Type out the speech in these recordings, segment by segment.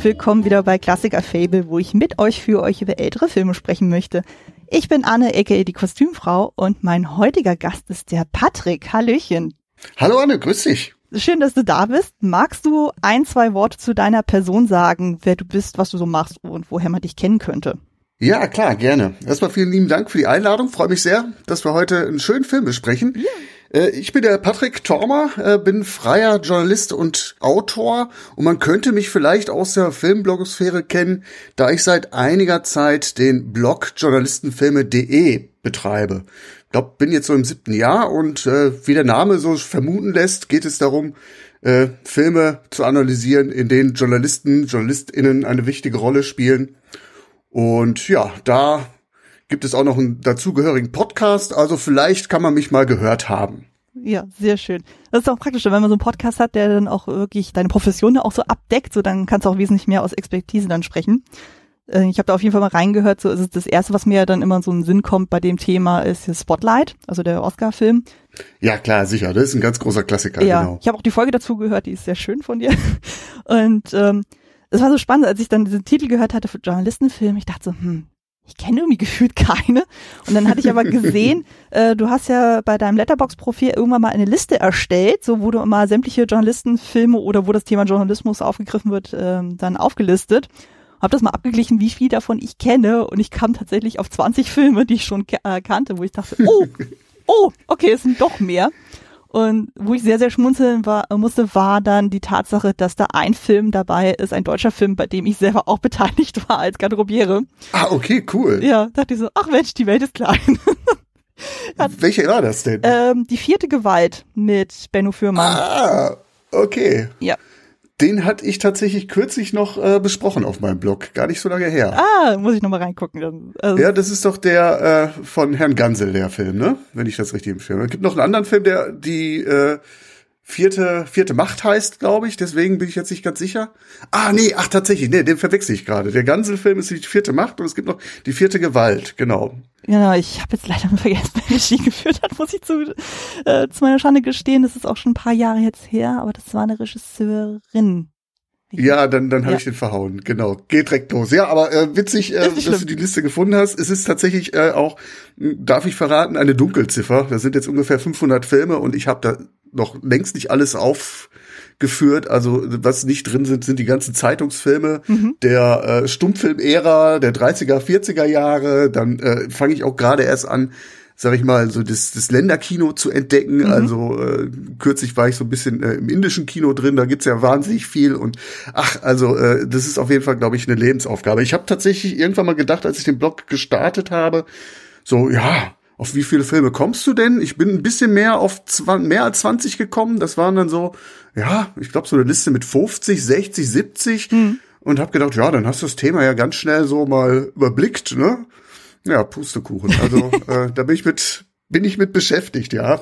Und willkommen wieder bei Klassiker Fable, wo ich mit euch für euch über ältere Filme sprechen möchte. Ich bin Anne, aka die Kostümfrau und mein heutiger Gast ist der Patrick. Hallöchen. Hallo Anne, grüß dich. Schön, dass du da bist. Magst du ein, zwei Worte zu deiner Person sagen, wer du bist, was du so machst und woher man dich kennen könnte? Ja, klar, gerne. Erstmal vielen lieben Dank für die Einladung. Freue mich sehr, dass wir heute einen schönen Film besprechen. Ja. Äh, ich bin der Patrick Tormer, äh, bin freier Journalist und Autor und man könnte mich vielleicht aus der Filmblogosphäre kennen, da ich seit einiger Zeit den Blog journalistenfilme.de betreibe. Ich glaube, bin jetzt so im siebten Jahr und äh, wie der Name so vermuten lässt, geht es darum, äh, Filme zu analysieren, in denen Journalisten, JournalistInnen eine wichtige Rolle spielen. Und ja, da gibt es auch noch einen dazugehörigen Podcast, also vielleicht kann man mich mal gehört haben. Ja, sehr schön. Das ist auch praktisch, wenn man so einen Podcast hat, der dann auch wirklich deine Profession auch so abdeckt, so dann kannst du auch wesentlich mehr aus Expertise dann sprechen. Äh, ich habe da auf jeden Fall mal reingehört, so ist es das erste, was mir dann immer so in den Sinn kommt bei dem Thema, ist hier Spotlight, also der Oscar-Film. Ja, klar, sicher. Das ist ein ganz großer Klassiker. Ja, genau. ich habe auch die Folge dazu gehört, die ist sehr schön von dir. Und ähm, es war so spannend, als ich dann diesen Titel gehört hatte für Journalistenfilm. Ich dachte so, hm, ich kenne irgendwie gefühlt keine. Und dann hatte ich aber gesehen, äh, du hast ja bei deinem Letterbox-Profil irgendwann mal eine Liste erstellt, so wo du mal sämtliche Journalistenfilme oder wo das Thema Journalismus aufgegriffen wird, ähm, dann aufgelistet. Hab das mal abgeglichen, wie viel davon ich kenne und ich kam tatsächlich auf 20 Filme, die ich schon äh, kannte, wo ich dachte, oh, oh, okay, es sind doch mehr. Und wo ich sehr, sehr schmunzeln war, musste, war dann die Tatsache, dass da ein Film dabei ist, ein deutscher Film, bei dem ich selber auch beteiligt war als Garderobiere. Ah, okay, cool. Ja, dachte ich so, ach Mensch, die Welt ist klein. Welche war das denn? Ähm, die vierte Gewalt mit Benno Fürmann. Ah, okay. Ja. Den hatte ich tatsächlich kürzlich noch äh, besprochen auf meinem Blog, gar nicht so lange her. Ah, muss ich noch mal reingucken. Also ja, das ist doch der äh, von Herrn Gansel, der Film, ne? Wenn ich das richtig im Film. Es gibt noch einen anderen Film, der die äh, vierte, vierte Macht heißt, glaube ich. Deswegen bin ich jetzt nicht ganz sicher. Ah, nee, ach tatsächlich, nee, den verwechsel ich gerade. Der Gansel-Film ist die vierte Macht und es gibt noch die vierte Gewalt, genau. Genau, ich habe jetzt leider vergessen, wer Regie geführt hat, muss ich zu, äh, zu meiner Schande gestehen. Das ist auch schon ein paar Jahre jetzt her, aber das war eine Regisseurin. Ja, dann, dann habe ja. ich den verhauen. Genau. Geht direkt los. Ja, aber äh, witzig, äh, dass du die Liste gefunden hast. Es ist tatsächlich äh, auch, darf ich verraten, eine Dunkelziffer. Da sind jetzt ungefähr 500 Filme und ich habe da noch längst nicht alles aufgeführt. Also was nicht drin sind, sind die ganzen Zeitungsfilme mhm. der äh, Stummfilm-Ära der 30er, 40er Jahre. Dann äh, fange ich auch gerade erst an, sag ich mal, so das, das Länderkino zu entdecken. Mhm. Also äh, kürzlich war ich so ein bisschen äh, im indischen Kino drin, da gibt's ja wahnsinnig viel und ach, also äh, das ist auf jeden Fall, glaube ich, eine Lebensaufgabe. Ich habe tatsächlich irgendwann mal gedacht, als ich den Blog gestartet habe, so ja, auf wie viele Filme kommst du denn? Ich bin ein bisschen mehr auf mehr als 20 gekommen. Das waren dann so, ja, ich glaube so eine Liste mit 50, 60, 70 mhm. und habe gedacht, ja, dann hast du das Thema ja ganz schnell so mal überblickt, ne? Ja, Pustekuchen. Also äh, da bin ich mit bin ich mit beschäftigt, ja.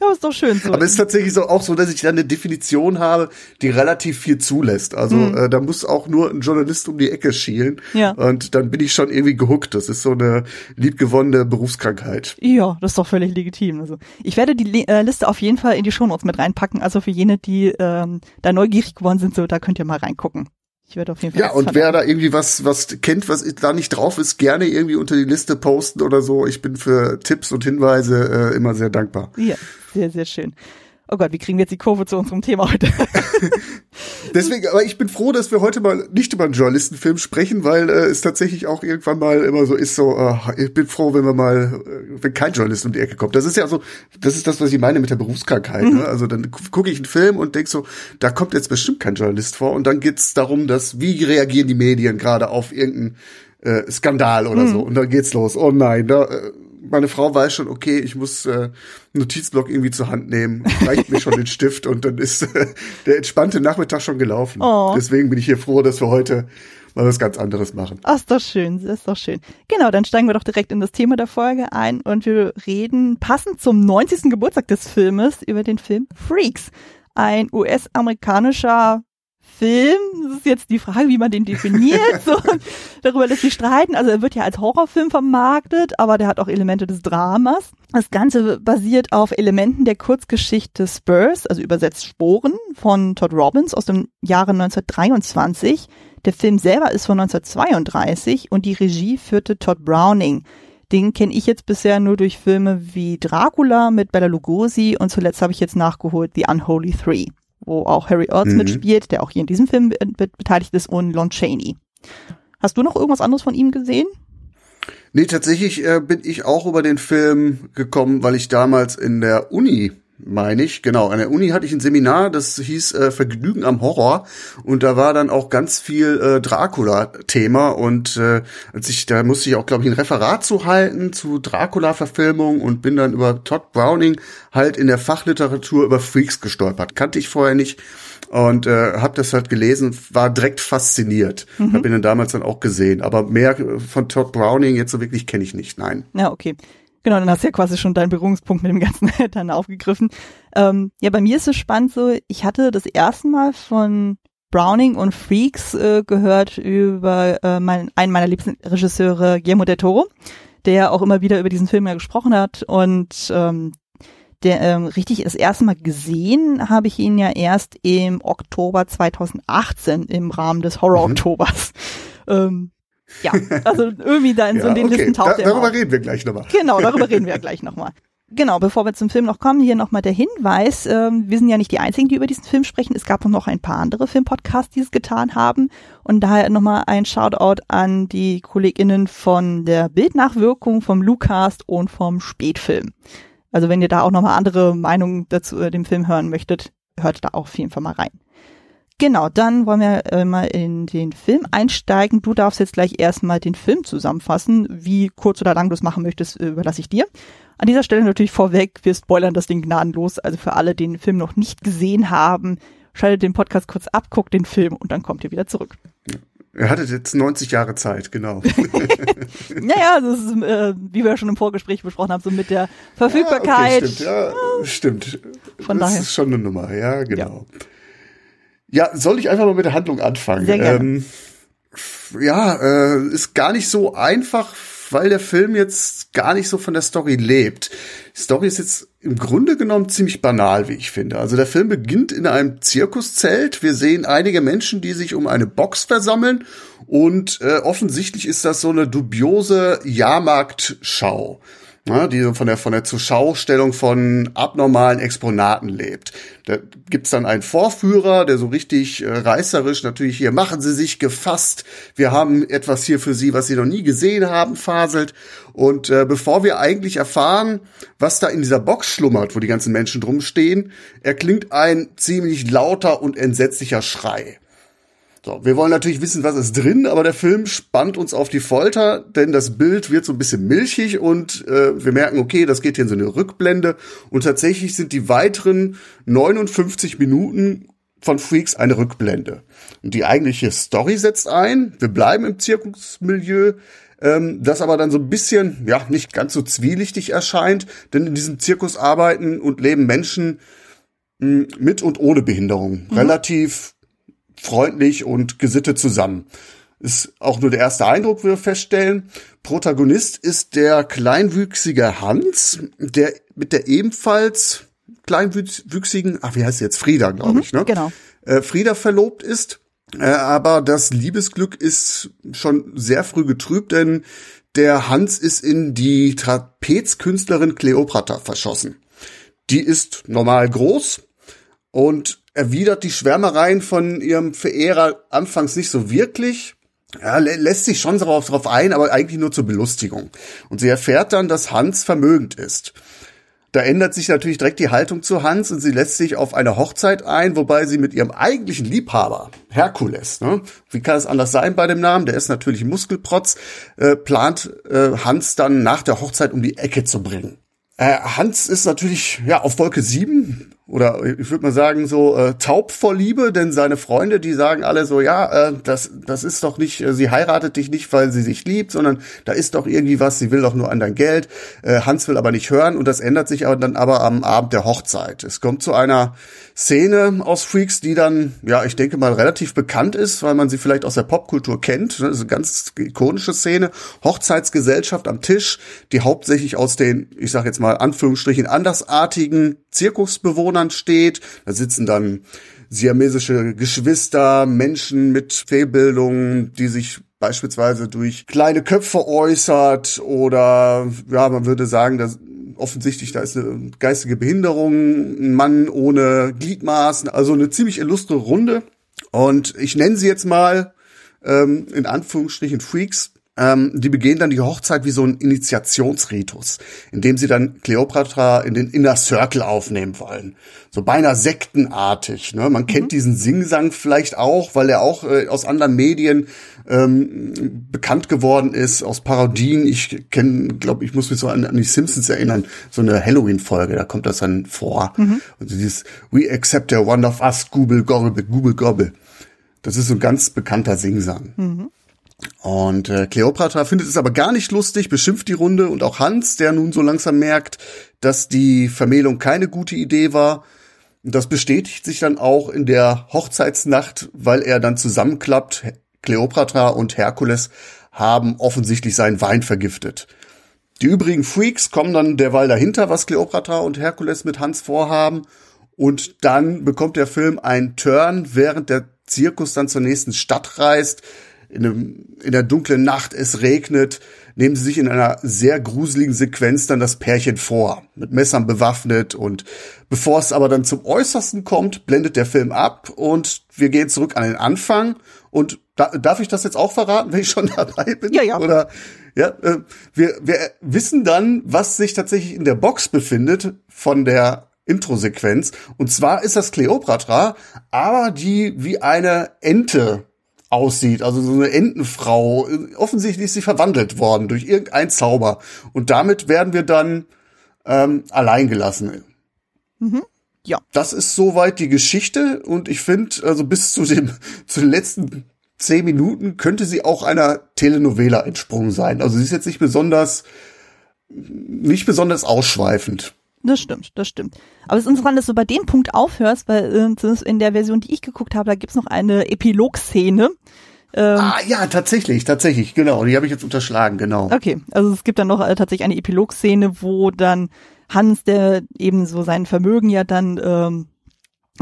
Ja, ist doch schön so. Aber es ist tatsächlich so auch so, dass ich dann eine Definition habe, die relativ viel zulässt. Also mhm. äh, da muss auch nur ein Journalist um die Ecke schielen. Ja. Und dann bin ich schon irgendwie gehuckt. Das ist so eine liebgewonnene Berufskrankheit. Ja, das ist doch völlig legitim. Also ich werde die äh, Liste auf jeden Fall in die Shownotes mit reinpacken. Also für jene, die ähm, da neugierig geworden sind, so da könnt ihr mal reingucken. Ich werde auf jeden Fall. Ja, und wer da irgendwie was, was kennt, was da nicht drauf ist, gerne irgendwie unter die Liste posten oder so. Ich bin für Tipps und Hinweise äh, immer sehr dankbar. Ja, sehr, sehr schön. Oh Gott, wie kriegen wir jetzt die Kurve zu unserem Thema heute? Deswegen, aber ich bin froh, dass wir heute mal nicht über einen Journalistenfilm sprechen, weil äh, es tatsächlich auch irgendwann mal immer so ist, so, äh, ich bin froh, wenn wir mal, äh, wenn kein Journalist um die Ecke kommt. Das ist ja so, das ist das, was ich meine mit der Berufskrankheit. Ne? Mhm. Ne? Also dann gucke ich einen Film und denk so, da kommt jetzt bestimmt kein Journalist vor. Und dann geht's darum, dass, wie reagieren die Medien gerade auf irgendeinen äh, Skandal oder mhm. so. Und dann geht's los. Oh nein, da, äh, meine Frau weiß schon, okay, ich muss äh, Notizblock irgendwie zur Hand nehmen, reicht mir schon den Stift und dann ist äh, der entspannte Nachmittag schon gelaufen. Oh. Deswegen bin ich hier froh, dass wir heute mal was ganz anderes machen. Ach, ist doch schön, ist doch schön. Genau, dann steigen wir doch direkt in das Thema der Folge ein und wir reden passend zum 90. Geburtstag des Filmes über den Film Freaks. Ein US-amerikanischer Film. Das ist jetzt die Frage, wie man den definiert. so, darüber lässt sich streiten. Also er wird ja als Horrorfilm vermarktet, aber der hat auch Elemente des Dramas. Das Ganze basiert auf Elementen der Kurzgeschichte Spurs, also übersetzt Sporen von Todd Robbins aus dem Jahre 1923. Der Film selber ist von 1932 und die Regie führte Todd Browning. Den kenne ich jetzt bisher nur durch Filme wie Dracula mit Bela Lugosi und zuletzt habe ich jetzt nachgeholt The Unholy Three, wo auch Harry Ertz mhm. mitspielt, der auch hier in diesem Film beteiligt ist und Lon Chaney. Hast du noch irgendwas anderes von ihm gesehen? Nee, tatsächlich äh, bin ich auch über den Film gekommen, weil ich damals in der Uni meine ich. Genau, an der Uni hatte ich ein Seminar, das hieß äh, Vergnügen am Horror und da war dann auch ganz viel äh, Dracula-Thema und äh, als ich da musste ich auch glaube ich ein Referat zu halten zu Dracula-Verfilmung und bin dann über Todd Browning halt in der Fachliteratur über Freaks gestolpert. Kannte ich vorher nicht und äh, habe das halt gelesen, war direkt fasziniert. Mhm. Habe ihn dann damals dann auch gesehen, aber mehr von Todd Browning jetzt so wirklich kenne ich nicht. Nein. Ja, okay. Genau, dann hast du ja quasi schon deinen Berührungspunkt mit dem Ganzen dann aufgegriffen. Ähm, ja, bei mir ist es spannend so, ich hatte das erste Mal von Browning und Freaks äh, gehört über äh, mein, einen meiner liebsten Regisseure, Guillermo del Toro, der auch immer wieder über diesen Film ja gesprochen hat und ähm, der ähm, richtig das erste Mal gesehen habe ich ihn ja erst im Oktober 2018 im Rahmen des Horror-Oktobers. Mhm. Ähm, ja, also irgendwie da in ja, so den okay. Listen taucht da, er Darüber reden wir gleich nochmal. Genau, darüber reden wir ja gleich nochmal. Genau, bevor wir zum Film noch kommen, hier nochmal der Hinweis. Ähm, wir sind ja nicht die Einzigen, die über diesen Film sprechen. Es gab noch ein paar andere Filmpodcasts, die es getan haben. Und daher nochmal ein Shoutout an die KollegInnen von der Bildnachwirkung, vom Lucast und vom Spätfilm. Also wenn ihr da auch nochmal andere Meinungen dazu äh, dem Film hören möchtet, hört da auch auf jeden Fall mal rein. Genau, dann wollen wir äh, mal in den Film einsteigen. Du darfst jetzt gleich erstmal den Film zusammenfassen. Wie kurz oder lang du es machen möchtest, äh, überlasse ich dir. An dieser Stelle natürlich vorweg, wir spoilern das Ding gnadenlos. Also für alle, die den Film noch nicht gesehen haben, schaltet den Podcast kurz ab, guckt den Film und dann kommt ihr wieder zurück. Er hatte jetzt 90 Jahre Zeit, genau. naja, das ist, äh, wie wir schon im Vorgespräch besprochen haben, so mit der Verfügbarkeit. Ja, okay, stimmt, ja, stimmt. Von das daher. ist schon eine Nummer, ja, genau. Ja. Ja, soll ich einfach mal mit der Handlung anfangen? Sehr gerne. Ähm, ja, äh, ist gar nicht so einfach, weil der Film jetzt gar nicht so von der Story lebt. Die Story ist jetzt im Grunde genommen ziemlich banal, wie ich finde. Also der Film beginnt in einem Zirkuszelt. Wir sehen einige Menschen, die sich um eine Box versammeln und äh, offensichtlich ist das so eine dubiose Jahrmarktschau ne, die von der, von der Zuschaustellung von abnormalen Exponaten lebt. Da gibt's dann einen Vorführer, der so richtig äh, reißerisch natürlich hier, machen Sie sich gefasst, wir haben etwas hier für Sie, was Sie noch nie gesehen haben, faselt. Und äh, bevor wir eigentlich erfahren, was da in dieser Box schlummert, wo die ganzen Menschen drum stehen, erklingt ein ziemlich lauter und entsetzlicher Schrei. So, wir wollen natürlich wissen, was ist drin, aber der Film spannt uns auf die Folter, denn das Bild wird so ein bisschen milchig und äh, wir merken, okay, das geht hier in so eine Rückblende und tatsächlich sind die weiteren 59 Minuten von Freaks eine Rückblende. Und die eigentliche Story setzt ein, wir bleiben im Zirkusmilieu, ähm, das aber dann so ein bisschen, ja, nicht ganz so zwielichtig erscheint, denn in diesem Zirkus arbeiten und leben Menschen mh, hm, mit und ohne Behinderung. Mhm. Relativ freundlich und gesittet zusammen. Ist auch nur der erste Eindruck, wir feststellen. Protagonist ist der kleinwüchsige Hans, der mit der ebenfalls kleinwüchsigen, ach, wie heißt sie jetzt? Frieda, glaube mhm, ich, ne? Genau. Äh, Frieda verlobt ist. Äh, aber das Liebesglück ist schon sehr früh getrübt, denn der Hans ist in die Trapezkünstlerin Kleopatra verschossen. Die ist normal groß und erwidert die Schwärmereien von ihrem Verehrer anfangs nicht so wirklich. Lä lässt sich schon darauf, darauf ein, aber eigentlich nur zur Belustigung. Und sie erfährt dann, dass Hans vermögend ist. Da ändert sich natürlich direkt die Haltung zu Hans und sie lässt sich auf eine Hochzeit ein, wobei sie mit ihrem eigentlichen Liebhaber, Herkules, ne, wie kann es anders sein bei dem Namen, der ist natürlich Muskelprotz, äh, plant äh, Hans dann nach der Hochzeit um die Ecke zu bringen. Äh, Hans ist natürlich ja auf Wolke 7 oder ich würde mal sagen so äh, taub vor Liebe, denn seine Freunde, die sagen alle so, ja, äh, das das ist doch nicht, äh, sie heiratet dich nicht, weil sie sich liebt, sondern da ist doch irgendwie was, sie will doch nur an dein Geld. Äh, Hans will aber nicht hören und das ändert sich aber dann aber am Abend der Hochzeit. Es kommt zu einer Szene aus Freaks, die dann, ja, ich denke mal relativ bekannt ist, weil man sie vielleicht aus der Popkultur kennt. Das ist eine ganz ikonische Szene. Hochzeitsgesellschaft am Tisch, die hauptsächlich aus den, ich sag jetzt mal Anführungsstrichen andersartigen Zirkusbewohnern steht. Da sitzen dann siamesische Geschwister, Menschen mit Fehlbildungen, die sich beispielsweise durch kleine Köpfe äußert oder ja, man würde sagen, dass offensichtlich da ist eine geistige Behinderung, ein Mann ohne Gliedmaßen, also eine ziemlich illustre Runde. Und ich nenne sie jetzt mal ähm, in Anführungsstrichen Freaks, ähm, die begehen dann die Hochzeit wie so ein Initiationsritus, in dem sie dann Cleopatra in den Inner Circle aufnehmen wollen. So beinahe sektenartig. Ne? Man kennt mhm. diesen Singsang vielleicht auch, weil er auch äh, aus anderen Medien ähm, bekannt geworden ist, aus Parodien. Ich kenne, glaube ich, muss mich so an, an die Simpsons erinnern, so eine Halloween-Folge, da kommt das dann vor. Mhm. Und dieses We accept the one of us, Google Gobble, Google Gobble. Das ist so ein ganz bekannter Singsang. Mhm. Und äh, Cleopatra findet es aber gar nicht lustig, beschimpft die Runde und auch Hans, der nun so langsam merkt, dass die Vermählung keine gute Idee war. Das bestätigt sich dann auch in der Hochzeitsnacht, weil er dann zusammenklappt. Cleopatra und Herkules haben offensichtlich seinen Wein vergiftet. Die übrigen Freaks kommen dann derweil dahinter, was Cleopatra und Herkules mit Hans vorhaben. Und dann bekommt der Film einen Turn, während der Zirkus dann zur nächsten Stadt reist in, einem, in der dunklen Nacht, es regnet, nehmen sie sich in einer sehr gruseligen Sequenz dann das Pärchen vor, mit Messern bewaffnet und bevor es aber dann zum Äußersten kommt, blendet der Film ab und wir gehen zurück an den Anfang und da, darf ich das jetzt auch verraten, wenn ich schon dabei bin? Ja, ja. Oder ja, äh, wir, wir wissen dann, was sich tatsächlich in der Box befindet von der Intro-Sequenz. Und zwar ist das Cleopatra, aber die wie eine Ente aussieht, also so eine Entenfrau. Offensichtlich ist sie verwandelt worden durch irgendein Zauber. Und damit werden wir dann ähm, allein gelassen. Mhm. Ja. Das ist soweit die Geschichte und ich finde, also bis zu dem, zu den letzten zehn Minuten könnte sie auch einer Telenovela entsprungen sein. Also sie ist jetzt nicht besonders, nicht besonders ausschweifend. Das stimmt, das stimmt. Aber es ist interessant, dass du bei dem Punkt aufhörst, weil äh, in der Version, die ich geguckt habe, da gibt's noch eine Epilog-Szene. Ähm, ah ja, tatsächlich, tatsächlich, genau. Die habe ich jetzt unterschlagen, genau. Okay, also es gibt dann noch äh, tatsächlich eine Epilog-Szene, wo dann Hans, der eben so sein Vermögen ja dann ähm,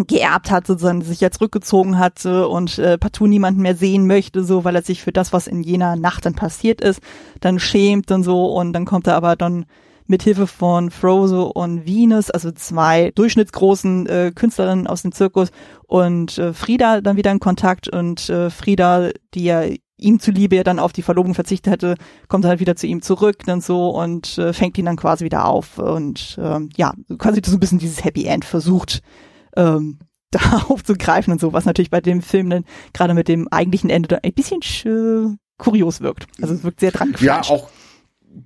geerbt hat, sozusagen sich ja zurückgezogen hatte und äh, partout niemanden mehr sehen möchte, so weil er sich für das, was in jener Nacht dann passiert ist, dann schämt und so und dann kommt er aber dann mithilfe von Frozo und Venus, also zwei durchschnittsgroßen äh, Künstlerinnen aus dem Zirkus und äh, Frieda dann wieder in Kontakt und äh, Frieda, die ja ihm zuliebe ja dann auf die Verlobung verzichtet hätte, kommt halt wieder zu ihm zurück dann so und äh, fängt ihn dann quasi wieder auf und ähm, ja, quasi so ein bisschen dieses Happy End versucht ähm, da aufzugreifen und so, was natürlich bei dem Film dann gerade mit dem eigentlichen Ende dann ein bisschen äh, kurios wirkt. Also es wirkt sehr dran Ja, auch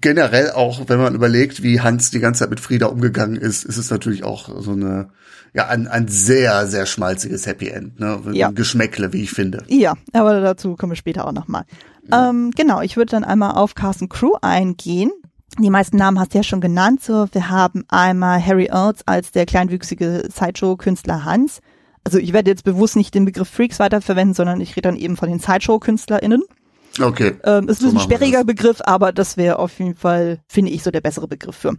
generell auch, wenn man überlegt, wie Hans die ganze Zeit mit Frieda umgegangen ist, ist es natürlich auch so eine, ja, ein, ein sehr, sehr schmalziges Happy End, ne? Ja. Geschmäckle, wie ich finde. Ja, aber dazu kommen wir später auch nochmal. Ja. Ähm, genau, ich würde dann einmal auf Carsten Crew eingehen. Die meisten Namen hast du ja schon genannt. So, wir haben einmal Harry Earls als der kleinwüchsige Sideshow-Künstler Hans. Also ich werde jetzt bewusst nicht den Begriff Freaks weiterverwenden, sondern ich rede dann eben von den Sideshow-KünstlerInnen. Okay. Ähm, ist so ein sperriger Begriff, aber das wäre auf jeden Fall, finde ich, so der bessere Begriff für.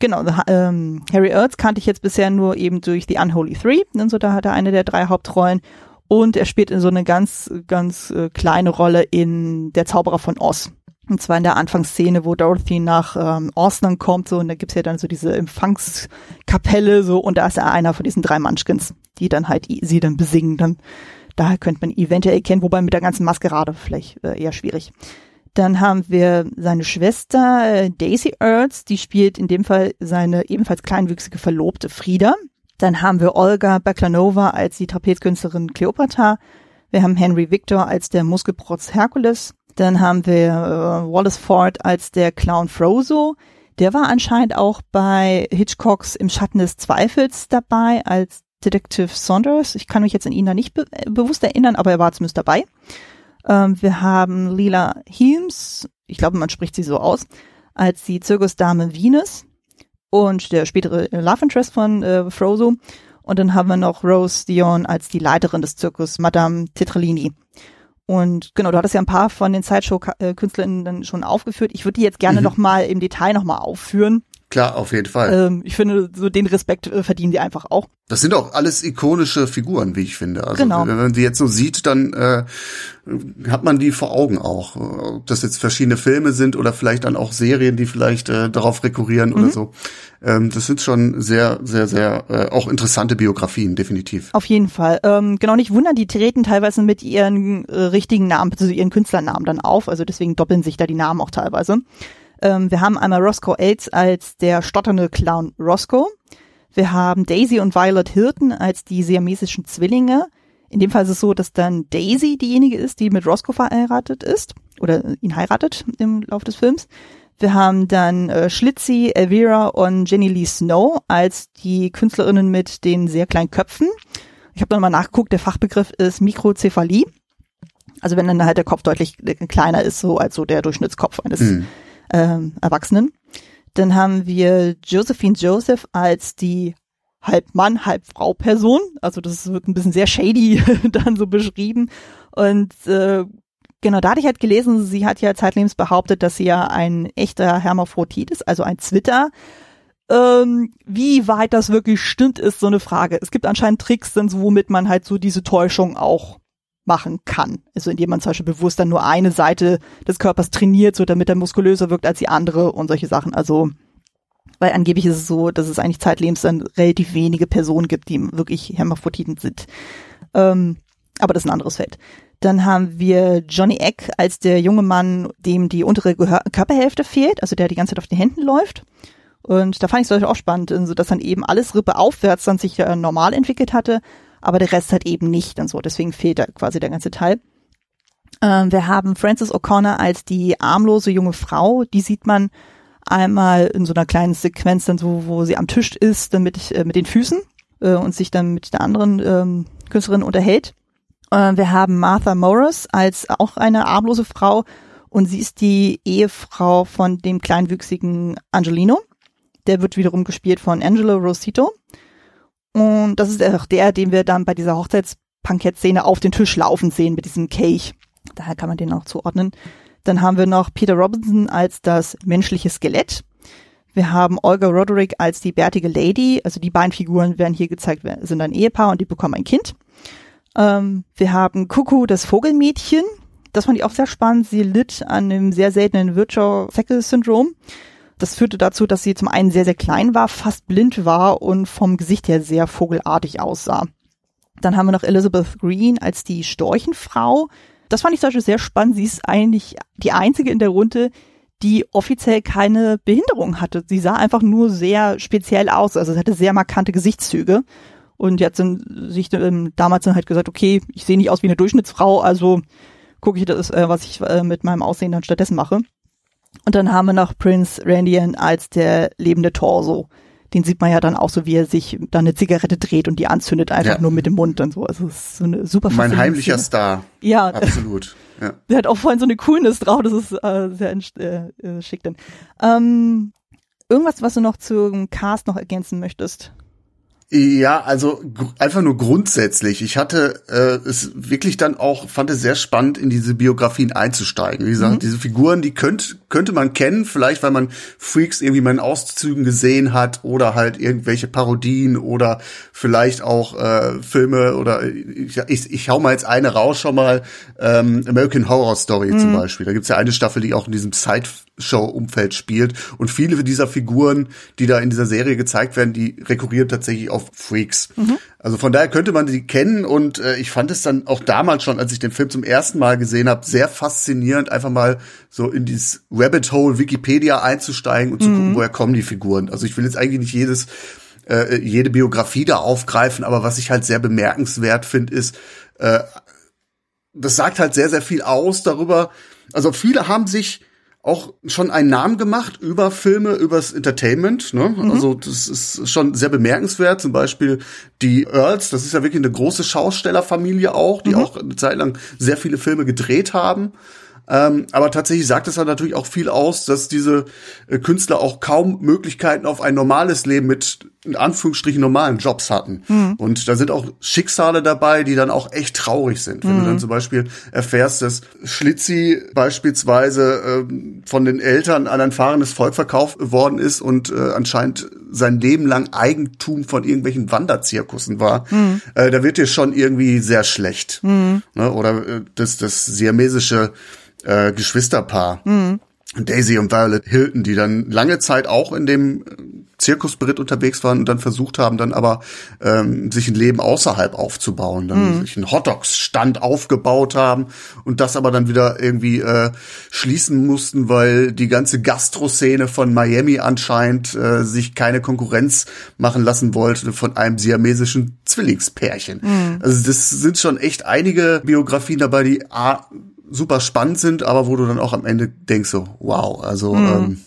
Genau, ähm, Harry Earls kannte ich jetzt bisher nur eben durch The Unholy Three, und so da hat er eine der drei Hauptrollen und er spielt in so eine ganz, ganz äh, kleine Rolle in Der Zauberer von Oz. Und zwar in der Anfangsszene, wo Dorothy nach ähm, Ausland kommt, so, und da gibt's ja dann so diese Empfangskapelle, so, und da ist er einer von diesen drei Munchkins, die dann halt sie dann besingen. Dann Daher könnte man eventuell erkennen, wobei mit der ganzen Maskerade vielleicht äh, eher schwierig. Dann haben wir seine Schwester äh, Daisy Earls, die spielt in dem Fall seine ebenfalls kleinwüchsige Verlobte Frieda. Dann haben wir Olga Baklanova als die Trapezkünstlerin Cleopatra. Wir haben Henry Victor als der Muskelprotz Herkules. Dann haben wir äh, Wallace Ford als der Clown Frozo. Der war anscheinend auch bei Hitchcocks Im Schatten des Zweifels dabei als Detective Saunders. Ich kann mich jetzt an ihn da nicht be äh, bewusst erinnern, aber er war zumindest dabei. Ähm, wir haben Lila Heems, ich glaube, man spricht sie so aus, als die Zirkusdame Venus und der spätere Love Interest von äh, Frozo. Und dann haben wir noch Rose Dion als die Leiterin des Zirkus, Madame Tetralini. Und genau, du hattest ja ein paar von den Sideshow-KünstlerInnen dann schon aufgeführt. Ich würde die jetzt gerne mhm. noch mal im Detail noch mal aufführen. Klar, auf jeden Fall. Ähm, ich finde, so den Respekt äh, verdienen die einfach auch. Das sind auch alles ikonische Figuren, wie ich finde. Also genau. wenn man die jetzt so sieht, dann äh, hat man die vor Augen auch. Ob das jetzt verschiedene Filme sind oder vielleicht dann auch Serien, die vielleicht äh, darauf rekurrieren mhm. oder so. Ähm, das sind schon sehr, sehr, sehr äh, auch interessante Biografien, definitiv. Auf jeden Fall. Ähm, genau, nicht wundern, die treten teilweise mit ihren äh, richtigen Namen, also ihren Künstlernamen dann auf. Also deswegen doppeln sich da die Namen auch teilweise. Ähm, wir haben einmal Roscoe Aids als der stotternde Clown Roscoe. Wir haben Daisy und Violet Hilton als die siamesischen Zwillinge. In dem Fall ist es so, dass dann Daisy diejenige ist, die mit Roscoe verheiratet ist oder ihn heiratet im Laufe des Films. Wir haben dann äh, Schlitzi, Elvira und Jenny Lee Snow als die Künstlerinnen mit den sehr kleinen Köpfen. Ich habe nochmal nachgeguckt, der Fachbegriff ist Mikrozephalie. Also wenn dann halt der Kopf deutlich kleiner ist, so als so der Durchschnittskopf eines mhm ähm, Erwachsenen. Dann haben wir Josephine Joseph als die halb Mann, halb Frau Person. Also das wird ein bisschen sehr shady dann so beschrieben. Und äh, genau, da hatte ich halt gelesen, sie hat ja zeitlebens behauptet, dass sie ja ein echter Hermaphrodit ist, also ein Zwitter. Ähm, wie weit das wirklich stimmt, ist so eine Frage. Es gibt anscheinend Tricks, womit man halt so diese Täuschung auch machen kann. Also indem man zum Beispiel bewusst dann nur eine Seite des Körpers trainiert, so damit er muskulöser wirkt als die andere und solche Sachen. Also weil angeblich ist es so, dass es eigentlich zeitlebens dann relativ wenige Personen gibt, die wirklich Hermaphroditen sind. Ähm, aber das ist ein anderes Feld. Dann haben wir Johnny Eck als der junge Mann, dem die untere Gehör Körperhälfte fehlt, also der die ganze Zeit auf den Händen läuft. Und da fand ich es auch spannend, so dass dann eben alles Rippe aufwärts dann sich ja normal entwickelt hatte, aber der Rest halt eben nicht und so. Deswegen fehlt da quasi der ganze Teil. Ähm, wir haben Frances O'Connor als die armlose junge Frau. Die sieht man einmal in so einer kleinen Sequenz dann so, wo sie am Tisch ist, dann mit, äh, mit den Füßen äh, und sich dann mit der anderen ähm, Künstlerin unterhält. Äh, wir haben Martha Morris als auch eine armlose Frau und sie ist die Ehefrau von dem kleinwüchsigen Angelino. Der wird wiederum gespielt von Angelo Rosito. Und das ist auch der, den wir dann bei dieser Hochzeitspankett-Szene auf den Tisch laufen sehen mit diesem Kelch. Daher kann man den auch zuordnen. Dann haben wir noch Peter Robinson als das menschliche Skelett. Wir haben Olga Roderick als die bärtige Lady. Also die beiden Figuren werden hier gezeigt, sind ein Ehepaar und die bekommen ein Kind. Ähm, wir haben Kuku, das Vogelmädchen. Das fand ich auch sehr spannend. Sie litt an einem sehr seltenen Virchow-Seckel-Syndrom. Das führte dazu, dass sie zum einen sehr, sehr klein war, fast blind war und vom Gesicht her sehr vogelartig aussah. Dann haben wir noch Elizabeth Green als die Storchenfrau. Das fand ich zum Beispiel sehr spannend. Sie ist eigentlich die einzige in der Runde, die offiziell keine Behinderung hatte. Sie sah einfach nur sehr speziell aus. Also sie hatte sehr markante Gesichtszüge. Und jetzt sind sich ähm, damals dann halt gesagt, okay, ich sehe nicht aus wie eine Durchschnittsfrau, also gucke ich das, äh, was ich äh, mit meinem Aussehen dann stattdessen mache. Und dann haben wir noch Prince Randian als der lebende Torso. Den sieht man ja dann auch so, wie er sich dann eine Zigarette dreht und die anzündet einfach ja. nur mit dem Mund und so. Also es ist so eine super Mein heimlicher Szene. Star. Ja. Absolut. Ja. Der hat auch vorhin so eine Coolness drauf, das ist äh, sehr äh, äh, schick dann. Ähm, irgendwas, was du noch zum Cast noch ergänzen möchtest? Ja, also einfach nur grundsätzlich. Ich hatte äh, es wirklich dann auch, fand es sehr spannend, in diese Biografien einzusteigen. Wie gesagt, mhm. diese Figuren, die könnt, könnte man kennen, vielleicht weil man Freaks irgendwie mal in Auszügen gesehen hat oder halt irgendwelche Parodien oder vielleicht auch äh, Filme oder ich, ich, ich hau mal jetzt eine raus schon mal, ähm, American Horror Story mhm. zum Beispiel. Da gibt's ja eine Staffel, die auch in diesem Side Show-Umfeld spielt. Und viele dieser Figuren, die da in dieser Serie gezeigt werden, die rekurrieren tatsächlich auf Freaks. Mhm. Also von daher könnte man die kennen und äh, ich fand es dann auch damals schon, als ich den Film zum ersten Mal gesehen habe, sehr faszinierend, einfach mal so in dieses Rabbit Hole Wikipedia einzusteigen und zu mhm. gucken, woher kommen die Figuren. Also ich will jetzt eigentlich nicht jedes äh, jede Biografie da aufgreifen, aber was ich halt sehr bemerkenswert finde, ist, äh, das sagt halt sehr, sehr viel aus darüber. Also viele haben sich auch schon einen Namen gemacht über Filme, übers Entertainment. Ne? Mhm. Also das ist schon sehr bemerkenswert. Zum Beispiel die Earls, das ist ja wirklich eine große Schaustellerfamilie auch, die mhm. auch eine Zeit lang sehr viele Filme gedreht haben. Ähm, aber tatsächlich sagt es dann natürlich auch viel aus, dass diese äh, Künstler auch kaum Möglichkeiten auf ein normales Leben mit in Anführungsstrichen normalen Jobs hatten. Mhm. Und da sind auch Schicksale dabei, die dann auch echt traurig sind. Wenn mhm. du dann zum Beispiel erfährst, dass Schlitzi beispielsweise äh, von den Eltern an ein fahrendes Volk verkauft worden ist und äh, anscheinend sein Leben lang Eigentum von irgendwelchen Wanderzirkussen war, mhm. äh, da wird dir schon irgendwie sehr schlecht. Mhm. Ne? Oder äh, das, das siamesische äh, Geschwisterpaar. Mhm. Daisy und Violet Hilton, die dann lange Zeit auch in dem Zirkusberitt unterwegs waren und dann versucht haben, dann aber ähm, sich ein Leben außerhalb aufzubauen, dann mhm. sich einen Hotdogs-Stand aufgebaut haben und das aber dann wieder irgendwie äh, schließen mussten, weil die ganze Gastroszene von Miami anscheinend äh, sich keine Konkurrenz machen lassen wollte von einem siamesischen Zwillingspärchen. Mhm. Also das sind schon echt einige Biografien dabei, die A, super spannend sind, aber wo du dann auch am Ende denkst so, wow, also mhm. ähm,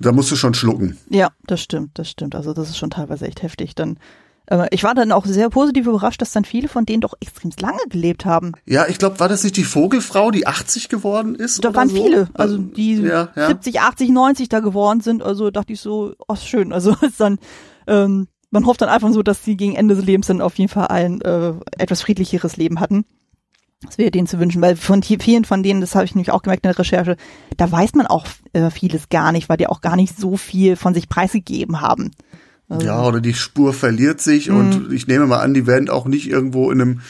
da musst du schon schlucken. Ja, das stimmt, das stimmt. Also das ist schon teilweise echt heftig. Dann äh, ich war dann auch sehr positiv überrascht, dass dann viele von denen doch extrem lange gelebt haben. Ja, ich glaube, war das nicht die Vogelfrau, die 80 geworden ist? Da waren so? viele, also die ja, ja. 70, 80, 90 da geworden sind. Also dachte ich so, oh schön. Also ist dann ähm, man hofft dann einfach so, dass sie gegen Ende des Lebens dann auf jeden Fall ein äh, etwas friedlicheres Leben hatten. Das wäre denen zu wünschen, weil von vielen von denen, das habe ich nämlich auch gemerkt in der Recherche, da weiß man auch äh, vieles gar nicht, weil die auch gar nicht so viel von sich preisgegeben haben. Also, ja, oder die Spur verliert sich und mhm. ich nehme mal an, die werden auch nicht irgendwo in einem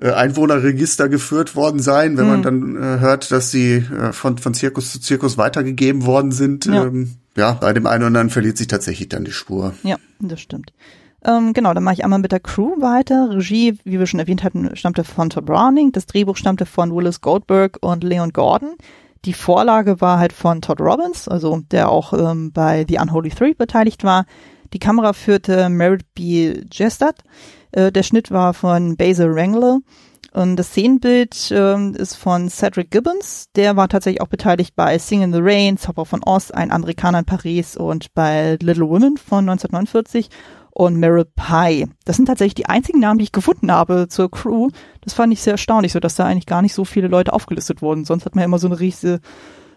äh, Einwohnerregister geführt worden sein, wenn man mhm. dann äh, hört, dass sie äh, von, von Zirkus zu Zirkus weitergegeben worden sind. Ja. Ähm, ja, bei dem einen oder anderen verliert sich tatsächlich dann die Spur. Ja, das stimmt. Ähm, genau, dann mache ich einmal mit der Crew weiter. Regie, wie wir schon erwähnt hatten, stammte von Todd Browning. Das Drehbuch stammte von Willis Goldberg und Leon Gordon. Die Vorlage war halt von Todd Robbins, also der auch ähm, bei The Unholy Three beteiligt war. Die Kamera führte Merritt B. Jestad. Äh, der Schnitt war von Basil Wrangler. Und das Szenenbild ähm, ist von Cedric Gibbons. Der war tatsächlich auch beteiligt bei Sing in the Rain, Zauber von Oz, Ein Amerikaner in Paris und bei Little Women von 1949 und Meryl Pie. Das sind tatsächlich die einzigen Namen, die ich gefunden habe zur Crew. Das fand ich sehr erstaunlich, so dass da eigentlich gar nicht so viele Leute aufgelistet wurden. Sonst hat man ja immer so eine riesige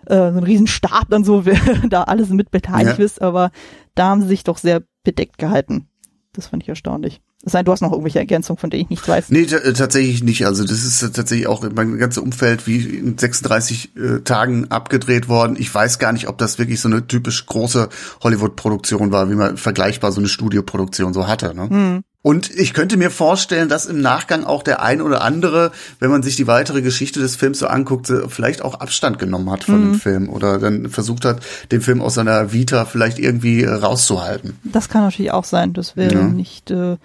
äh, so einen riesen Stab dann so, wer da alles mit beteiligt ja. ist, aber da haben sie sich doch sehr bedeckt gehalten. Das fand ich erstaunlich. Es sei, du hast noch irgendwelche Ergänzungen, von denen ich nichts weiß. Nee, tatsächlich nicht. Also das ist tatsächlich auch mein ganzes Umfeld wie in 36 äh, Tagen abgedreht worden. Ich weiß gar nicht, ob das wirklich so eine typisch große Hollywood-Produktion war, wie man vergleichbar so eine Studioproduktion so hatte. Ne? Hm. Und ich könnte mir vorstellen, dass im Nachgang auch der ein oder andere, wenn man sich die weitere Geschichte des Films so anguckt, vielleicht auch Abstand genommen hat von mhm. dem Film oder dann versucht hat, den Film aus seiner Vita vielleicht irgendwie rauszuhalten. Das kann natürlich auch sein. Das wäre ja. nicht äh,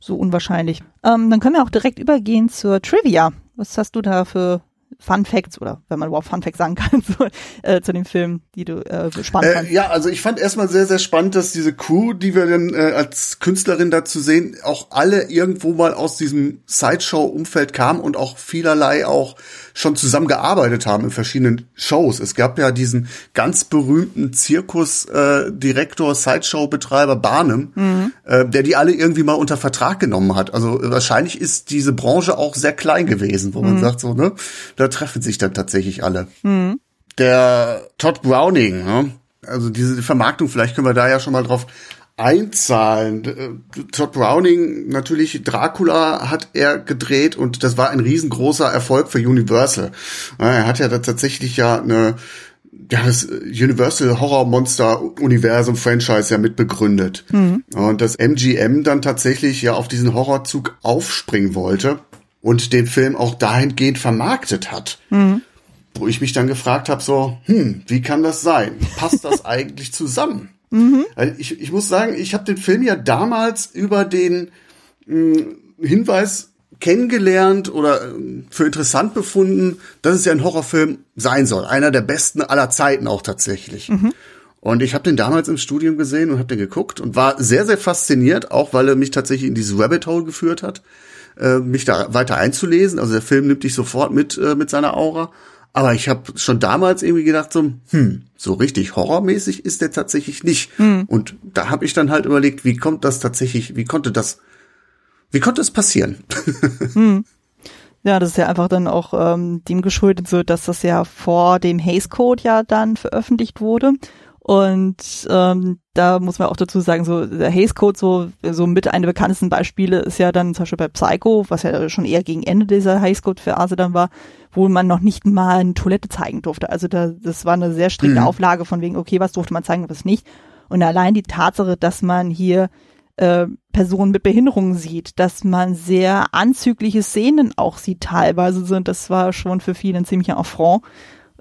so unwahrscheinlich. Ähm, dann können wir auch direkt übergehen zur Trivia. Was hast du da für Fun Facts oder wenn man überhaupt Fun Facts sagen kann zu, äh, zu dem Film, die du äh, spannend äh, fandst. Ja, also ich fand erstmal sehr, sehr spannend, dass diese Crew, die wir dann äh, als Künstlerin dazu sehen, auch alle irgendwo mal aus diesem Sideshow-Umfeld kamen und auch vielerlei auch schon zusammengearbeitet haben in verschiedenen Shows. Es gab ja diesen ganz berühmten Zirkusdirektor, äh, Sideshow-Betreiber Barnum, mhm. äh, der die alle irgendwie mal unter Vertrag genommen hat. Also wahrscheinlich ist diese Branche auch sehr klein gewesen, wo man mhm. sagt so, ne, da treffen sich dann tatsächlich alle. Mhm. Der Todd Browning, ne? also diese Vermarktung, vielleicht können wir da ja schon mal drauf einzahlen. Äh, Todd Browning, natürlich Dracula hat er gedreht und das war ein riesengroßer Erfolg für Universal. Er hat ja da tatsächlich ja eine ja, das Universal Horror Monster Universum Franchise ja mit begründet. Mhm. Und das MGM dann tatsächlich ja auf diesen Horrorzug aufspringen wollte und den Film auch dahingehend vermarktet hat. Mhm. Wo ich mich dann gefragt habe, so, hm, wie kann das sein? Passt das eigentlich zusammen? Mhm. Ich, ich muss sagen, ich habe den Film ja damals über den mh, hm, Hinweis kennengelernt oder äh, für interessant befunden, dass es ja ein Horrorfilm sein soll. Einer der besten aller Zeiten auch tatsächlich. Mhm. Und ich habe den damals im Studium gesehen und habe den geguckt und war sehr, sehr fasziniert, auch weil er mich tatsächlich in dieses Rabbit Hole geführt hat, äh, mich da weiter einzulesen. Also der Film nimmt dich sofort mit, äh, mit seiner Aura. Aber ich habe schon damals irgendwie gedacht, so, hm, so richtig horrormäßig ist der tatsächlich nicht. Hm. Und da habe ich dann halt überlegt, wie kommt das tatsächlich, wie konnte das, wie konnte es passieren? Hm. Ja, das ist ja einfach dann auch ähm, dem geschuldet, so dass das ja vor dem Haze Code ja dann veröffentlicht wurde. Und ähm, da muss man auch dazu sagen, so der Haze Code, so, so mit einer der bekanntesten Beispiele ist ja dann zum Beispiel bei Psycho, was ja schon eher gegen Ende dieser Haze Code Phase dann war, wo man noch nicht mal eine Toilette zeigen durfte. Also da, das war eine sehr strikte mhm. Auflage von wegen, okay, was durfte man zeigen, was nicht. Und allein die Tatsache, dass man hier äh, Personen mit Behinderungen sieht, dass man sehr anzügliche Szenen auch sieht teilweise sind, das war schon für viele ein ziemlicher Affront.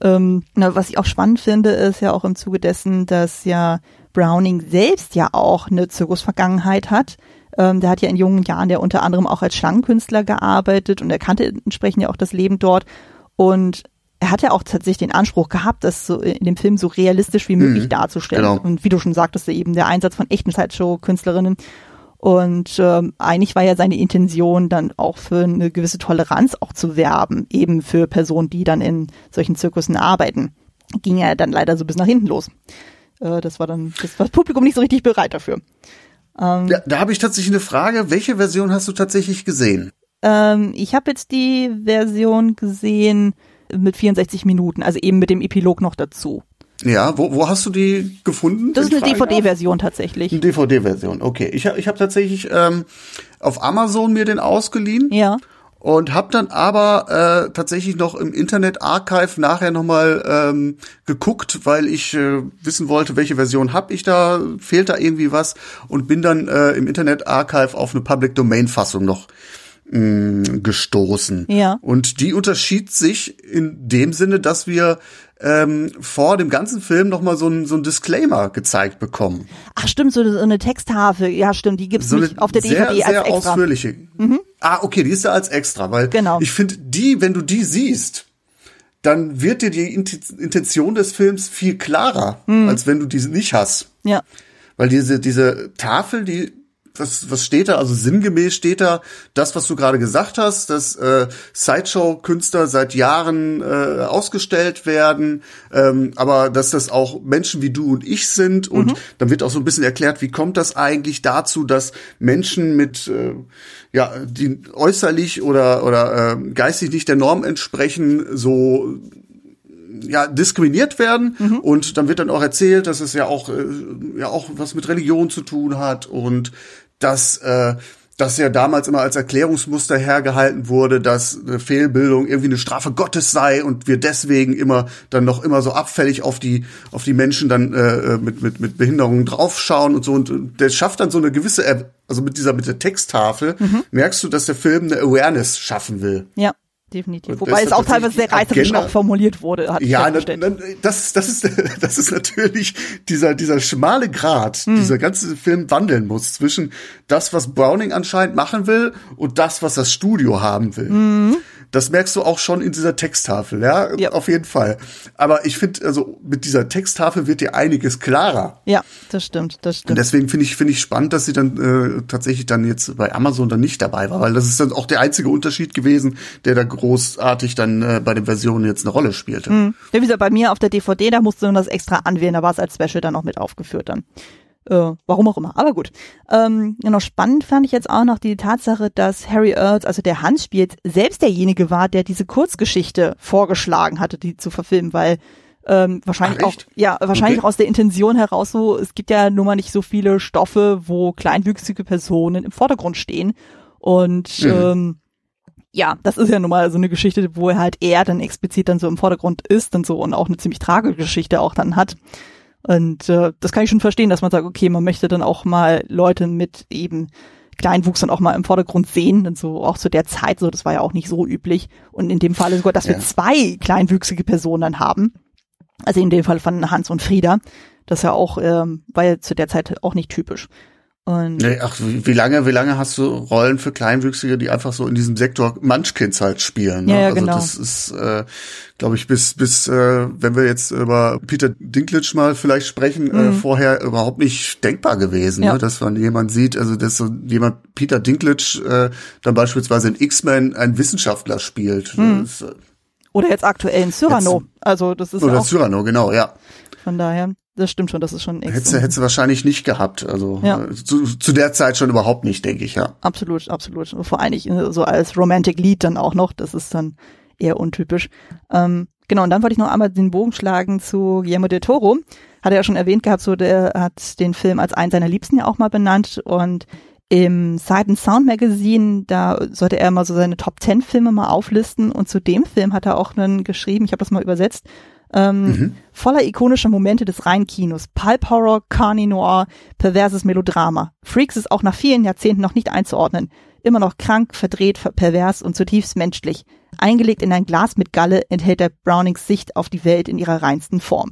Ähm, na, was ich auch spannend finde, ist ja auch im Zuge dessen, dass ja Browning selbst ja auch eine Zirkusvergangenheit hat. Ähm, der hat ja in jungen Jahren ja unter anderem auch als Schlangenkünstler gearbeitet und er kannte entsprechend ja auch das Leben dort. Und er hat ja auch tatsächlich den Anspruch gehabt, das so in dem Film so realistisch wie möglich mhm, darzustellen. Genau. Und wie du schon sagtest, eben der Einsatz von echten Sideshow-Künstlerinnen. Und ähm, eigentlich war ja seine Intention dann auch für eine gewisse Toleranz auch zu werben, eben für Personen, die dann in solchen Zirkussen arbeiten. Ging ja dann leider so bis nach hinten los. Äh, das war dann, das war das Publikum nicht so richtig bereit dafür. Ähm, da da habe ich tatsächlich eine Frage. Welche Version hast du tatsächlich gesehen? Ähm, ich habe jetzt die Version gesehen mit 64 Minuten, also eben mit dem Epilog noch dazu. Ja, wo, wo hast du die gefunden? Das ist eine DVD-Version tatsächlich. Eine DVD-Version, okay. Ich habe ich hab tatsächlich ähm, auf Amazon mir den ausgeliehen. Ja. Und habe dann aber äh, tatsächlich noch im Internet Archive nachher nochmal ähm, geguckt, weil ich äh, wissen wollte, welche Version hab ich da, fehlt da irgendwie was und bin dann äh, im Internet Archive auf eine Public Domain Fassung noch mh, gestoßen. Ja. Und die unterschied sich in dem Sinne, dass wir ähm, vor dem ganzen Film noch mal so ein, so ein Disclaimer gezeigt bekommen. Ach stimmt, so eine Texttafel. Ja, stimmt, die gibt's so nicht auf der DVD sehr, als sehr extra. ausführliche. Mhm. Ah, okay, die ist da als extra, weil genau. ich finde, die, wenn du die siehst, dann wird dir die Intention des Films viel klarer, mhm. als wenn du diese nicht hast. Ja. Weil diese, diese Tafel, die was, was steht da? Also sinngemäß steht da das, was du gerade gesagt hast, dass äh, Sideshow-Künstler seit Jahren äh, ausgestellt werden, ähm, aber dass das auch Menschen wie du und ich sind. Und mhm. dann wird auch so ein bisschen erklärt, wie kommt das eigentlich dazu, dass Menschen mit äh, ja, die äußerlich oder oder äh, geistig nicht der Norm entsprechen, so ja diskriminiert werden mhm. und dann wird dann auch erzählt, dass es ja auch äh, ja auch was mit Religion zu tun hat und dass äh, das ja damals immer als Erklärungsmuster hergehalten wurde, dass eine Fehlbildung irgendwie eine Strafe Gottes sei und wir deswegen immer dann noch immer so abfällig auf die auf die Menschen dann äh, mit mit mit Behinderungen draufschauen und so und der schafft dann so eine gewisse also mit dieser mit der Texttafel mhm. merkst du, dass der Film eine Awareness schaffen will. Ja definitiv. Wobei es auch teilweise sehr reißerisch auch formuliert wurde. Ja, na, na, das, das, ist, das ist natürlich dieser, dieser schmale Grat, hm. dieser ganze Film wandeln muss zwischen das, was Browning anscheinend machen will und das, was das Studio haben will. Hm. Das merkst du auch schon in dieser Texttafel, ja, ja. auf jeden Fall. Aber ich finde, also mit dieser Texttafel wird dir einiges klarer. Ja, das stimmt, das stimmt. Und deswegen finde ich finde ich spannend, dass sie dann äh, tatsächlich dann jetzt bei Amazon dann nicht dabei war, weil das ist dann auch der einzige Unterschied gewesen, der da großartig dann äh, bei den Versionen jetzt eine Rolle spielte. Mhm. Ja, wie gesagt, bei mir auf der DVD, da musste man das extra anwählen, da war es als Special dann auch mit aufgeführt dann. Äh, warum auch immer, aber gut. Ähm, genau, spannend fand ich jetzt auch noch die Tatsache, dass Harry Earls, also der Hans spielt, selbst derjenige war, der diese Kurzgeschichte vorgeschlagen hatte, die zu verfilmen, weil ähm, wahrscheinlich Ach, auch, ja, wahrscheinlich okay. aus der Intention heraus so, es gibt ja nun mal nicht so viele Stoffe, wo kleinwüchsige Personen im Vordergrund stehen. Und mhm. ähm, ja, das ist ja nun mal so eine Geschichte, wo er halt eher dann explizit dann so im Vordergrund ist und so und auch eine ziemlich tragische Geschichte auch dann hat. Und äh, das kann ich schon verstehen, dass man sagt, okay, man möchte dann auch mal Leute mit eben Kleinwuchs dann auch mal im Vordergrund sehen. Und so auch zu der Zeit, so das war ja auch nicht so üblich. Und in dem Fall sogar, dass ja. wir zwei kleinwüchsige Personen haben. Also in dem Fall von Hans und Frieda. Das ja auch, ähm, war ja zu der Zeit auch nicht typisch. Und nee, ach, wie lange, wie lange hast du Rollen für Kleinwüchsige, die einfach so in diesem Sektor Munchkins halt spielen? Ne? Ja, ja, also genau. das ist, äh, glaube ich, bis, bis, äh, wenn wir jetzt über Peter Dinklage mal vielleicht sprechen, äh, mhm. äh, vorher überhaupt nicht denkbar gewesen, ja. ne? dass man jemand sieht, also dass so jemand Peter Dinklage äh, dann beispielsweise in X-Men ein Wissenschaftler spielt. Mhm. Das, äh, Oder jetzt aktuell in Cyrano. Jetzt, also das ist oder ja auch, Cyrano, genau, ja. Von daher, das stimmt schon, das ist schon extra. Hätte, hätte wahrscheinlich nicht gehabt. Also ja. äh, zu, zu der Zeit schon überhaupt nicht, denke ich, ja. Absolut, absolut. Vor allem äh, so als Romantic Lied dann auch noch, das ist dann eher untypisch. Ähm, genau, und dann wollte ich noch einmal den Bogen schlagen zu Guillermo del Toro. Hat er ja schon erwähnt gehabt, so der hat den Film als einen seiner Liebsten ja auch mal benannt und im Sight and Sound Magazine, da sollte er mal so seine Top Ten Filme mal auflisten und zu dem Film hat er auch einen geschrieben, ich habe das mal übersetzt, ähm, mhm. voller ikonischer Momente des Rheinkinos. Pulp Horror, Carney Noir, perverses Melodrama. Freaks ist auch nach vielen Jahrzehnten noch nicht einzuordnen. Immer noch krank, verdreht, pervers und zutiefst menschlich. Eingelegt in ein Glas mit Galle enthält er Brownings Sicht auf die Welt in ihrer reinsten Form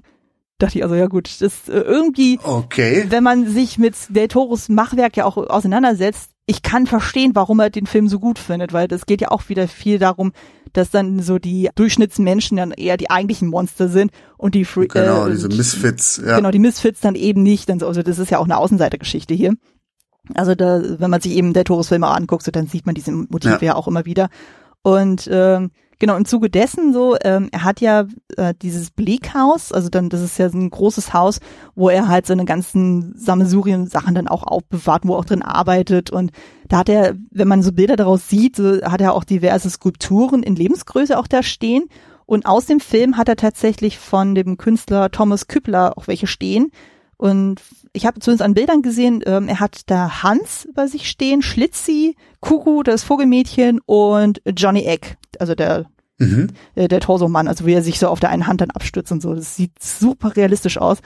dachte ich also, ja gut, das äh, irgendwie, okay. wenn man sich mit Del Toros Machwerk ja auch auseinandersetzt, ich kann verstehen, warum er den Film so gut findet, weil das geht ja auch wieder viel darum, dass dann so die Durchschnittsmenschen dann eher die eigentlichen Monster sind und die Free Genau, äh, diese Misfits, ja. Genau, die Misfits dann eben nicht. Also das ist ja auch eine Außenseitergeschichte hier. Also da, wenn man sich eben der Toros Filme anguckt, so, dann sieht man diese Motive ja. ja auch immer wieder. Und ähm, Genau, im Zuge dessen so, ähm, er hat ja äh, dieses Bleak House, also dann, das ist ja so ein großes Haus, wo er halt seine ganzen Sammesurien-Sachen dann auch aufbewahrt, wo er auch drin arbeitet. Und da hat er, wenn man so Bilder daraus sieht, so, hat er auch diverse Skulpturen in Lebensgröße auch da stehen. Und aus dem Film hat er tatsächlich von dem Künstler Thomas Küppler auch welche stehen und ich habe zumindest an Bildern gesehen, ähm, er hat da Hans bei sich stehen, Schlitzi, Kuku, das Vogelmädchen und Johnny Egg, also der mhm. äh, der Torso-Mann, also wie er sich so auf der einen Hand dann abstützt und so. Das sieht super realistisch aus.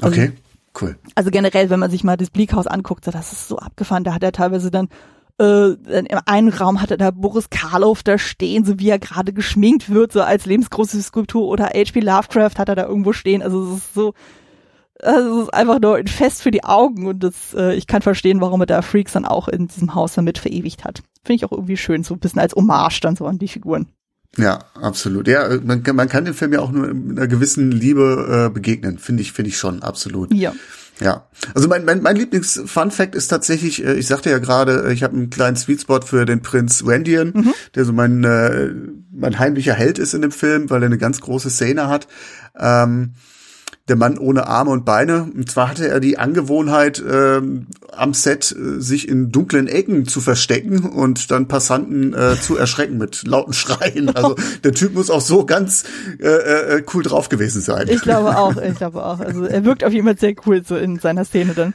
Also, okay, cool. Also generell, wenn man sich mal das Bleakhaus anguckt, so, das ist so abgefahren. Da hat er teilweise dann äh, im einen Raum hat er da Boris Karloff da stehen, so wie er gerade geschminkt wird, so als lebensgroße Skulptur oder H.P. Lovecraft hat er da irgendwo stehen. Also es ist so also es ist einfach nur ein Fest für die Augen und das, äh, ich kann verstehen, warum er da Freaks dann auch in diesem Haus damit verewigt hat. Finde ich auch irgendwie schön, so ein bisschen als Hommage dann so an die Figuren. Ja, absolut. Ja, man, man kann dem Film ja auch nur mit einer gewissen Liebe äh, begegnen, finde ich, finde ich schon, absolut. Ja. Ja, also mein, mein, mein Lieblings-Fun-Fact ist tatsächlich, äh, ich sagte ja gerade, äh, ich habe einen kleinen Sweetspot für den Prinz Wendian, mhm. der so mein, äh, mein heimlicher Held ist in dem Film, weil er eine ganz große Szene hat. Ähm, der Mann ohne Arme und Beine. Und zwar hatte er die Angewohnheit, ähm, am Set äh, sich in dunklen Ecken zu verstecken und dann Passanten äh, zu erschrecken mit lauten Schreien. Also der Typ muss auch so ganz äh, äh, cool drauf gewesen sein. Ich glaube auch, ich glaube auch. Also er wirkt auf jeden Fall sehr cool so in seiner Szene dann.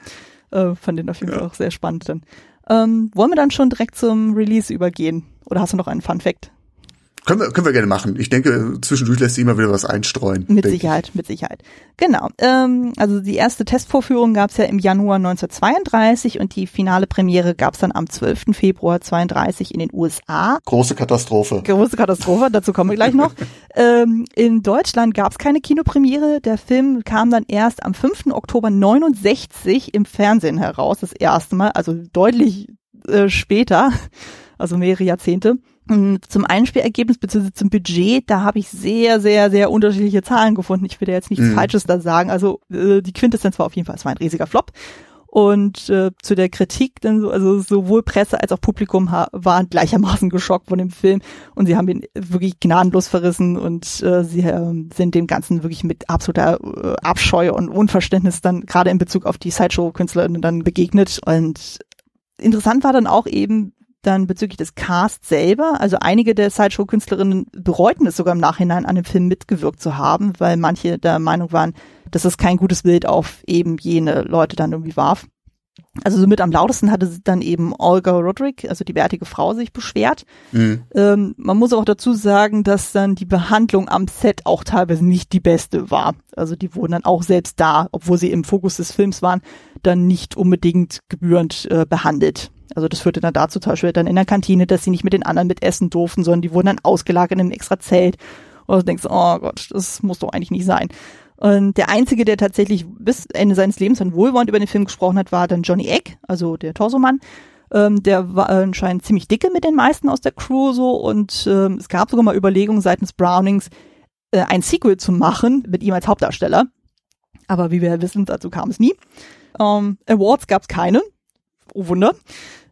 Äh, fand den auf jeden Fall auch sehr spannend dann. Ähm, wollen wir dann schon direkt zum Release übergehen? Oder hast du noch einen Fun Fact? Können wir, können wir gerne machen. Ich denke, zwischendurch lässt sich immer wieder was einstreuen. Mit Sicherheit, ich. mit Sicherheit. Genau. Ähm, also die erste Testvorführung gab es ja im Januar 1932 und die finale Premiere gab es dann am 12. Februar 32 in den USA. Große Katastrophe. Große Katastrophe, dazu kommen wir gleich noch. ähm, in Deutschland gab es keine Kinopremiere. Der Film kam dann erst am 5. Oktober 69 im Fernsehen heraus, das erste Mal, also deutlich äh, später, also mehrere Jahrzehnte. Zum Einspielergebnis bzw. zum Budget, da habe ich sehr, sehr, sehr unterschiedliche Zahlen gefunden. Ich will ja jetzt nichts mhm. Falsches da sagen. Also äh, die Quintessenz war auf jeden Fall, es war ein riesiger Flop. Und äh, zu der Kritik, dann so, also sowohl Presse als auch Publikum waren gleichermaßen geschockt von dem Film und sie haben ihn wirklich gnadenlos verrissen und äh, sie äh, sind dem Ganzen wirklich mit absoluter äh, Abscheu und Unverständnis dann gerade in Bezug auf die Sideshow-Künstlerinnen dann begegnet. Und interessant war dann auch eben, dann bezüglich des Casts selber, also einige der Sideshow-Künstlerinnen bereuten es sogar im Nachhinein an dem Film mitgewirkt zu haben, weil manche der Meinung waren, dass es kein gutes Bild auf eben jene Leute dann irgendwie warf. Also somit am lautesten hatte dann eben Olga Roderick, also die bärtige Frau, sich beschwert. Mhm. Ähm, man muss auch dazu sagen, dass dann die Behandlung am Set auch teilweise nicht die beste war. Also die wurden dann auch selbst da, obwohl sie im Fokus des Films waren, dann nicht unbedingt gebührend äh, behandelt. Also das führte dann dazu zum Beispiel dann in der Kantine, dass sie nicht mit den anderen mit essen durften, sondern die wurden dann ausgelagert in einem extra Zelt. Und du denkst, oh Gott, das muss doch eigentlich nicht sein. Und der Einzige, der tatsächlich bis Ende seines Lebens dann wohlwollend über den Film gesprochen hat, war dann Johnny Egg, also der Torsomann. Ähm, der war anscheinend ziemlich dicke mit den meisten aus der Crew so und ähm, es gab sogar mal Überlegungen seitens Brownings, äh, ein Sequel zu machen mit ihm als Hauptdarsteller. Aber wie wir wissen, dazu kam es nie. Ähm, Awards gab es keine. Oh Wunder.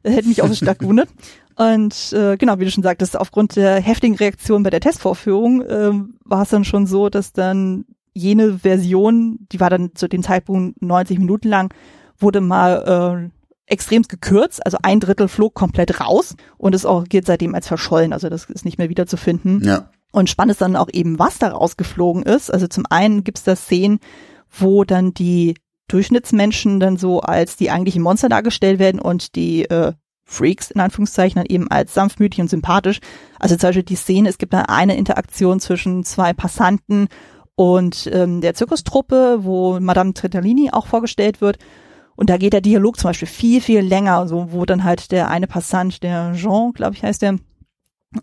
Hätte mich auch so stark gewundert. Und äh, genau, wie du schon sagtest, aufgrund der heftigen Reaktion bei der Testvorführung äh, war es dann schon so, dass dann jene Version, die war dann zu dem Zeitpunkt 90 Minuten lang, wurde mal äh, extrem gekürzt, also ein Drittel flog komplett raus und es auch gilt seitdem als verschollen, also das ist nicht mehr wiederzufinden. Ja. Und spannend ist dann auch eben, was da rausgeflogen ist. Also zum einen gibt es da Szenen, wo dann die Durchschnittsmenschen dann so als die eigentlichen Monster dargestellt werden und die äh, Freaks in Anführungszeichen dann eben als sanftmütig und sympathisch. Also zum Beispiel die Szene, es gibt da eine Interaktion zwischen zwei Passanten und ähm, der Zirkustruppe, wo Madame Tretalini auch vorgestellt wird. Und da geht der Dialog zum Beispiel viel, viel länger, so wo dann halt der eine Passant, der Jean, glaube ich, heißt der,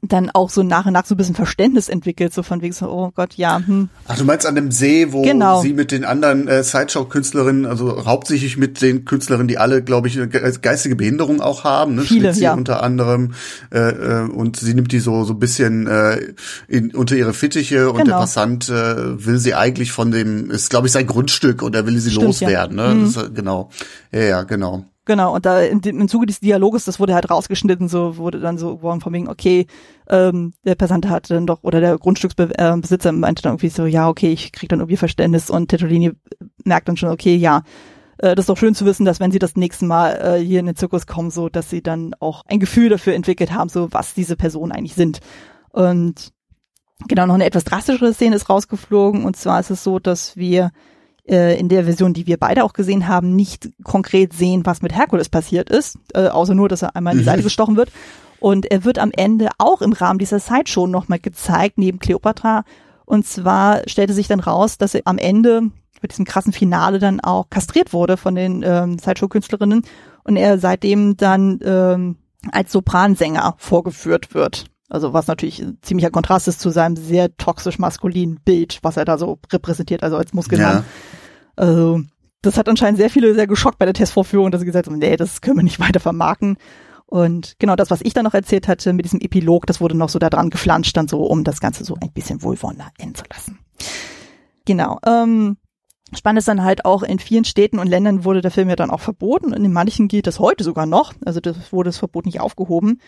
dann auch so nach und nach so ein bisschen Verständnis entwickelt, so von wegen so, oh Gott, ja. Hm. Ach, du meinst an dem See, wo Genau. sie mit den anderen äh, Sideshow-Künstlerinnen, also hauptsächlich mit den Künstlerinnen, die alle, glaube ich, ge- geistige Behinderung auch haben, ne? Viele, Schlitzi ja. unter anderem, äh, äh, und sie nimmt die so so ein bisschen äh, in, unter ihre Fittiche und der Genau. Passant äh, will sie eigentlich von dem, ist glaube ich sein Grundstück und er will sie Stimmt, loswerden, ja. ne? Mhm. Das, äh, genau, ja, ja, genau. Genau, und da im Zuge des Dialoges, das wurde halt rausgeschnitten, so wurde dann so worden von wegen, okay, ähm, der Passant hat dann doch, oder der Grundstücksbesitzer Besitzer meinte dann irgendwie so, ja, okay, ich krieg dann irgendwie Verständnis und Tetrolini merkt dann schon, okay, ja, äh, das ist doch schön zu wissen, dass wenn sie das nächste Mal äh, hier in den Zirkus kommen, so, dass sie dann auch ein Gefühl dafür entwickelt haben, so, was diese Personen eigentlich sind. Und genau, noch eine etwas drastischere Szene ist rausgeflogen, und zwar ist es so, dass wir äh, in der Version, die wir beide auch gesehen haben, nicht konkret sehen, was mit Herkules passiert ist, äh, außer nur, dass er einmal in die Mhm. Seite gestochen wird. Und er wird am Ende auch im Rahmen dieser Sideshow nochmal gezeigt, neben Cleopatra. Und zwar stellte sich dann raus, dass er am Ende mit diesem krassen Finale dann auch kastriert wurde von den ähm, Sideshow-Künstlerinnen und er seitdem dann ähm, als Sopransänger vorgeführt wird. Also was natürlich ein ziemlicher Kontrast ist zu seinem sehr toxisch maskulinen Bild, was er da so repräsentiert, also als Muskelmann. Ja. Also das hat anscheinend sehr viele sehr geschockt bei der Testvorführung, dass sie gesagt haben, nee, das können wir nicht weiter vermarkten. Und genau das, was ich dann noch erzählt hatte mit diesem Epilog, das wurde noch so da dran geflanscht, dann so, um das Ganze so ein bisschen wohlwollender enden zu lassen. Genau. Ähm, spannend ist dann halt auch, in vielen Städten und Ländern wurde der Film ja dann auch verboten und in manchen geht das heute sogar noch. Also das wurde das Verbot nicht aufgehoben.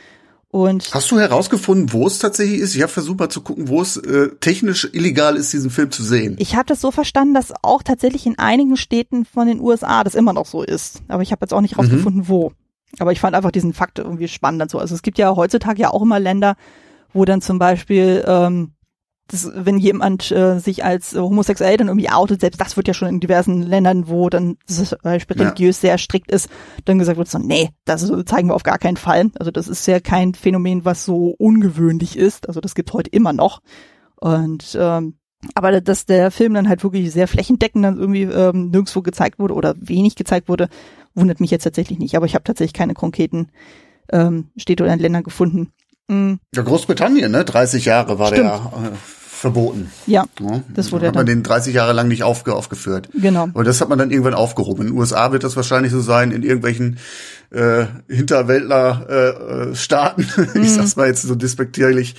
Und Hast du herausgefunden, wo es tatsächlich ist? Ich habe versucht mal zu gucken, wo es äh, technisch illegal ist, diesen Film zu sehen. Ich habe das so verstanden, dass auch tatsächlich in einigen Städten von den USA das immer noch so ist. Aber ich habe jetzt auch nicht rausgefunden, wo. Aber ich fand einfach diesen Fakt irgendwie spannend dazu. Also es gibt ja heutzutage ja auch immer Länder, wo dann zum Beispiel, ähm, das, wenn jemand äh, sich als äh, homosexuell dann irgendwie outet, selbst das wird ja schon in diversen Ländern, wo dann zum Beispiel Ja. religiös sehr strikt ist, dann gesagt wird so, nee, das zeigen wir auf gar keinen Fall. Also das ist ja kein Phänomen, was so ungewöhnlich ist. Also das gibt heute immer noch. Und ähm, aber dass der Film dann halt wirklich sehr flächendeckend dann irgendwie ähm, nirgendwo gezeigt wurde oder wenig gezeigt wurde, wundert mich jetzt tatsächlich nicht. Aber ich habe tatsächlich keine konkreten ähm, Städte oder Länder gefunden. Mm, Ja, Großbritannien, ne? 30 Jahre war Stimmt. der äh, verboten. ja, Ja, Das wurde hat ja man den 30 Jahre lang nicht aufge aufgeführt. genau. Aber das hat man dann irgendwann aufgehoben. In den USA wird das wahrscheinlich so sein, in irgendwelchen äh, Hinterwäldler-Staaten, äh, Staaten, Mhm. ich sag's mal jetzt so despektierlich,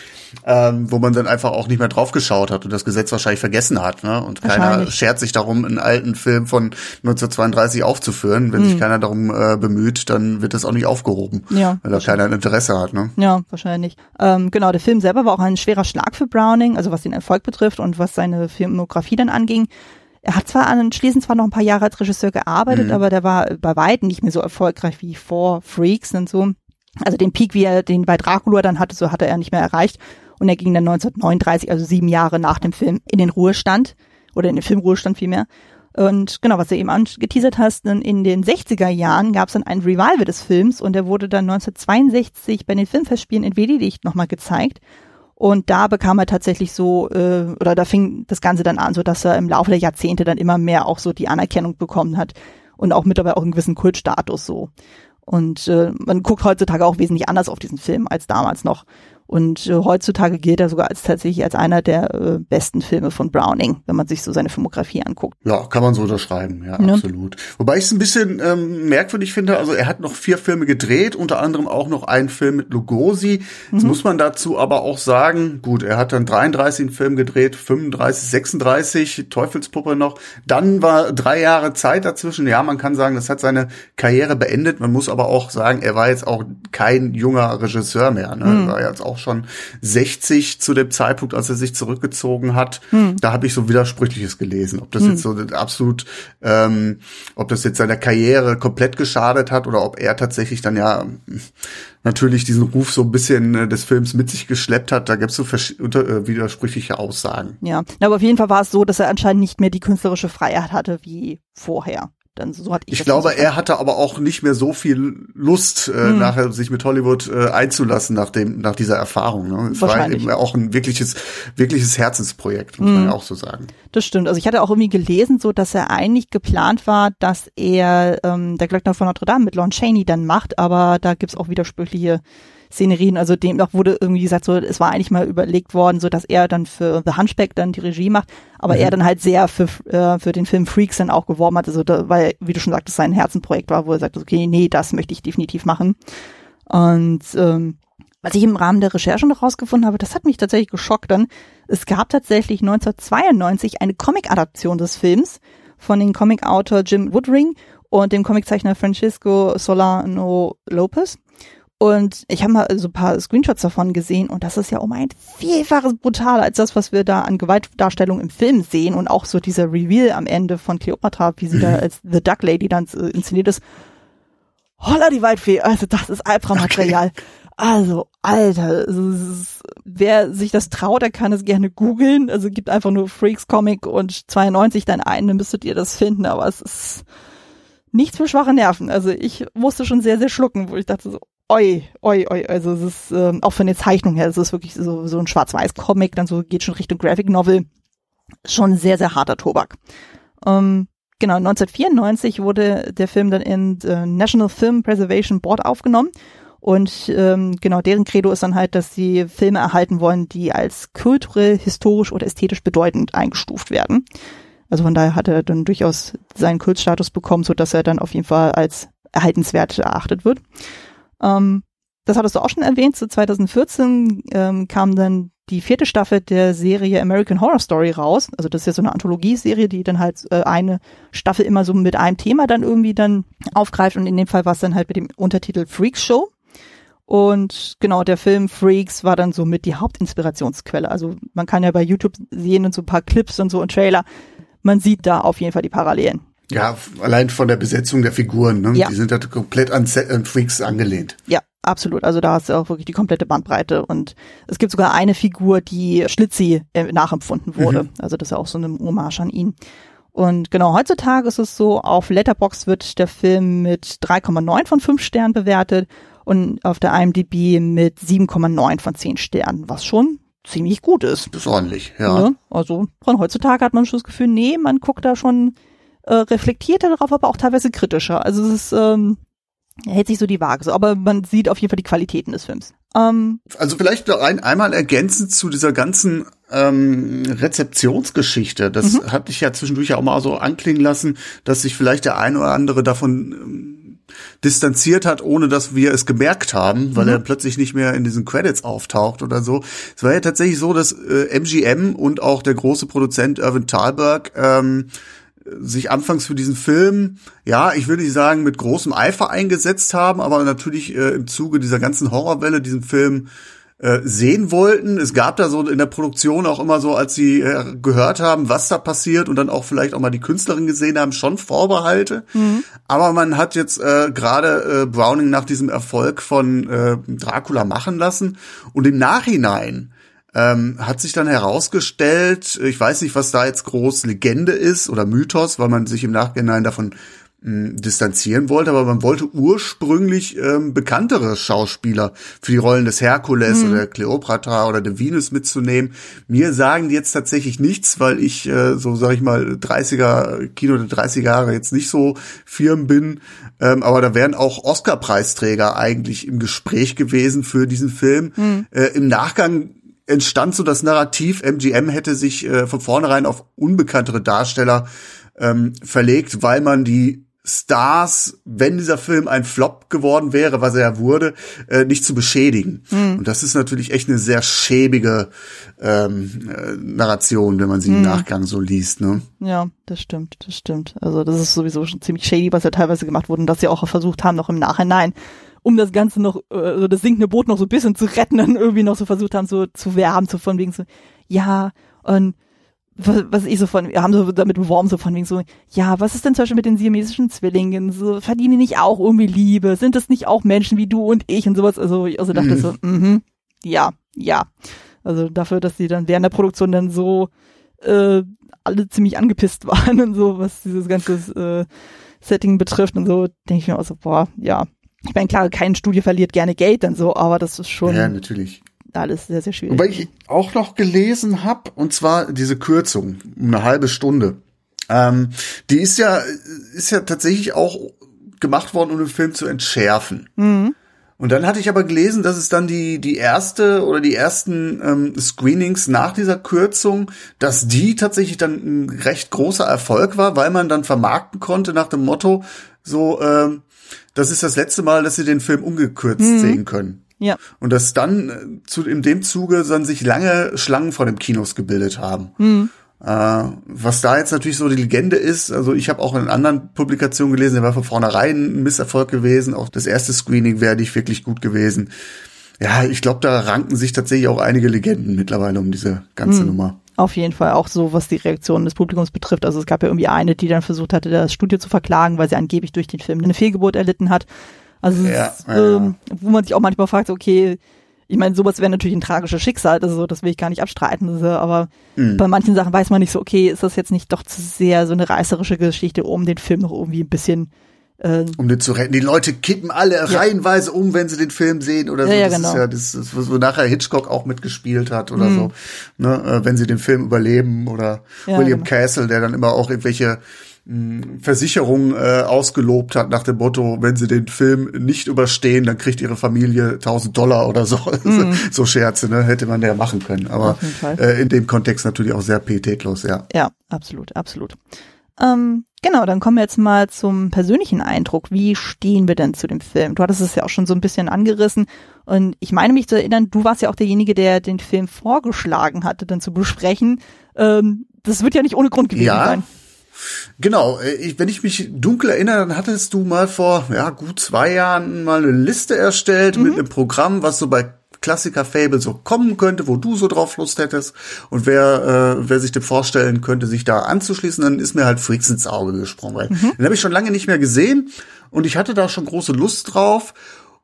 ähm, wo man dann einfach auch nicht mehr drauf geschaut hat und das Gesetz wahrscheinlich vergessen hat. Ne? Und keiner schert sich darum, einen alten Film von 1932 aufzuführen. Wenn Mhm. sich keiner darum äh, bemüht, dann wird das auch nicht aufgehoben, Ja, weil da keiner ein Interesse hat. Ne? Ja, wahrscheinlich. Ähm, genau, der Film selber war auch ein schwerer Schlag für Browning, also was den Erfolg betrifft und was seine Filmografie dann anging. Er hat zwar anschließend zwar noch ein paar Jahre als Regisseur gearbeitet, Mhm. aber der war bei weitem nicht mehr so erfolgreich wie vor Freaks und so. Also den Peak, wie er den bei Dracula dann hatte, so hatte er nicht mehr erreicht. Und er ging dann 1939, also sieben Jahre nach dem Film, in den Ruhestand oder in den Filmruhestand vielmehr. Und genau, was du eben angeteasert hast, in den 60er Jahren gab es dann ein Revival des Films und der wurde dann 1962 bei den Filmfestspielen in Venedig nochmal gezeigt. Und da bekam er tatsächlich so, äh, oder da fing das Ganze dann an, so dass er im Laufe der Jahrzehnte dann immer mehr auch so die Anerkennung bekommen hat und auch mittlerweile auch einen gewissen Kultstatus so. Und äh, man guckt heutzutage auch wesentlich anders auf diesen Film als damals noch. Und äh, heutzutage gilt er sogar als tatsächlich als einer der äh, besten Filme von Browning, wenn man sich so seine Filmografie anguckt. Ja, kann man so unterschreiben, ja, ja. absolut. Wobei ich es ein bisschen ähm, merkwürdig finde, also er hat noch vier Filme gedreht, unter anderem auch noch einen Film mit Lugosi. Jetzt mhm. muss man dazu aber auch sagen, gut, er hat dann 33 Film gedreht, 35, 36, Teufelspuppe noch. Dann war drei Jahre Zeit dazwischen. Ja, man kann sagen, das hat seine Karriere beendet. Man muss aber auch sagen, er war jetzt auch kein junger Regisseur mehr. Ne? Mhm. Er war jetzt auch schon 60 zu dem Zeitpunkt, als er sich zurückgezogen hat. Hm. Da habe ich so Widersprüchliches gelesen. Ob das hm. jetzt so absolut, ähm, ob das jetzt seiner Karriere komplett geschadet hat oder ob er tatsächlich dann ja natürlich diesen Ruf so ein bisschen äh, des Films mit sich geschleppt hat. Da gibt es so unter, äh, widersprüchliche Aussagen. Ja, aber auf jeden Fall war es so, dass er anscheinend nicht mehr die künstlerische Freiheit hatte wie vorher. Dann so hatte ich. Ich glaube, er hatte aber auch nicht mehr so viel Lust, äh, hm. nachher sich mit Hollywood äh, einzulassen nach dem, nach dieser Erfahrung. Ne? Es war eben auch ein wirkliches, wirkliches Herzensprojekt, muss hm. man ja auch so sagen. Das stimmt. Also ich hatte auch irgendwie gelesen, so dass er eigentlich geplant war, dass er ähm, der Glöckner von Notre Dame mit Lon Chaney dann macht, aber da gibt's auch widersprüchliche Szenerien, also demnach wurde irgendwie gesagt, so, es war eigentlich mal überlegt worden, so dass er dann für The Hunchback dann die Regie macht, aber mhm. er dann halt sehr für, äh, für den Film Freaks dann auch geworben hat, also da, weil, wie du schon sagtest, sein Herzenprojekt war, wo er sagt, okay, nee, das möchte ich definitiv machen. Und ähm, was ich im Rahmen der Recherche noch rausgefunden habe, das hat mich tatsächlich geschockt dann. Es gab tatsächlich 1992 eine Comic-Adaption des Films von dem Comic-Autor Jim Woodring und dem Comiczeichner Francisco Solano Lopez. Und ich habe mal so ein paar Screenshots davon gesehen und das ist ja um ein Vielfaches brutaler als das, was wir da an Gewaltdarstellung im Film sehen und auch so dieser Reveal am Ende von Cleopatra, wie sie da mhm. als The Duck Lady dann äh, inszeniert ist. Holla die Waldfee, also das ist Albtraummaterial. Okay. Also, Alter, ist, wer sich das traut, der kann es gerne googeln. Also gibt einfach nur Freaks Comic und 92 dann ein, dann müsstet ihr das finden, aber es ist nichts für schwache Nerven. Also ich musste schon sehr, sehr schlucken, wo ich dachte so, oi, oi, oi. Also es ist ähm, auch von der Zeichnung her, es ist wirklich so, so ein Schwarz-Weiß-Comic, dann so geht schon Richtung Graphic Novel. Schon sehr, sehr harter Tobak. Ähm, genau, 1994 wurde der Film dann in äh, National Film Preservation Board aufgenommen. Und ähm, genau, deren Credo ist dann halt, dass sie Filme erhalten wollen, die als kulturell, historisch oder ästhetisch bedeutend eingestuft werden. Also von daher hat er dann durchaus seinen Kultstatus bekommen, so dass er dann auf jeden Fall als erhaltenswert erachtet wird. Ähm, das hattest du auch schon erwähnt. Zu 2014 ähm, kam dann die vierte Staffel der Serie American Horror Story raus. Also das ist ja so eine Anthologieserie, die dann halt äh, eine Staffel immer so mit einem Thema dann irgendwie dann aufgreift. Und in dem Fall war es dann halt mit dem Untertitel Freaks Show. Und genau, der Film Freaks war dann so mit die Hauptinspirationsquelle. Also man kann ja bei YouTube sehen und so ein paar Clips und so und Trailer. Man sieht da auf jeden Fall die Parallelen. Ja, allein von der Besetzung der Figuren, ne? Ja. Die sind halt komplett an, an Freaks angelehnt. Ja, absolut. Also da hast du auch wirklich die komplette Bandbreite. Und es gibt sogar eine Figur, die Schlitzi äh, nachempfunden wurde. Mhm. Also das ist ja auch so eine Hommage an ihn. Und genau, heutzutage ist es so, auf Letterbox wird der Film mit 3,9 von 5 Sternen bewertet und auf der IMDb mit 7,9 von 10 Sternen, was schon ziemlich gut ist. Das ist ordentlich, ja. Ne? Also von heutzutage hat man schon das Gefühl, nee, man guckt da schon äh, reflektierter darauf, aber auch teilweise kritischer. Also es ist, ähm, hält sich so die Waage. So, aber man sieht auf jeden Fall die Qualitäten des Films. Ähm, also vielleicht noch ein, einmal ergänzend zu dieser ganzen ähm, Rezeptionsgeschichte. Das mhm. hatte ich ja zwischendurch auch mal so anklingen lassen, dass sich vielleicht der eine oder andere davon ähm, distanziert hat, ohne dass wir es gemerkt haben, weil mhm. er plötzlich nicht mehr in diesen Credits auftaucht oder so. Es war ja tatsächlich so, dass äh, MGM und auch der große Produzent Irvin Thalberg ähm, sich anfangs für diesen Film, ja, ich würde nicht sagen mit großem Eifer eingesetzt haben, aber natürlich äh, im Zuge dieser ganzen Horrorwelle diesen Film äh, sehen wollten. Es gab da so in der Produktion auch immer so, als sie äh, gehört haben, was da passiert und dann auch vielleicht auch mal die Künstlerin gesehen haben, schon Vorbehalte. Mhm. Aber man hat jetzt äh, gerade äh, Browning nach diesem Erfolg von äh, Dracula machen lassen und im Nachhinein ähm, hat sich dann herausgestellt, ich weiß nicht, was da jetzt groß Legende ist oder Mythos, weil man sich im Nachhinein davon mh, distanzieren wollte, aber man wollte ursprünglich ähm, bekanntere Schauspieler für die Rollen des Herkules mhm. oder Cleopatra oder der Venus mitzunehmen. Mir sagen die jetzt tatsächlich nichts, weil ich äh, so sag ich mal 30er Kino der 30er Jahre jetzt nicht so firm bin, ähm, aber da wären auch Oscar-Preisträger eigentlich im Gespräch gewesen für diesen Film. Mhm. Äh, Im Nachgang entstand so das Narrativ, MGM hätte sich äh, von vornherein auf unbekanntere Darsteller ähm, verlegt, weil man die Stars, wenn dieser Film ein Flop geworden wäre, was er ja wurde, äh, nicht zu beschädigen. Mhm. Und das ist natürlich echt eine sehr schäbige ähm, äh, Narration, wenn man sie mhm. im Nachgang so liest. Ne? Ja, das stimmt, das stimmt. Also das ist sowieso schon ziemlich shady, was ja teilweise gemacht wurde und dass sie auch versucht haben, noch im Nachhinein um das Ganze noch, äh, also das sinkende Boot noch so ein bisschen zu retten, dann irgendwie noch so versucht haben, so zu werben, so von wegen so, ja, und was, was ich so von, wir haben so damit beworben, so von wegen so, ja, was ist denn zum Beispiel mit den siamesischen Zwillingen? So, verdienen die nicht auch irgendwie Liebe? Sind das nicht auch Menschen wie du und ich und sowas? Also, ich also dachte mhm. so, mhm, ja, ja. Also dafür, dass die dann während der Produktion dann so äh, alle ziemlich angepisst waren und so, was dieses ganze äh, Setting betrifft und so, denke ich mir auch so, boah, ja. Ich meine, klar, kein Studio verliert gerne Geld dann so, aber das ist schon. Ja, natürlich alles sehr, sehr schwierig. Wobei ich auch noch gelesen habe, und zwar diese Kürzung, um eine halbe Stunde. Ähm, die ist ja, ist ja tatsächlich auch gemacht worden, um den Film zu entschärfen. Mhm. Und dann hatte ich aber gelesen, dass es dann die, die erste oder die ersten ähm, Screenings nach dieser Kürzung, dass die tatsächlich dann ein recht großer Erfolg war, weil man dann vermarkten konnte nach dem Motto, so, ähm, das ist das letzte Mal, dass sie den Film ungekürzt mhm. sehen können. Ja. Und dass dann äh, zu, in dem Zuge dann sich lange Schlangen vor dem Kinos gebildet haben. Mhm. Äh, was da jetzt natürlich so die Legende ist, also ich habe auch in anderen Publikationen gelesen, der war von vornherein ein Misserfolg gewesen. Auch das erste Screening wäre nicht wirklich gut gewesen. Ja, ich glaube, da ranken sich tatsächlich auch einige Legenden mittlerweile um diese ganze mhm. Nummer. Auf jeden Fall auch so, was die Reaktion des Publikums betrifft. Also es gab ja irgendwie eine, die dann versucht hatte, das Studio zu verklagen, weil sie angeblich durch den Film eine Fehlgeburt erlitten hat. Also ja, ist, ja. Ähm, wo man sich auch manchmal fragt, okay, ich meine, sowas wäre natürlich ein tragisches Schicksal, also das will ich gar nicht abstreiten, also, aber mhm. bei manchen Sachen weiß man nicht so, okay, ist das jetzt nicht doch zu sehr so eine reißerische Geschichte, um den Film noch irgendwie ein bisschen um den zu retten. Die Leute kippen alle ja. reihenweise um, wenn sie den Film sehen oder so. Ja, ja, das genau. ist ja das ist, wo nachher Hitchcock auch mitgespielt hat oder mhm. so. Ne, äh, wenn sie den Film überleben oder William genau. Castle, der dann immer auch irgendwelche Versicherung äh, ausgelobt hat nach dem Motto, wenn sie den Film nicht überstehen, dann kriegt ihre Familie 1000 Dollar oder so. Mhm. so Scherze, ne? Hätte man ja machen können. Aber äh, in dem Kontext natürlich auch sehr pietätlos, ja. Ja, absolut, absolut. Ähm, genau, dann kommen wir jetzt mal zum persönlichen Eindruck. Wie stehen wir denn zu dem Film? Du hattest es ja auch schon so ein bisschen angerissen. Und ich meine mich zu erinnern, du warst ja auch derjenige, der den Film vorgeschlagen hatte, dann zu besprechen. Ähm, das wird ja nicht ohne Grund gewesen ja. sein. Genau, äh, ich, wenn ich mich dunkel erinnere, dann hattest du mal vor ja, gut zwei Jahren mal eine Liste erstellt mhm. mit einem Programm, was so bei Klassiker Fable so kommen könnte, wo du so drauf Lust hättest und wer äh, wer sich dem vorstellen könnte, sich da anzuschließen, dann ist mir halt Freaks ins Auge gesprungen, weil mhm. den habe ich schon lange nicht mehr gesehen und ich hatte da schon große Lust drauf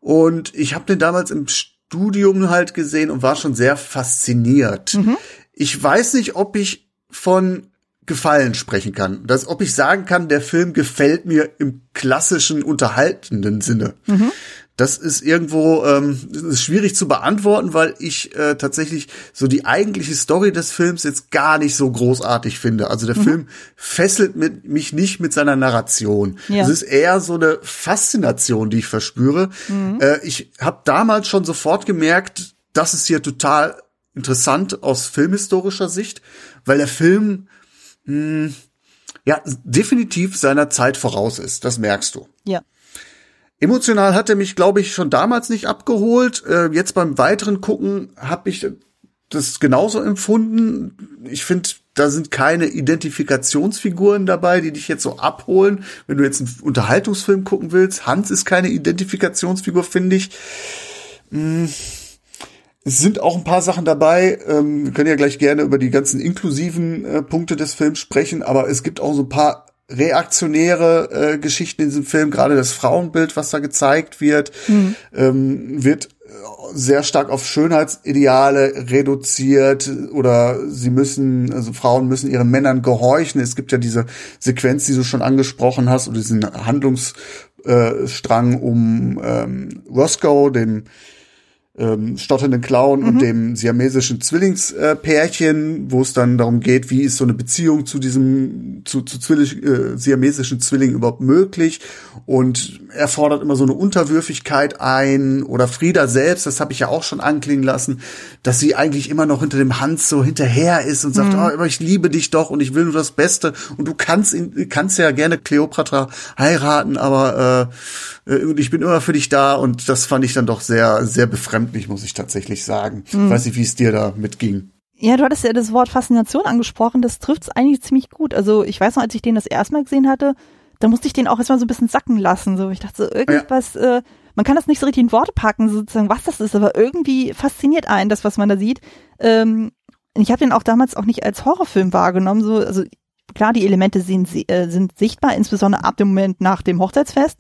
und ich habe den damals im Studium halt gesehen und war schon sehr fasziniert. Mhm. Ich weiß nicht, ob ich von Gefallen sprechen kann. Dass, ob ich sagen kann, der Film gefällt mir im klassischen unterhaltenden Sinne. Mhm. Das ist irgendwo ähm, ist schwierig zu beantworten, weil ich äh, tatsächlich so die eigentliche Story des Films jetzt gar nicht so großartig finde. Also der mhm. Film fesselt mit, mich nicht mit seiner Narration. Ja. Es ist eher so eine Faszination, die ich verspüre. Mhm. Äh, ich habe damals schon sofort gemerkt, das ist hier total interessant aus filmhistorischer Sicht, weil der Film mh, hm, ja, definitiv seiner Zeit voraus ist. Das merkst du. Ja. Emotional hat er mich, glaube ich, schon damals nicht abgeholt. Äh, jetzt beim weiteren Gucken habe ich das genauso empfunden. Ich finde, da sind keine Identifikationsfiguren dabei, die dich jetzt so abholen. Wenn du jetzt einen Unterhaltungsfilm gucken willst, Hans ist keine Identifikationsfigur, finde ich. Hm es sind auch ein paar Sachen dabei. Ähm, wir können ja gleich gerne über die ganzen inklusiven äh, Punkte des Films sprechen, aber es gibt auch so ein paar reaktionäre äh, Geschichten in diesem Film. Gerade das Frauenbild, was da gezeigt wird, mhm. ähm, wird sehr stark auf Schönheitsideale reduziert oder sie müssen, also Frauen müssen ihren Männern gehorchen. Es gibt ja diese Sequenz, die du schon angesprochen hast, oder diesen Handlungsstrang um ähm, Roscoe, dem ähm, stotternden Clown mhm. und dem siamesischen Zwillingspärchen, wo es dann darum geht, wie ist so eine Beziehung zu diesem zu, zu Zwilling, äh, siamesischen Zwilling überhaupt möglich und er fordert immer so eine Unterwürfigkeit ein oder Frieda selbst, das habe ich ja auch schon anklingen lassen, dass sie eigentlich immer noch hinter dem Hans so hinterher ist und sagt, mhm. oh, aber ich liebe dich doch und ich will nur das Beste und du kannst ihn kannst ja gerne Cleopatra heiraten, aber äh, äh ich bin immer für dich da und das fand ich dann doch sehr sehr befremdlich muss ich tatsächlich sagen. Mhm. Ich weiß nicht, wie es dir da mitging. Ja, du hattest ja das Wort Faszination angesprochen, das trifft es eigentlich ziemlich gut. Also ich weiß noch, als ich den das erste Mal gesehen hatte, da musste ich den auch erstmal so ein bisschen sacken lassen. So, ich dachte so, irgendwas, ja. äh, man kann das nicht so richtig in Worte packen, sozusagen, was das ist, aber irgendwie fasziniert einen das, was man da sieht. Ähm, ich habe den auch damals auch nicht als Horrorfilm wahrgenommen. So, also klar, die Elemente sind, äh, sind sichtbar, insbesondere ab dem Moment nach dem Hochzeitsfest.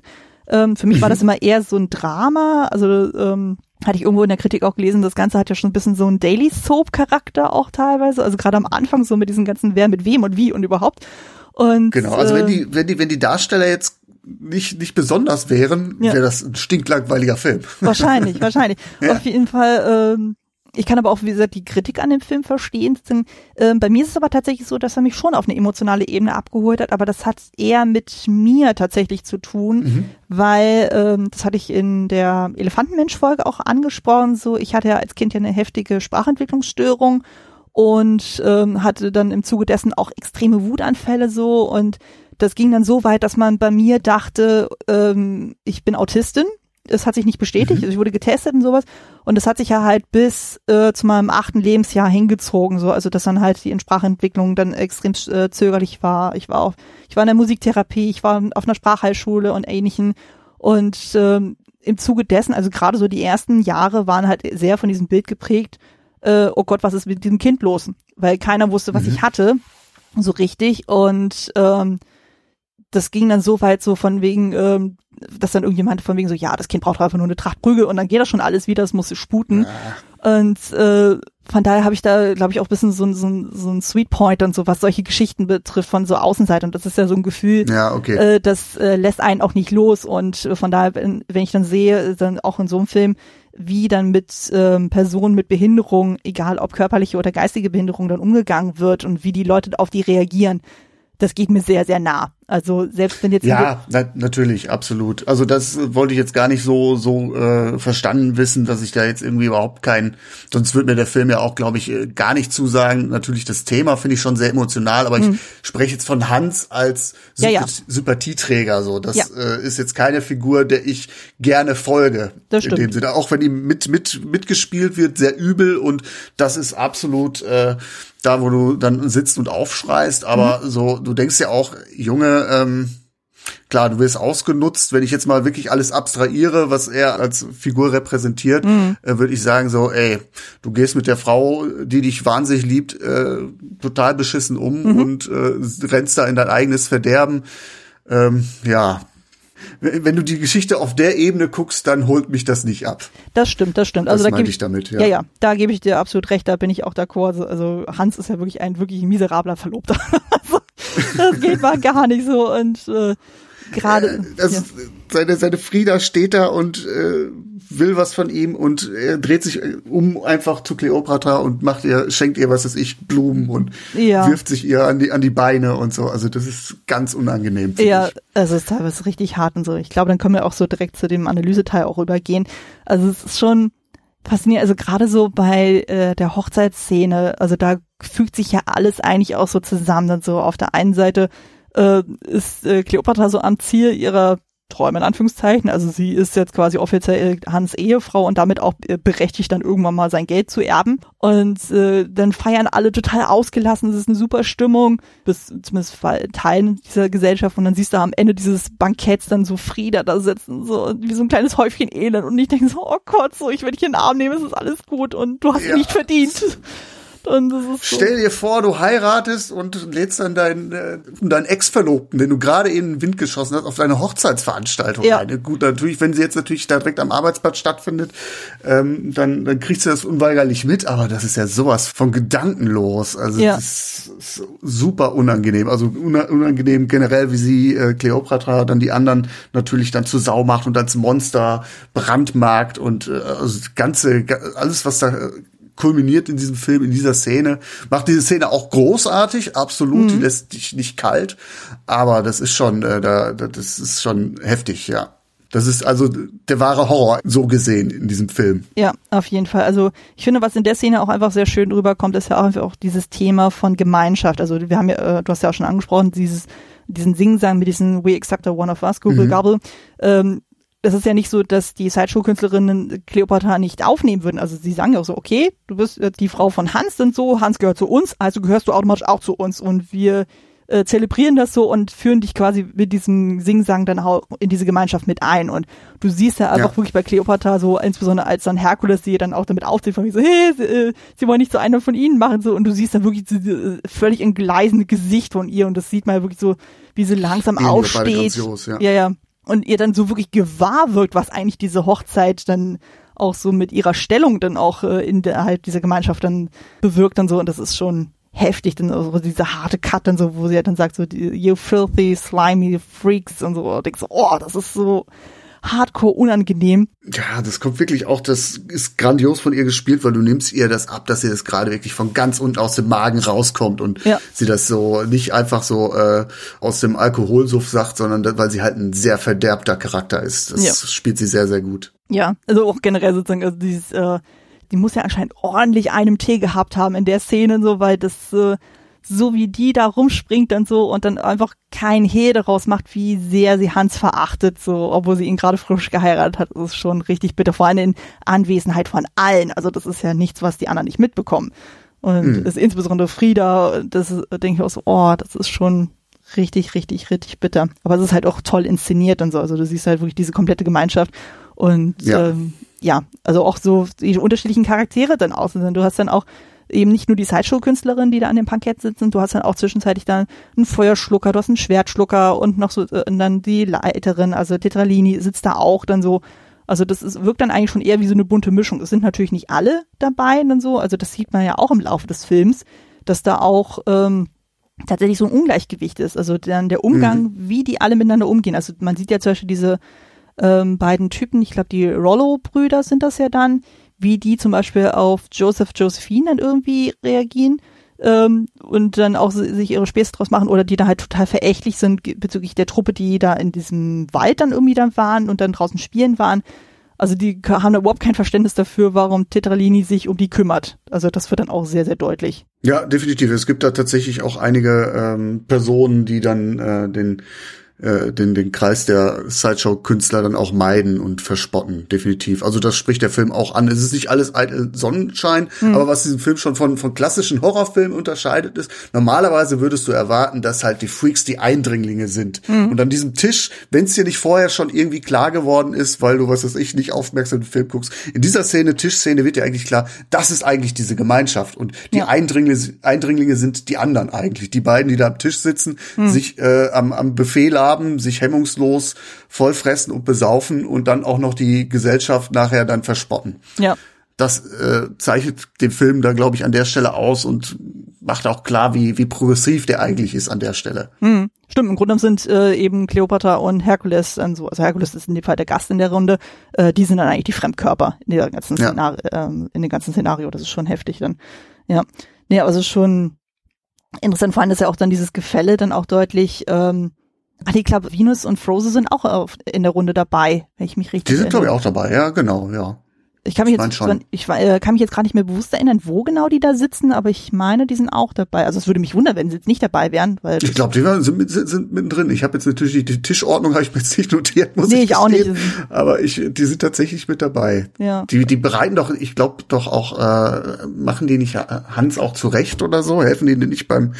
Ähm, für mich war das immer eher so ein Drama, also ähm, hatte ich irgendwo in der Kritik auch gelesen, das Ganze hat ja schon ein bisschen so einen Daily Soap Charakter auch teilweise, also gerade am Anfang so mit diesen ganzen wer mit wem und wie und überhaupt. Und genau, also äh, wenn die wenn die wenn die Darsteller jetzt nicht nicht besonders wären, ja. wäre das ein stinklangweiliger Film. Wahrscheinlich, wahrscheinlich. ja. Auf jeden Fall ähm, ich kann aber auch, wie gesagt, die Kritik an dem Film verstehen. Äh, bei mir ist es aber tatsächlich so, dass er mich schon auf eine emotionale Ebene abgeholt hat, aber das hat eher mit mir tatsächlich zu tun, mhm. weil, ähm, das hatte ich in der Elefantenmensch-Folge auch angesprochen, so ich hatte ja als Kind ja eine heftige Sprachentwicklungsstörung und ähm, hatte dann im Zuge dessen auch extreme Wutanfälle so und das ging dann so weit, dass man bei mir dachte, ähm, ich bin Autistin es hat sich nicht bestätigt, mhm. also ich wurde getestet und sowas. Und es hat sich ja halt bis äh, zu meinem achten Lebensjahr hingezogen, so, also dass dann halt die Sprachentwicklung dann extrem äh, zögerlich war. Ich war auf, ich war in der Musiktherapie, ich war auf einer Sprachheilschule und ähnlichen. Und ähm, im Zuge dessen, also gerade so die ersten Jahre waren halt sehr von diesem Bild geprägt, äh, oh Gott, was ist mit diesem Kind los? Weil keiner wusste, was mhm. ich hatte, so richtig. Und ähm, das ging dann so weit so von wegen, ähm, dass dann irgendjemand von wegen so, ja, das Kind braucht einfach nur eine Tracht Prügel und dann geht das schon alles wieder, das muss sputen. Ja. Und äh, von daher habe ich da, glaube ich, auch ein bisschen so, so, so ein Sweet Point und so, was solche Geschichten betrifft von so Außenseite. Und das ist ja so ein Gefühl, ja, okay. äh, das äh, lässt einen auch nicht los. Und äh, von daher, wenn, wenn ich dann sehe, dann auch in so einem Film, wie dann mit ähm, Personen mit Behinderung, egal ob körperliche oder geistige Behinderung, dann umgegangen wird und wie die Leute auf die reagieren, das geht mir sehr, sehr nah. Also selbst wenn jetzt ja na, natürlich absolut. Also das wollte ich jetzt gar nicht so so äh, verstanden wissen, dass ich da jetzt irgendwie überhaupt kein. Sonst würde mir der Film ja auch, glaube ich, äh, gar nicht zusagen. Natürlich das Thema finde ich schon sehr emotional, aber mhm. ich spreche jetzt von Hans als Sy ja, ja. Sympathieträger. So, das ja. äh, ist jetzt keine Figur, der ich gerne folge. Das stimmt. In dem Sinne, auch wenn ihm mit mit mitgespielt wird, sehr übel und das ist absolut. Äh, da, wo du dann sitzt und aufschreist, aber mhm. so, du denkst ja auch, Junge, ähm, klar, du wirst ausgenutzt. Wenn ich jetzt mal wirklich alles abstrahiere, was er als Figur repräsentiert, mhm. äh, würde ich sagen so, ey, du gehst mit der Frau, die dich wahnsinnig liebt, äh, total beschissen um mhm. und äh, rennst da in dein eigenes Verderben. Ähm, ja, wenn du die Geschichte auf der Ebene guckst, dann holt mich das nicht ab. Das stimmt, das stimmt. Also das da gebe ich damit, ja. Ja, ja, da gebe ich dir absolut recht, da bin ich auch d'accord. Also Hans ist ja wirklich ein wirklich miserabler Verlobter. also, das geht mal gar nicht so und äh, gerade. Äh, ja. seine, seine Frieda steht da und äh, will was von ihm und er dreht sich äh, um einfach zu Cleopatra und macht ihr, schenkt ihr, was weiß ich, Blumen und ja. wirft sich ihr an die, an die Beine und so. Also das ist ganz unangenehm. Ja, ich. also es ist teilweise richtig hart und so. Ich glaube, dann können wir auch so direkt zu dem Analyseteil auch übergehen. Also es ist schon faszinierend, also gerade so bei äh, der Hochzeitsszene, also da fügt sich ja alles eigentlich auch so zusammen. Und so auf der einen Seite äh, ist äh, Cleopatra so am Ziel ihrer Träume in Anführungszeichen. Also sie ist jetzt quasi offiziell Hans Ehefrau und damit auch äh, berechtigt, dann irgendwann mal sein Geld zu erben. Und äh, dann feiern alle total ausgelassen. Es ist eine super Stimmung, bis zumindest Teilen dieser Gesellschaft. Und dann siehst du am Ende dieses Banketts dann so Frieda da sitzen, so wie so ein kleines Häufchen Elend. Und ich denke so, oh Gott, so ich will dich in den Arm nehmen, es ist alles gut und du hast ja. nicht verdient. Und das ist so. Stell dir vor, du heiratest und lädst dann deinen, äh, deinen Ex-Verlobten, den du gerade in den Wind geschossen hast, auf deine Hochzeitsveranstaltung ja. ein. Gut, natürlich, wenn sie jetzt natürlich da direkt am Arbeitsplatz stattfindet, ähm, dann, dann kriegst du das unweigerlich mit, aber das ist ja sowas von gedankenlos. Also ja. das ist super unangenehm. Also unangenehm generell, wie sie äh, Cleopatra dann die anderen natürlich dann zu Sau macht und als Monster brandmarkt und äh, also das ganze, alles, was da äh, kulminiert in diesem Film, in dieser Szene. Macht diese Szene auch großartig, absolut, mhm. die lässt dich nicht kalt, aber das ist schon, äh, da, das ist schon heftig, ja. Das ist also der wahre Horror, so gesehen in diesem Film. Ja, auf jeden Fall. Also ich finde, was in der Szene auch einfach sehr schön rüberkommt, ist ja auch einfach auch dieses Thema von Gemeinschaft. Also wir haben ja, äh, du hast ja auch schon angesprochen, dieses, diesen Singsang mit diesen We Accept a One of Us, Google mhm. Gabel. Ähm, das ist ja nicht so, dass die Sideshow-Künstlerinnen Cleopatra nicht aufnehmen würden. Also sie sagen ja auch so, okay, du bist die Frau von Hans und so, Hans gehört zu uns, also gehörst du automatisch auch zu uns und wir äh, zelebrieren das so und führen dich quasi mit diesem Singsang dann auch in diese Gemeinschaft mit ein. Und du siehst ja einfach ja. wirklich bei Cleopatra so, insbesondere als dann Herkules sie dann auch damit aufzieht, von wie so, hey, sie, äh, sie wollen nicht so einer von ihnen machen, so, und du siehst dann wirklich so, äh, völlig entgleisende Gesicht von ihr und das sieht man ja wirklich so, wie sie langsam Ähnlich aufsteht. Ja. ja, ja und ihr dann so wirklich gewahr wird, was eigentlich diese Hochzeit dann auch so mit ihrer Stellung dann auch äh, in der halt dieser Gemeinschaft dann bewirkt und so. Und das ist schon heftig, dann so diese harte Cut dann so, wo sie halt dann sagt so, you filthy, slimy freaks und so, und denkst so, oh, das ist so, hardcore unangenehm. Ja, das kommt wirklich auch, das ist grandios von ihr gespielt, weil du nimmst ihr das ab, dass sie das gerade wirklich von ganz unten aus dem Magen rauskommt und ja. sie das so nicht einfach so äh, aus dem Alkoholsuff sagt, sondern weil sie halt ein sehr verderbter Charakter ist. Das ja. spielt sie sehr, sehr gut. Ja, also auch generell sozusagen, also dieses, äh, die muss ja anscheinend ordentlich einem Tee gehabt haben in der Szene, so, weil das äh, so wie die da rumspringt dann so und dann einfach kein Hehl daraus macht, wie sehr sie Hans verachtet, so, obwohl sie ihn gerade frisch geheiratet hat, das ist schon richtig bitter, vor allem in Anwesenheit von allen. Also das ist ja nichts, was die anderen nicht mitbekommen. Und mhm. ist insbesondere Frieda, das denke ich auch so, oh, das ist schon richtig, richtig, richtig bitter. Aber es ist halt auch toll inszeniert und so. Also du siehst halt wirklich diese komplette Gemeinschaft und ja, ähm, ja also auch so die unterschiedlichen Charaktere dann aus. Du hast dann auch eben nicht nur die Sideshow-Künstlerin, die da an dem Parkett sitzen, du hast dann auch zwischenzeitlich dann einen Feuerschlucker, du hast einen Schwertschlucker und noch so, äh, und dann die Leiterin, also Tetralini sitzt da auch dann so. Also das ist, wirkt dann eigentlich schon eher wie so eine bunte Mischung. Es sind natürlich nicht alle dabei dann so, also das sieht man ja auch im Laufe des Films, dass da auch ähm, tatsächlich so ein Ungleichgewicht ist. Also dann der Umgang, mhm. wie die alle miteinander umgehen. Also man sieht ja zum Beispiel diese ähm, beiden Typen, ich glaube die Rollo-Brüder sind das ja dann, wie die zum Beispiel auf Joseph Josephine dann irgendwie reagieren ähm, und dann auch sich ihre Späße draus machen oder die da halt total verächtlich sind bezüglich der Truppe, die da in diesem Wald dann irgendwie dann waren und dann draußen spielen waren. Also die haben überhaupt kein Verständnis dafür, warum Tetralini sich um die kümmert. Also das wird dann auch sehr, sehr deutlich. Ja, definitiv. Es gibt da tatsächlich auch einige ähm, Personen, die dann äh, den äh, den, den Kreis der Sideshow-Künstler dann auch meiden und verspotten, definitiv. Also das spricht der Film auch an. Es ist nicht alles eitel Sonnenschein, mhm. aber was diesen Film schon von, von klassischen Horrorfilmen unterscheidet ist, normalerweise würdest du erwarten, dass halt die Freaks die Eindringlinge sind. Mhm. Und an diesem Tisch, wenn es dir nicht vorher schon irgendwie klar geworden ist, weil du, was weiß ich, nicht aufmerksam den Film guckst, in dieser Szene, Tischszene, wird dir eigentlich klar, das ist eigentlich diese Gemeinschaft. Und die ja. Eindringlinge, Eindringlinge sind die anderen eigentlich. Die beiden, die da am Tisch sitzen, mhm. sich äh, am, am Befehl haben, sich hemmungslos vollfressen und besaufen und dann auch noch die Gesellschaft nachher dann verspotten. Ja. Das äh, zeichnet den Film da, glaube ich, an der Stelle aus und macht auch klar, wie, wie progressiv der eigentlich ist an der Stelle. Hm, stimmt, im Grunde sind äh, eben Cleopatra und Herkules dann so, also Herkules ist in dem Fall der Gast in der Runde, äh, die sind dann eigentlich die Fremdkörper in, der ganzen ja. Szenario, äh, in dem ganzen Szenario. Das ist schon heftig dann. Ja. Nee, also schon interessant, vor allem ist ja auch dann dieses Gefälle dann auch deutlich, ähm, Ah, ich glaube, Venus und Frozen sind auch auf, in der Runde dabei, wenn ich mich richtig Die sind, glaube ich, auch dabei, ja, genau, ja. Ich kann mich ich jetzt, schon. ich äh, kann mich jetzt gar nicht mehr bewusst erinnern, wo genau die da sitzen, aber ich meine, die sind auch dabei. Also es würde mich wundern, wenn sie jetzt nicht dabei wären, weil ich glaube, die waren, sind, sind, sind mittendrin. Ich habe jetzt natürlich die, die Tischordnung habe ich mir jetzt nicht notiert, muss nee, ich, ich auch nicht. Aber ich, die sind tatsächlich mit dabei. Ja. Die, die bereiten doch, ich glaube doch auch, äh, machen die nicht Hans auch zurecht oder so? Helfen die nicht beim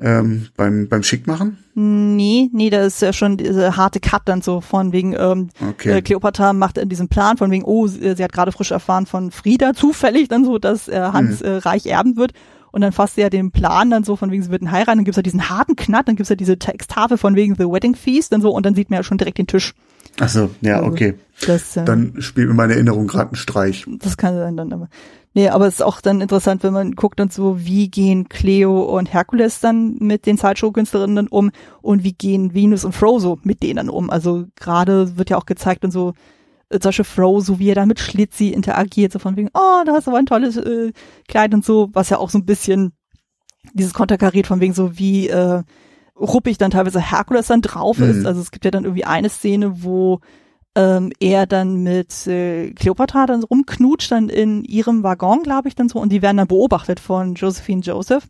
ähm, beim beim Schickmachen? Nee, nee, da ist ja schon diese harte Cut dann so von wegen, ähm, okay. äh, Cleopatra macht in diesem Plan von wegen, oh, sie, sie hat gerade frisch erfahren von Frieda zufällig dann so, dass äh, Hans mhm. äh, reich erben wird. Und dann fasst sie ja den Plan dann so von wegen, sie wird ein heiraten, dann gibt's ja diesen harten Knat, dann gibt's ja diese Texttafel von wegen The Wedding Feast und so und dann sieht man ja schon direkt den Tisch. Ach so, ja, also, okay. Das, äh, dann spielt mir meine Erinnerung gerade einen Streich. Das kann sein dann aber. Nee, aber es ist auch dann interessant, wenn man guckt und so, wie gehen Cleo und Herkules dann mit den Sideshow-Künstlerinnen um und wie gehen Venus und Frozo mit denen um. Also gerade wird ja auch gezeigt und so, äh, solche Frozo, wie er da mit Schlitzi interagiert, so von wegen, oh, da hast du aber ein tolles äh, Kleid und so, was ja auch so ein bisschen dieses konterkariert von wegen so, wie äh, ruppig dann teilweise Herkules dann drauf mhm. ist. Also es gibt ja dann irgendwie eine Szene, wo ähm, er dann mit äh, Cleopatra dann rumknutscht, dann in ihrem Waggon, glaube ich, dann so, und die werden dann beobachtet von Josephine Joseph.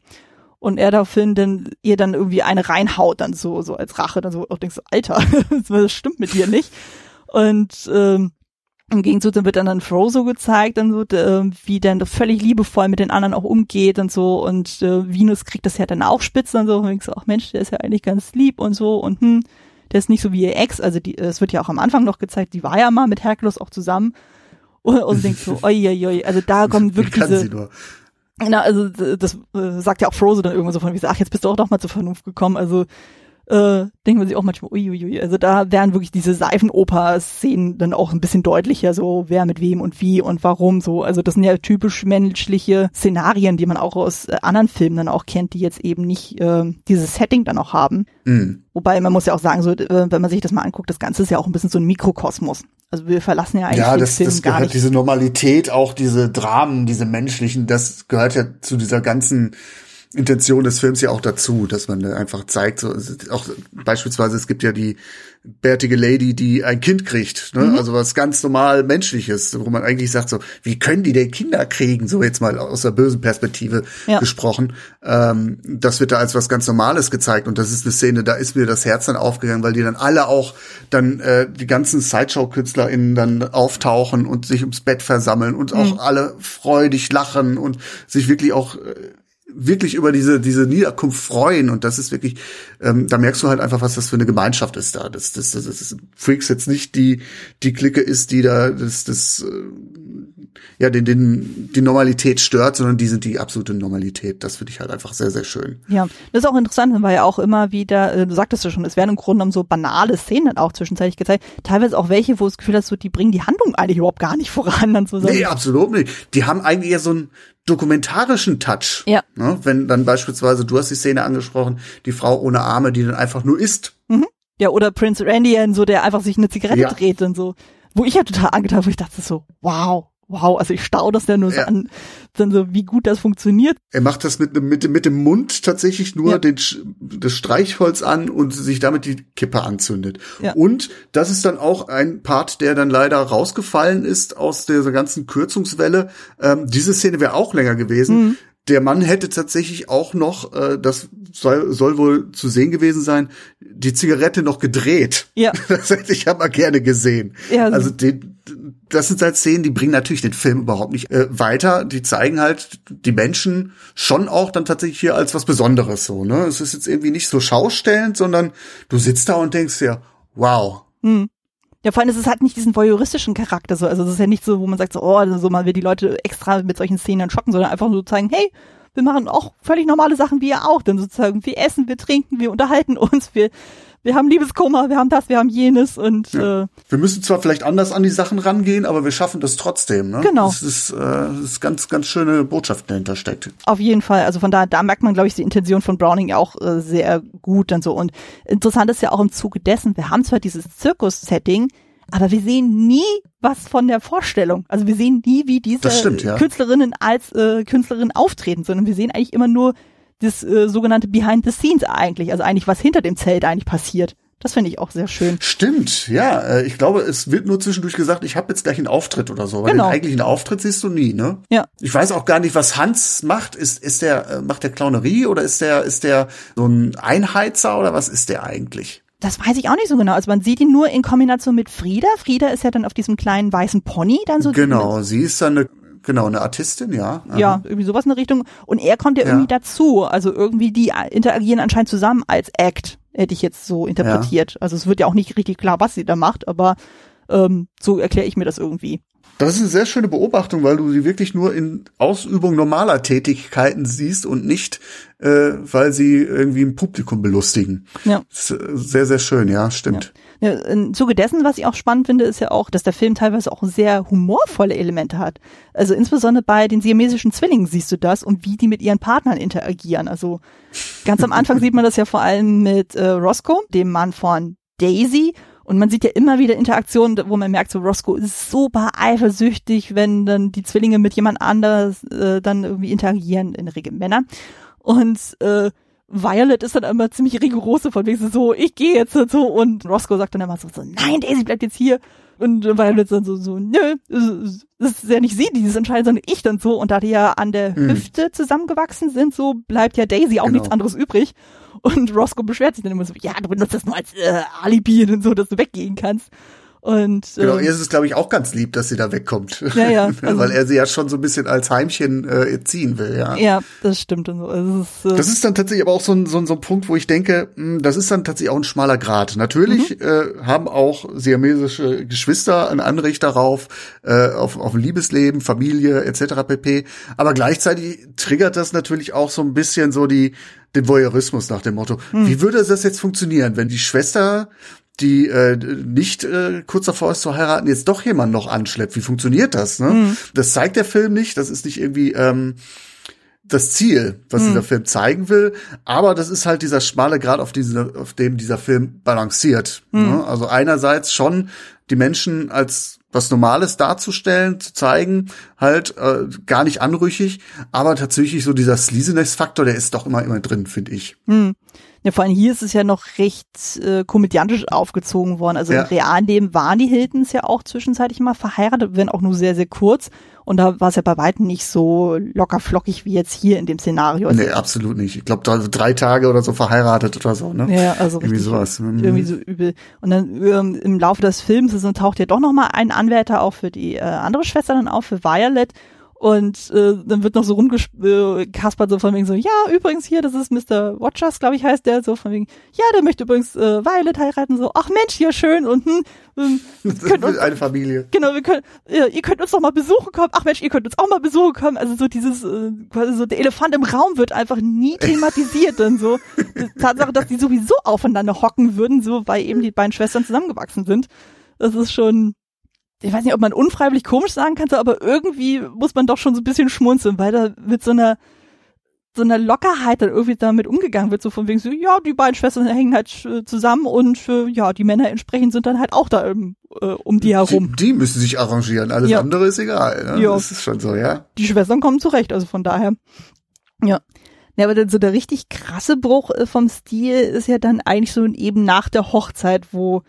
Und er daraufhin dann ihr dann irgendwie eine reinhaut, dann so, so als Rache, dann so, auch denkst du, Alter, das stimmt mit dir nicht. Und ähm, im Gegenzug dann wird dann dann Frozo gezeigt, dann so, äh, wie dann völlig liebevoll mit den anderen auch umgeht und so. Und äh, Venus kriegt das ja dann auch spitz und so. Und denkst du, ach Mensch, der ist ja eigentlich ganz lieb und so. Und hm, der ist nicht so wie ihr Ex, also die, es wird ja auch am Anfang noch gezeigt, die war ja mal mit Herkules auch zusammen. Und, und denkst so, oi, oi, oi, also da kommen wirklich diese, na, also das äh, sagt ja auch Frozen dann irgendwann so von wie ach, jetzt bist du auch noch mal zur Vernunft gekommen. Also äh, denkt man sich auch manchmal, uiuiui, also da wären wirklich diese Seifenoper-Szenen dann auch ein bisschen deutlicher, so wer mit wem und wie und warum so. Also das sind ja typisch menschliche Szenarien, die man auch aus äh, anderen Filmen dann auch kennt, die jetzt eben nicht äh, dieses Setting dann auch haben. Mhm. Wobei man muss ja auch sagen, so äh, wenn man sich das mal anguckt, das Ganze ist ja auch ein bisschen so ein Mikrokosmos. Also wir verlassen ja eigentlich ja, das, den Film das gehört, diese Normalität, auch diese Dramen, diese menschlichen, das gehört ja zu dieser ganzen Intention des Films ja auch dazu, dass man einfach zeigt, so, auch beispielsweise, es gibt ja die bärtige Lady, die ein Kind kriegt, ne? Mhm. also was ganz normal menschliches, wo man eigentlich sagt so, wie können die denn Kinder kriegen, so jetzt mal aus der bösen Perspektive ja. gesprochen. Ähm, das wird da als was ganz Normales gezeigt und das ist eine Szene, da ist mir das Herz dann aufgegangen, weil die dann alle auch dann äh, die ganzen Sideshow-KünstlerInnen dann auftauchen und sich ums Bett versammeln und auch mhm. alle freudig lachen und sich wirklich auch äh, wirklich über diese diese Niederkunft freuen und das ist wirklich ähm, da merkst du halt einfach was das für eine Gemeinschaft ist da das das das, das Freaks jetzt nicht die die Clique ist die da das das äh, ja den den die Normalität stört sondern die sind die absolute Normalität das finde ich halt einfach sehr sehr schön ja das ist auch interessant weil ja auch immer wieder äh, du sagtest ja schon es werden im Grunde genommen so banale Szenen auch zwischenzeitlich gezeigt teilweise auch welche wo es das Gefühl hast so die bringen die Handlung eigentlich überhaupt gar nicht voran dann so nee absolut nicht die haben eigentlich eher so ein dokumentarischen Touch. Ja. Ne? Wenn dann beispielsweise, du hast die Szene angesprochen, die Frau ohne Arme, die dann einfach nur isst. Mhm. Ja, oder Prince Randy, so der einfach sich eine Zigarette ja. dreht und so. Wo ich ja total angetan, wo ich dachte so, wow, wow, also ich stau das ja nur so an, dann so, wie gut das funktioniert. Er macht das mit, mit, mit dem Mund tatsächlich nur ja. den, das Streichholz an und sich damit die Kippe anzündet. Ja. Und das ist dann auch ein Part, der dann leider rausgefallen ist aus dieser ganzen Kürzungswelle. Ähm, diese Szene wäre auch länger gewesen. Mhm der Mann hätte tatsächlich auch noch, äh, das soll, soll wohl zu sehen gewesen sein, die Zigarette noch gedreht. Ja. Das hätte ich aber gerne gesehen. Ja, also den, das sind halt Szenen, die bringen natürlich den Film überhaupt nicht äh, weiter. Die zeigen halt die Menschen schon auch dann tatsächlich hier als was Besonderes so. Ne, es ist jetzt irgendwie nicht so schaustellend, sondern du sitzt da und denkst dir, wow. Hm. Ja, vor allem ist es halt nicht diesen voyeuristischen Charakter so. Also es ist ja nicht so, wo man sagt so, oh, so man will die Leute extra mit solchen Szenen schocken, sondern einfach nur zeigen, hey, wir machen auch völlig normale Sachen wie ihr auch. Denn sozusagen, wir essen, wir trinken, wir unterhalten uns, wir wir haben Liebeskummer, wir haben das, wir haben jenes und ja. äh, wir müssen zwar vielleicht anders an die Sachen rangehen, aber wir schaffen das trotzdem. Ne? Genau. Das ist, äh, das ist ganz, ganz schöne Botschaft dahinter steckt. Auf jeden Fall. Also von da, da merkt man, glaube ich, die Intention von Browning ja auch äh, sehr gut und so. Und interessant ist ja auch im Zuge dessen, wir haben zwar dieses Zirkus-Setting, aber wir sehen nie was von der Vorstellung. Also wir sehen nie, wie diese stimmt, ja. Künstlerinnen als äh, Künstlerinnen auftreten, sondern wir sehen eigentlich immer nur das äh, sogenannte Behind the Scenes eigentlich, also eigentlich was hinter dem Zelt eigentlich passiert. Das finde ich auch sehr schön. Stimmt, ja. Äh, ich glaube, es wird nur zwischendurch gesagt, ich habe jetzt gleich einen Auftritt oder so. Weil genau. den eigentlichen Auftritt siehst du nie, ne? Ja. Ich weiß auch gar nicht, was Hans macht. Ist, ist der, äh, macht der Clownerie oder ist der, ist der so ein Einheizer oder was ist der eigentlich? Das weiß ich auch nicht so genau. Also man sieht ihn nur in Kombination mit Frieda. Frieda ist ja dann auf diesem kleinen weißen Pony dann so. Genau, sie ist dann eine Genau, eine Artistin, ja. Aha. Ja, irgendwie sowas in der Richtung. Und er kommt ja, ja, irgendwie dazu. Also irgendwie die interagieren anscheinend zusammen als Act. hätte ich jetzt so interpretiert. Ja. Also es wird ja auch nicht richtig klar, was sie da macht, aber ähm, so erkläre ich mir das irgendwie. Das ist eine sehr schöne Beobachtung, weil du sie wirklich nur in Ausübung normaler Tätigkeiten siehst und nicht, äh, weil sie irgendwie ein Publikum belustigen. Ja. Sehr, sehr schön, ja, stimmt. Ja. Ja. Im Zuge dessen, was ich auch spannend finde, ist ja auch, dass der Film teilweise auch sehr humorvolle Elemente hat. Also insbesondere bei den siamesischen Zwillingen siehst du das und wie die mit ihren Partnern interagieren. Also ganz am Anfang sieht man das ja vor allem mit äh, Roscoe, dem Mann von Daisy und man sieht ja immer wieder Interaktionen, wo man merkt, so Roscoe ist super eifersüchtig, wenn dann die Zwillinge mit jemand anders äh, dann irgendwie interagieren, in der Regel Männer. Und äh, Violet ist dann immer ziemlich rigoros von wegen so, ich gehe jetzt und so. Und Roscoe sagt dann immer so, so, nein, Daisy bleibt jetzt hier. Und Violet dann so, so, nö, das ist ja nicht sie, die das entscheidet, sondern ich dann so. Und da die ja an der mhm. Hüfte zusammengewachsen sind, so bleibt ja Daisy auch genau. nichts anderes übrig. Und Roscoe beschwert sich dann immer so, ja, du benutzt das nur als äh, Alibi und so, dass du weggehen kannst. Und, genau, ähm, ihr ist es, glaube ich, auch ganz lieb, dass sie da wegkommt. Ja, ja. Also, Weil er sie ja schon so ein bisschen als Heimchen äh, ziehen will, ja. Ja, das stimmt. Und so. Also ist, äh, das ist dann tatsächlich aber auch so ein, so, ein, so ein Punkt, wo ich denke, mh, hm, das ist dann tatsächlich auch ein schmaler Grad. Natürlich mhm. äh, haben auch siamesische Geschwister ein Anrecht darauf, äh, auf, auf ein Liebesleben, Familie etc. pp. Aber gleichzeitig triggert das natürlich auch so ein bisschen so die den Voyeurismus nach dem Motto. Hm. Wie würde das jetzt funktionieren, wenn die Schwester die äh, nicht äh, kurz davor ist zu heiraten, jetzt doch jemand noch anschleppt. Wie funktioniert das? Ne? Mhm. Das zeigt der Film nicht. Das ist nicht irgendwie ähm, das Ziel, was mhm. dieser Film zeigen will. Aber das ist halt dieser schmale Grad, auf, diese, auf dem dieser Film balanciert. Mhm. Ne? Also einerseits schon die Menschen als was Normales darzustellen, zu zeigen, halt äh, gar nicht anrüchig, aber tatsächlich so dieser Sleasiness-Faktor, der ist doch immer immer drin, finde ich. Hm. Ja, vor allem hier ist es ja noch recht äh, komödiantisch aufgezogen worden. Also ja. im realen Leben waren die Hiltons ja auch zwischenzeitlich mal verheiratet, wenn auch nur sehr, sehr kurz. Und da war es ja bei weitem nicht so locker flockig wie jetzt hier in dem Szenario. Also, nee, absolut nicht. Ich glaube, drei Tage oder so verheiratet oder so, ne? Ja, also irgendwie sowas. Mhm. Irgendwie so übel. Und dann ähm, im Laufe des Films ist, taucht ja doch noch mal ein Anwärter auch für die äh, andere Schwester dann auf, für Violet. Und äh, dann wird noch so rumgekaspert, so von wegen so, ja, übrigens hier, das ist Mr. Watchers, glaube ich, heißt der, so von wegen, ja, der möchte übrigens äh, Violet heiraten, so, ach Mensch, hier schön und hm, ähm, könnt uns, eine Familie. Genau, wir können, ja, ihr könnt uns doch mal besuchen kommen, ach Mensch, ihr könnt uns auch mal besuchen kommen. Also so dieses, äh, quasi so, der Elefant im Raum wird einfach nie thematisiert dann so. Tatsache, dass die sowieso aufeinander hocken würden, so, weil eben die beiden Schwestern zusammengewachsen sind. Das ist schon, ich weiß nicht, ob man unfreiwillig komisch sagen kann, aber irgendwie muss man doch schon so ein bisschen schmunzeln, weil da mit so einer so einer Lockerheit dann irgendwie damit umgegangen wird, so von wegen so, ja, die beiden Schwestern hängen halt äh, zusammen und äh, ja, die Männer entsprechend sind dann halt auch da um, äh, um die herum. Die, die, müssen sich arrangieren, alles ja. andere ist egal. Ne? Ja. Das ist schon so, ja. Die Schwestern kommen zurecht, also von daher. Ja. Ja, aber dann so der richtig krasse Bruch äh, vom Stil ist ja dann eigentlich so eben nach der Hochzeit, wo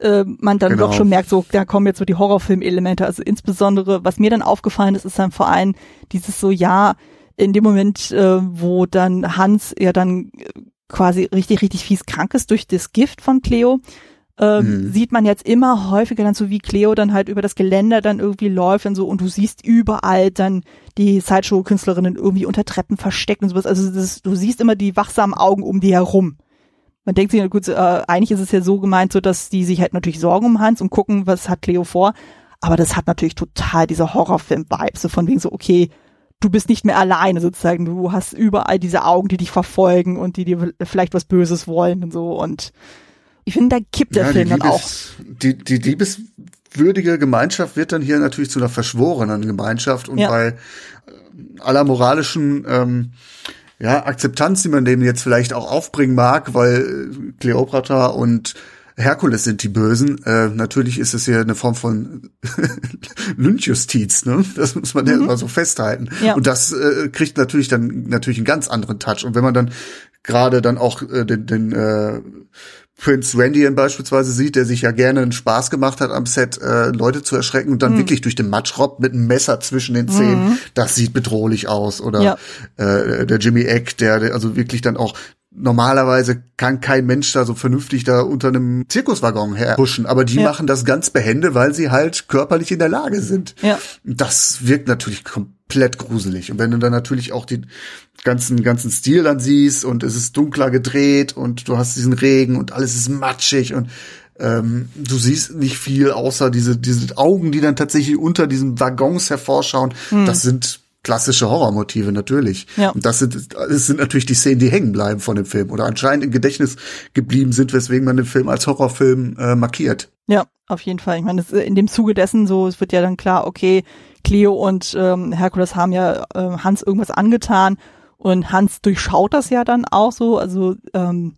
äh, man dann genau. doch schon merkt, so da kommen jetzt so die Horrorfilm-Elemente. Also insbesondere, was mir dann aufgefallen ist, ist dann vor allem dieses so, ja, in dem Moment, äh, wo dann Hans ja dann äh, quasi richtig, richtig fies krank ist durch das Gift von Cleo, äh, mhm. sieht man jetzt immer häufiger dann so wie Cleo dann halt über das Geländer dann irgendwie läuft und so und du siehst überall dann die Sideshow-Künstlerinnen irgendwie unter Treppen versteckt und sowas. Also das, du siehst immer die wachsamen Augen um die herum man denkt sich, gut, äh, eigentlich ist es ja so gemeint, so dass die sich halt natürlich sorgen um Hans und gucken, was hat Cleo vor. Aber das hat natürlich total diese Horrorfilm-Vibes, so von wegen so, okay, du bist nicht mehr alleine sozusagen, du hast überall diese Augen, die dich verfolgen und die dir vielleicht was Böses wollen und so und ich finde, da kippt der ja, Film Liebes, dann auch. Die, die liebeswürdige Gemeinschaft wird dann hier natürlich zu einer verschworenen Gemeinschaft und ja. bei aller moralischen ähm, ja, Akzeptanz, die man dem jetzt vielleicht auch aufbringen mag, weil Cleopatra und Herkules sind die Bösen. Äh, natürlich ist es hier eine Form von Lynchjustiz, ne? Das muss man mhm. ja immer so festhalten. Ja. Und das äh, kriegt natürlich dann natürlich einen ganz anderen Touch. Und wenn man dann gerade dann auch äh, den, den äh, Prince Randian beispielsweise sieht, der sich ja gerne einen Spaß gemacht hat am Set, äh, Leute zu erschrecken und dann mhm. wirklich durch den Matsch robbt mit einem Messer zwischen den Zähnen, mhm. das sieht bedrohlich aus. Oder ja. äh, der Jimmy Egg, der, der also wirklich dann auch normalerweise kann kein Mensch da so vernünftig da unter einem Zirkuswaggon herhuschen, aber die ja. machen das ganz behende, weil sie halt körperlich in der Lage sind. Ja. Das wirkt natürlich komplett gruselig. Und wenn du dann natürlich auch den ganzen, ganzen Stil dann siehst und es ist dunkler gedreht und du hast diesen Regen und alles ist matschig und ähm, du siehst nicht viel außer diese, diese Augen, die dann tatsächlich unter diesen Waggons hervorschauen. Hm. Das sind klassische Horrormotive natürlich. Ja. Und das sind, das sind natürlich die Szenen, die hängen bleiben von dem Film oder anscheinend im Gedächtnis geblieben sind, weswegen man den Film als Horrorfilm äh, markiert. Ja, auf jeden Fall. Ich meine, das, in dem Zuge dessen so, es wird ja dann klar, okay, Cleo und ähm, Herkules haben ja äh, Hans irgendwas angetan und Hans durchschaut das ja dann auch so, also ähm,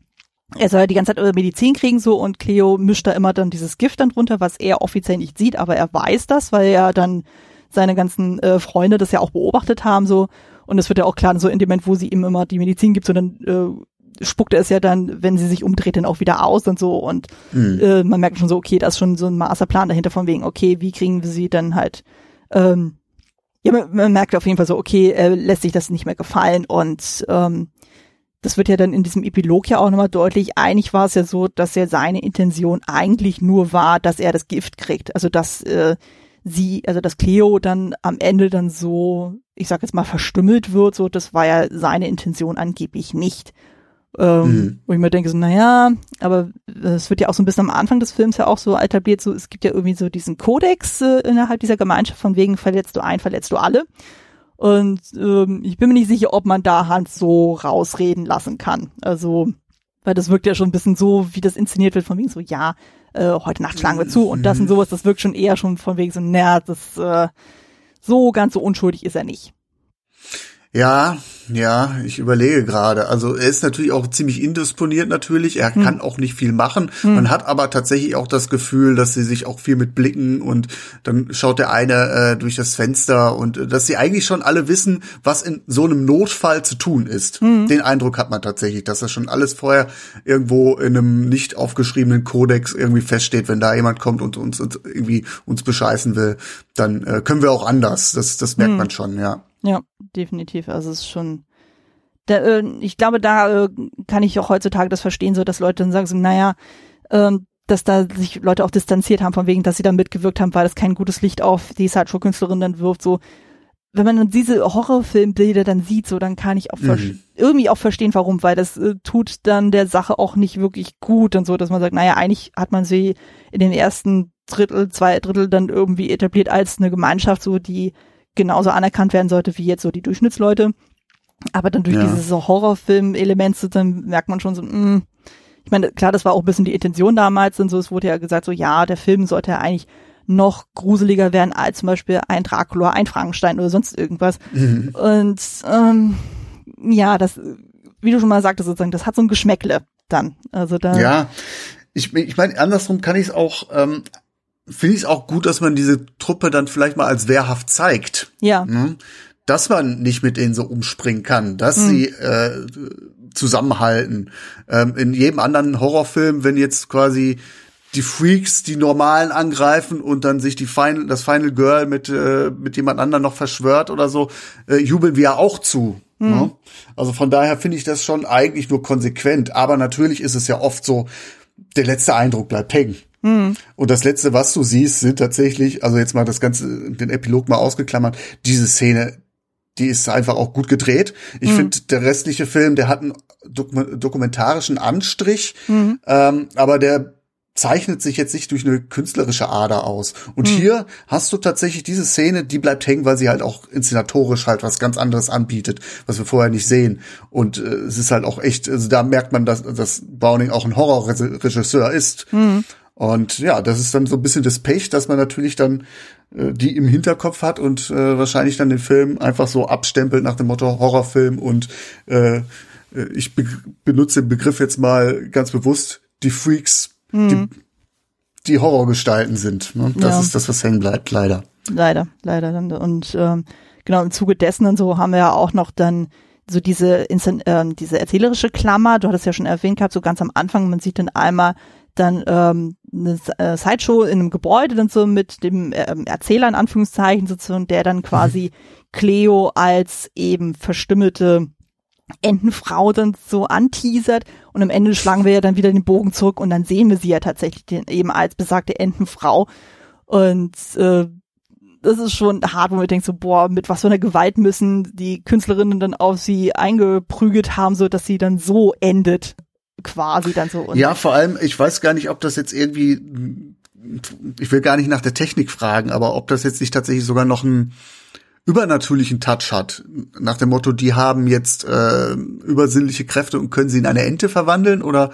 er soll ja die ganze Zeit Medizin kriegen so und Cleo mischt da immer dann dieses Gift dann drunter, was er offiziell nicht sieht, aber er weiß das, weil er dann seine ganzen äh, Freunde das ja auch beobachtet haben so und es wird ja auch klar, so in dem Moment, wo sie ihm immer die Medizin gibt, so dann äh, spuckt er es ja dann, wenn sie sich umdreht, dann auch wieder aus und so und mhm. äh, man merkt schon so, okay, da ist schon so ein Masterplan dahinter von wegen, okay, wie kriegen wir sie dann halt ähm, ja, man, man merkt auf jeden Fall so, okay, er lässt sich das nicht mehr gefallen und ähm, das wird ja dann in diesem Epilog ja auch nochmal deutlich. Eigentlich war es ja so, dass ja seine Intention eigentlich nur war, dass er das Gift kriegt. Also dass äh, sie, also dass Cleo dann am Ende dann so, ich sag jetzt mal, verstümmelt wird, so, das war ja seine Intention angeblich nicht. Ähm, mhm. Wo ich mir denke, so, naja, aber es wird ja auch so ein bisschen am Anfang des Films ja auch so etabliert, so, es gibt ja irgendwie so diesen Kodex äh, innerhalb dieser Gemeinschaft, von wegen verletzt du ein, verletzt du alle. Und ähm, ich bin mir nicht sicher, ob man da Hans so rausreden lassen kann. Also, weil das wirkt ja schon ein bisschen so, wie das inszeniert wird, von wegen so, ja, äh, heute Nacht schlagen wir zu und das und sowas, das wirkt schon eher schon von wegen so, naja, das äh, so ganz so unschuldig ist er nicht. Ja, ja, ich überlege gerade. Also er ist natürlich auch ziemlich indisponiert natürlich. Er hm. kann auch nicht viel machen. Hm. Man hat aber tatsächlich auch das Gefühl, dass sie sich auch viel mit blicken und dann schaut der eine äh, durch das Fenster und äh, dass sie eigentlich schon alle wissen, was in so einem Notfall zu tun ist. Hm. Den Eindruck hat man tatsächlich, dass das schon alles vorher irgendwo in einem nicht aufgeschriebenen Kodex irgendwie feststeht. Wenn da jemand kommt und uns, uns irgendwie uns bescheißen will, dann äh, können wir auch anders. Das, das merkt hm. man schon, ja. Ja, definitiv. Also es ist schon, da, äh, ich glaube, da äh, kann ich auch heutzutage das verstehen, so dass Leute dann sagen so, naja, ähm, dass da sich Leute auch distanziert haben, von wegen, dass sie da mitgewirkt haben, weil das kein gutes Licht auf die Sideshow-Künstlerin dann wirft, so. Wenn man dann diese Horrorfilmbilder dann sieht, so, dann kann ich auch mhm. irgendwie auch verstehen, warum, weil das äh, tut dann der Sache auch nicht wirklich gut und so, dass man sagt, naja, eigentlich hat man sie in den ersten Drittel, zwei Drittel dann irgendwie etabliert als eine Gemeinschaft, so, die genauso anerkannt werden sollte wie jetzt so die Durchschnittsleute. Aber dann durch ja. dieses so Horrorfilm-Element, dann merkt man schon so, mh, mm, ich meine, klar, das war auch ein bisschen die Intention damals und so, es wurde ja gesagt, so ja, der Film sollte ja eigentlich noch gruseliger werden als zum Beispiel ein Dracula, ein Frankenstein oder sonst irgendwas. Mhm. Und ähm, ja, das, wie du schon mal sagtest, sozusagen, das hat so ein Geschmäckle dann. Also da. Ja, ich, ich meine, andersrum kann ich es auch ähm, finde ich es auch gut, dass man diese Truppe dann vielleicht mal als wehrhaft zeigt. Ja. Ne? Dass man nicht mit denen so umspringen kann, dass hm. sie äh, zusammenhalten. Ähm, in jedem anderen Horrorfilm, wenn jetzt quasi die Freaks die Normalen angreifen und dann sich die Final, das Final Girl mit, äh, mit jemand anderem noch verschwört oder so, äh, jubeln wir ja auch zu. Mhm. Ne? Also von daher finde ich das schon eigentlich nur konsequent. Aber natürlich ist es ja oft so, der letzte Eindruck bleibt hängen. Mhm. Und das letzte, was du siehst, sind tatsächlich, also jetzt mal das ganze, den Epilog mal ausgeklammert, diese Szene, die ist einfach auch gut gedreht. Ich mhm. finde, der restliche Film, der hat einen dokumentarischen Anstrich, mhm. ähm, aber der zeichnet sich jetzt nicht durch eine künstlerische Ader aus. Und mhm. hier hast du tatsächlich diese Szene, die bleibt hängen, weil sie halt auch inszenatorisch halt was ganz anderes anbietet, was wir vorher nicht sehen. Und äh, es ist halt auch echt, also da merkt man, dass, dass Browning auch ein Horrorregisseur ist. Und ja, das ist dann so ein bisschen das Pech, dass man natürlich dann äh, die im Hinterkopf hat und äh, wahrscheinlich dann den Film einfach so abstempelt nach dem Motto Horrorfilm und äh, äh ich be benutze den Begriff jetzt mal ganz bewusst, die Freaks, mhm. die, die Horrorgestalten sind. Ne? Das ja. ist das, was hängen bleibt, leider. Leider, leider. Und ähm, genau im Zuge dessen und so haben wir ja auch noch dann so diese, äh, diese erzählerische Klammer, du hattest ja schon erwähnt gehabt, so ganz am Anfang, man sieht dann einmal dann ähm, eine äh, Sideshow in einem Gebäude dann so mit dem ähm, Erzähler in Anführungszeichen sozusagen, der dann quasi Cleo als eben verstümmelte Entenfrau dann so anteasert. Und am Ende schlagen wir ja dann wieder den Bogen zurück und dann sehen wir sie ja tatsächlich den, eben als besagte Entenfrau. Und äh, das ist schon hart, wo man denkt so, boah, mit was für einer Gewalt müssen die Künstlerinnen dann auf sie eingeprügelt haben, so dass sie dann so endet, quasi dann so. ja, vor allem, ich weiß gar nicht, ob das jetzt irgendwie, ich will gar nicht nach der Technik fragen, aber ob das jetzt nicht tatsächlich sogar noch ein übernatürlichen Touch hat. Nach dem Motto, die haben jetzt äh, übersinnliche Kräfte und können sie in eine Ente verwandeln oder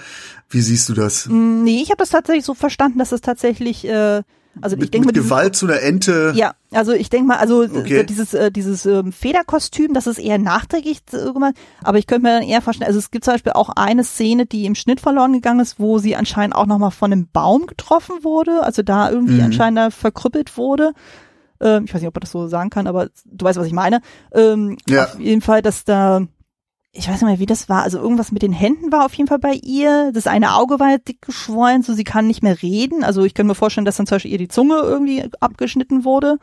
wie siehst du das? Nee, ich habe das tatsächlich so verstanden, dass es tatsächlich äh, also mit, ich denke mit Gewalt zu einer Ente. Ja, also ich denke mal, also Okay. dieses äh, dieses ähm, Federkostüm, das ist eher nachträglich äh, gemacht, aber ich könnte mir dann eher vorstellen, also es gibt zum Beispiel auch eine Szene, die im Schnitt verloren gegangen ist, wo sie anscheinend auch nochmal von einem Baum getroffen wurde, also da irgendwie Mhm. anscheinend da verkrüppelt wurde. Ähm, ich weiß nicht, ob man das so sagen kann, aber du weißt, was ich meine. Ähm, Ja. Auf jeden Fall, dass da ich weiß nicht mehr, wie das war. Also irgendwas mit den Händen war auf jeden Fall bei ihr. Das eine Auge war dick geschwollen, so sie kann nicht mehr reden. Also ich kann mir vorstellen, dass dann zum Beispiel ihr die Zunge irgendwie abgeschnitten wurde.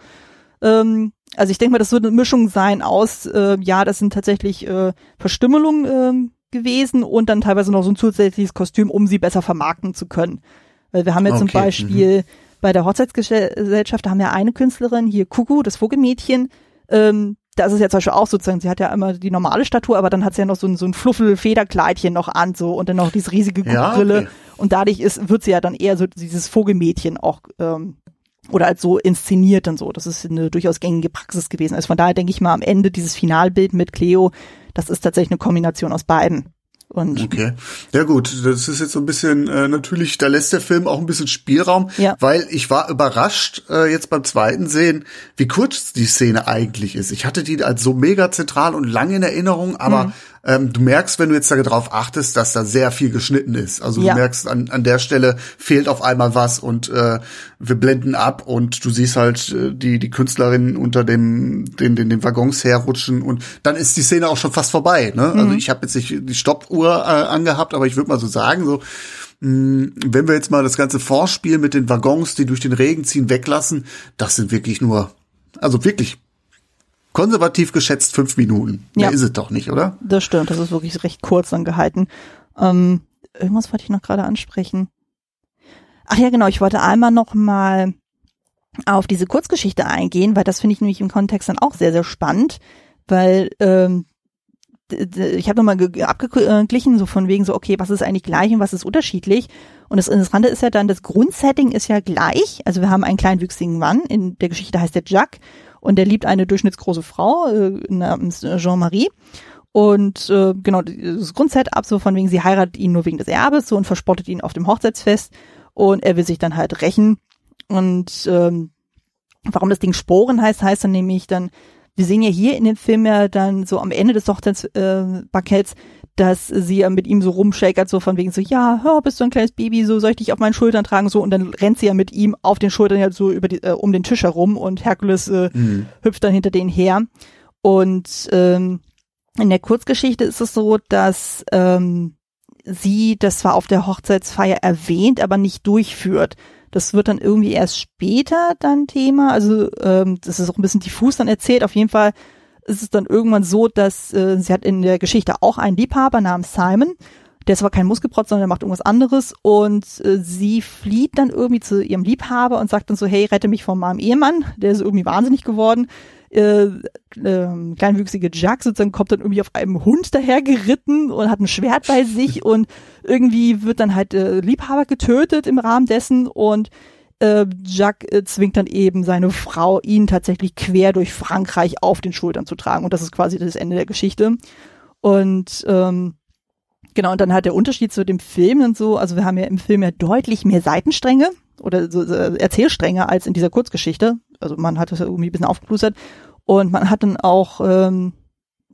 Ähm, also ich denke mal, das wird eine Mischung sein aus, äh, ja, das sind tatsächlich äh, Verstümmelungen ähm, gewesen und dann teilweise noch so ein zusätzliches Kostüm, um sie besser vermarkten zu können. Weil wir haben jetzt zum Okay, mhm. Beispiel bei der Hochzeitsgesellschaft, da haben wir eine Künstlerin, hier Kuku, das Vogelmädchen, ähm, da ist es ja zum Beispiel auch sozusagen, sie hat ja immer die normale Statur, aber dann hat sie ja noch so ein, so ein Fluffel-Federkleidchen noch an, so, und dann noch diese riesige Ja, Brille. okay. Und dadurch ist, wird sie ja dann eher so dieses Vogelmädchen auch, ähm, oder als so inszeniert und so. Das ist eine durchaus gängige Praxis gewesen. Also von daher denke ich mal am Ende dieses Finalbild mit Cleo, das ist tatsächlich eine Kombination aus beiden. Und Okay. Ja gut, das ist jetzt so ein bisschen äh, natürlich, da lässt der Film auch ein bisschen Spielraum, Ja. weil ich war überrascht äh, jetzt beim zweiten Sehen, wie kurz die Szene eigentlich ist. Ich hatte die als so mega zentral und lang in Erinnerung, aber Mhm. Ähm, du merkst, wenn du jetzt darauf achtest, dass da sehr viel geschnitten ist. Also Ja. du merkst, an, an der Stelle fehlt auf einmal was und äh, wir blenden ab und du siehst halt äh, die die Künstlerin unter dem den den, den Waggons herrutschen und dann ist die Szene auch schon fast vorbei. Ne? Mhm. Also ich habe jetzt nicht die Stoppuhr äh, angehabt, aber ich würde mal so sagen, so mh, wenn wir jetzt mal das ganze Vorspiel mit den Waggons, die durch den Regen ziehen, weglassen, das sind wirklich nur, also wirklich konservativ geschätzt fünf Minuten. Ja. Mehr ist es doch nicht, oder? das stimmt, das ist wirklich recht kurz dann gehalten. Ähm, irgendwas wollte ich noch gerade ansprechen. Ach ja, genau, ich wollte einmal noch mal auf diese Kurzgeschichte eingehen, weil das finde ich nämlich im Kontext dann auch sehr, sehr spannend, weil ähm, ich habe nochmal ge- abgeglichen, so von wegen so, okay, was ist eigentlich gleich und was ist unterschiedlich? Und das Interessante ist ja dann, das Grundsetting ist ja gleich. Also wir haben einen kleinwüchsigen Mann, in der Geschichte heißt der Jacques, und der liebt eine durchschnittsgroße Frau äh, namens äh, Jean-Marie. Und äh, genau, das Grundsetup so von wegen, sie heiratet ihn nur wegen des Erbes so und verspottet ihn auf dem Hochzeitsfest und er will sich dann halt rächen. Und ähm, warum das Ding Sporen heißt, heißt dann nämlich dann, wir sehen ja hier in dem Film ja dann so am Ende des Hochzeitsbanketts, äh, dass sie ja mit ihm so rumshakert, so von wegen so, ja, hör, bist du ein kleines Baby, so soll ich dich auf meinen Schultern tragen, so und dann rennt sie ja mit ihm auf den Schultern ja so über die, äh, um den Tisch herum und Herkules äh, Mhm. hüpft dann hinter denen her. Und ähm, in der Kurzgeschichte ist es so, dass ähm, sie das zwar auf der Hochzeitsfeier erwähnt, aber nicht durchführt. Das wird dann irgendwie erst später dann Thema. Also ähm, das ist auch ein bisschen diffus dann erzählt. Auf jeden Fall ist es dann irgendwann so, dass äh, sie hat in der Geschichte auch einen Liebhaber namens Simon. Der ist aber kein Muskelprotz, sondern der macht irgendwas anderes. Und äh, sie flieht dann irgendwie zu ihrem Liebhaber und sagt dann so, hey, rette mich von meinem Ehemann. Der ist irgendwie wahnsinnig geworden. Äh, ähm, kleinwüchsige Jack sozusagen kommt dann irgendwie auf einem Hund daher geritten und hat ein Schwert bei sich und irgendwie wird dann halt äh, Liebhaber getötet im Rahmen dessen und äh, Jack äh, zwingt dann eben seine Frau, ihn tatsächlich quer durch Frankreich auf den Schultern zu tragen. Und das ist quasi das Ende der Geschichte. Und ähm, genau, und dann halt der Unterschied zu dem Film und so, also wir haben ja im Film ja deutlich mehr Seitenstränge oder so, so Erzählstränge als in dieser Kurzgeschichte. Also man hat das ja irgendwie ein bisschen aufgeplustert. Und man hat dann auch ähm,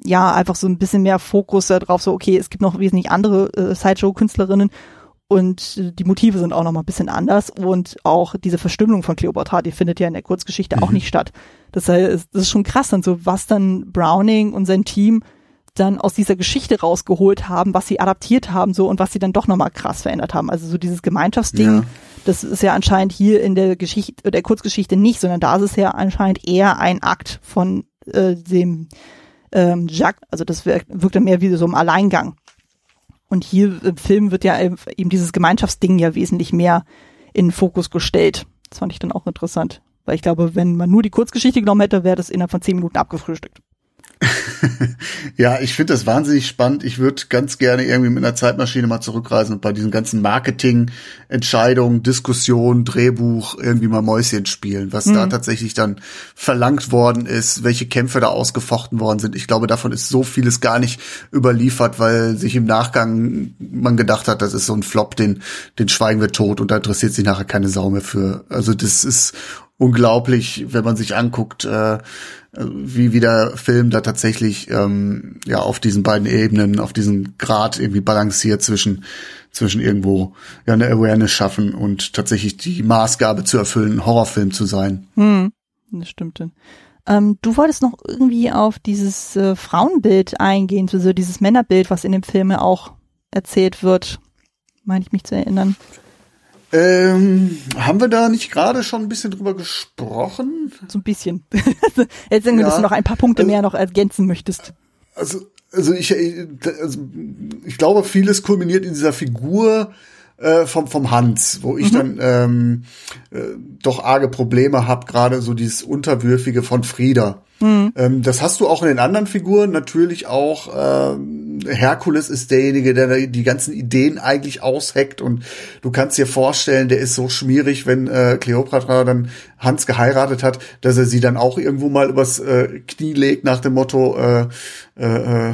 ja einfach so ein bisschen mehr Fokus darauf, so okay, es gibt noch wesentlich andere äh, Sideshow-Künstlerinnen und äh, die Motive sind auch noch mal ein bisschen anders und auch diese Verstümmelung von Cleopatra, die findet ja in der Kurzgeschichte auch Mhm. nicht statt. Das heißt, das ist schon krass dann so, was dann Browning und sein Team dann aus dieser Geschichte rausgeholt haben, was sie adaptiert haben so und was sie dann doch noch mal krass verändert haben. Also so dieses Gemeinschaftsding, Ja. das ist ja anscheinend hier in der Geschichte, der Kurzgeschichte nicht, sondern da ist es ja anscheinend eher ein Akt von äh, dem ähm, Jacques, also das wirkt, wirkt dann mehr wie so im Alleingang. Und hier im Film wird ja eben dieses Gemeinschaftsding ja wesentlich mehr in den Fokus gestellt. Das fand ich dann auch interessant. Weil ich glaube, wenn man nur die Kurzgeschichte genommen hätte, wäre das innerhalb von zehn Minuten abgefrühstückt. ja, ich finde das wahnsinnig spannend. Ich würde ganz gerne irgendwie mit einer Zeitmaschine mal zurückreisen und bei diesen ganzen Marketing, Entscheidungen, Diskussionen, Drehbuch irgendwie mal Mäuschen spielen, was mhm. da tatsächlich dann verlangt worden ist, welche Kämpfe da ausgefochten worden sind. Ich glaube, davon ist so vieles gar nicht überliefert, weil sich im Nachgang man gedacht hat, das ist so ein Flop, den, den schweigen wir tot und da interessiert sich nachher keine Sau mehr für. Also das ist unglaublich, wenn man sich anguckt, äh, wie, wie der Film da tatsächlich ähm, ja auf diesen beiden Ebenen, auf diesen Grad irgendwie balanciert zwischen zwischen irgendwo ja eine Awareness schaffen und tatsächlich die Maßgabe zu erfüllen, ein Horrorfilm zu sein. Hm, das stimmt. Ähm, du wolltest noch irgendwie auf dieses äh, Frauenbild eingehen, so dieses Männerbild, was in dem Film auch erzählt wird, meine ich mich zu erinnern. Ähm, haben wir da nicht gerade schon ein bisschen drüber gesprochen? So ein bisschen. Jetzt irgendwie, ja. dass du noch ein paar Punkte also, mehr noch ergänzen möchtest. Also, also ich, also ich glaube, vieles kulminiert in dieser Figur äh, vom, vom Hans, wo ich mhm. dann ähm, äh, doch arge Probleme habe, gerade so dieses Unterwürfige von Frieda. Mhm. Ähm, das hast du auch in den anderen Figuren natürlich auch. Ähm, Herkules ist derjenige, der die ganzen Ideen eigentlich ausheckt und du kannst dir vorstellen, der ist so schmierig, wenn äh, Cleopatra dann Hans geheiratet hat, dass er sie dann auch irgendwo mal übers äh, Knie legt nach dem Motto, äh, äh, äh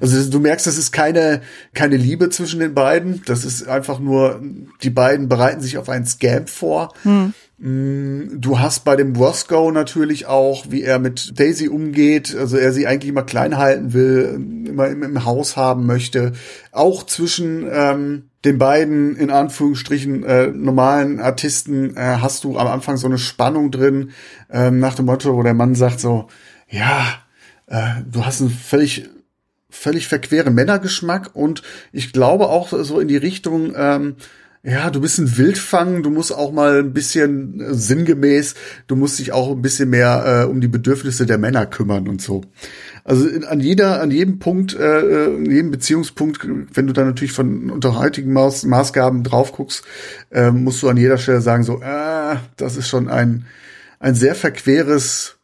also du merkst, das ist keine, keine Liebe zwischen den beiden. Das ist einfach nur, die beiden bereiten sich auf einen Scam vor. Mhm. Mm, du hast bei dem Roscoe natürlich auch, wie er mit Daisy umgeht, also er sie eigentlich immer klein halten will, immer im, Haus haben möchte. Auch zwischen ähm, den beiden in Anführungsstrichen äh, normalen Artisten äh, hast du am Anfang so eine Spannung drin, äh, nach dem Motto, wo der Mann sagt so, ja, äh, du hast einen völlig völlig verqueren Männergeschmack und ich glaube auch so in die Richtung ähm, ja, du bist ein Wildfang, du musst auch mal ein bisschen äh, sinngemäß, du musst dich auch ein bisschen mehr äh, um die Bedürfnisse der Männer kümmern und so. Also in, an jeder, an jedem Punkt, äh, in jedem Beziehungspunkt, wenn du dann natürlich von unter heutigen Maß, Maßgaben drauf guckst, äh, musst du an jeder Stelle sagen, so, äh, das ist schon ein, ein sehr verqueres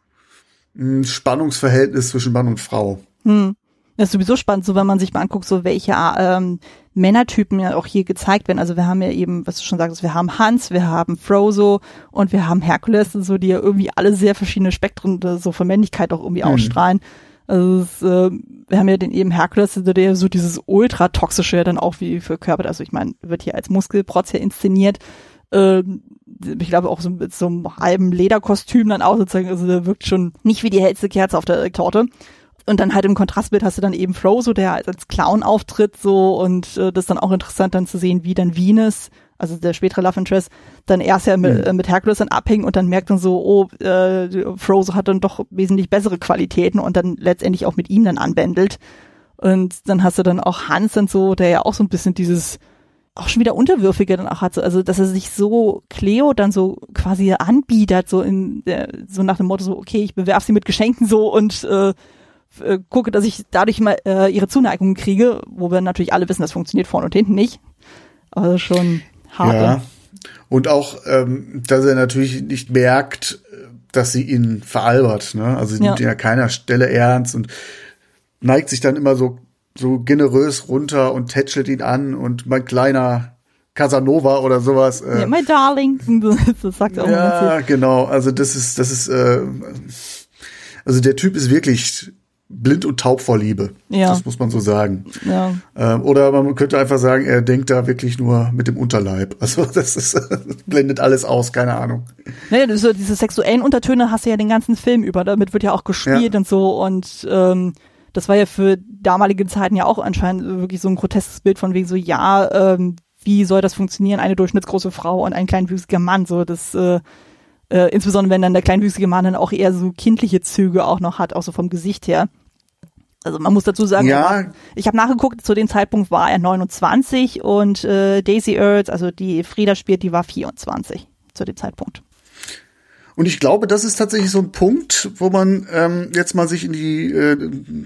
mh, hm, Spannungsverhältnis zwischen Mann und Frau. Hm. Das ist sowieso spannend, so wenn man sich mal anguckt, so welche ähm, Männertypen ja auch hier gezeigt werden. Also wir haben ja eben, was du schon sagst, wir haben Hans, wir haben Frozo und wir haben Herkules, so die ja irgendwie alle sehr verschiedene Spektren so von Männlichkeit auch irgendwie mhm. ausstrahlen. Also es, äh, wir haben ja den eben Herkules, der so dieses ultra toxische ja dann auch wie verkörpert. Also ich meine, wird hier als Muskelprotz ja inszeniert. Ähm, ich glaube auch so mit so einem halben Lederkostüm dann auch sozusagen, also der wirkt schon nicht wie die hellste Kerze auf der Torte und dann halt im Kontrastbild hast du dann eben Frozo, der als, Clown auftritt so und äh, das ist dann auch interessant dann zu sehen, wie dann Venus, also der spätere Love Interest, dann erst ja mit, mhm. äh, mit Hercules dann abhängt und dann merkt dann so, oh, äh, Frozo hat dann doch wesentlich bessere Qualitäten und dann letztendlich auch mit ihm dann anbändelt. Und dann hast du dann auch Hans und so, der ja auch so ein bisschen dieses auch schon wieder Unterwürfige dann auch hat, so, also dass er sich so Cleo dann so quasi anbietet, so in der, so nach dem Motto so, okay, ich bewerf sie mit Geschenken so und äh, äh, gucke, dass ich dadurch mal äh, ihre Zuneigung kriege, wo wir natürlich alle wissen, das funktioniert vorne und hinten nicht. Also schon hart. Ja. Und auch, ähm, dass er natürlich nicht merkt, dass sie ihn veralbert. Ne? Also sie ja. nimmt ihn an keiner Stelle ernst und neigt sich dann immer so so generös runter und tätschelt ihn an und mein kleiner Casanova oder sowas. Äh, ja, my darling, das sagt er auch Ja, genau. Also das ist, das ist, äh, also der Typ ist wirklich blind und taub vor Liebe. Ja. Das muss man so sagen. Ja. Ähm, oder man könnte einfach sagen, er denkt da wirklich nur mit dem Unterleib. Also das ist blendet alles aus, keine Ahnung. Naja, so diese sexuellen Untertöne hast du ja den ganzen Film über. Damit wird ja auch gespielt ja. und so und ähm, das war ja für damalige Zeiten ja auch anscheinend wirklich so ein groteskes Bild von wegen so, ja, ähm, wie soll das funktionieren, eine durchschnittsgroße Frau und ein kleinwüchsiger Mann, so das äh, äh, insbesondere wenn dann der kleinwüchsige Mann dann auch eher so kindliche Züge auch noch hat, auch so vom Gesicht her. Also man muss dazu sagen, ja. ich habe nachgeguckt, zu dem Zeitpunkt war er 29 und äh, Daisy Earls, also die Frieda spielt, die war 24 zu dem Zeitpunkt. Und ich glaube, das ist tatsächlich so ein Punkt, wo man ähm, jetzt mal sich in die äh,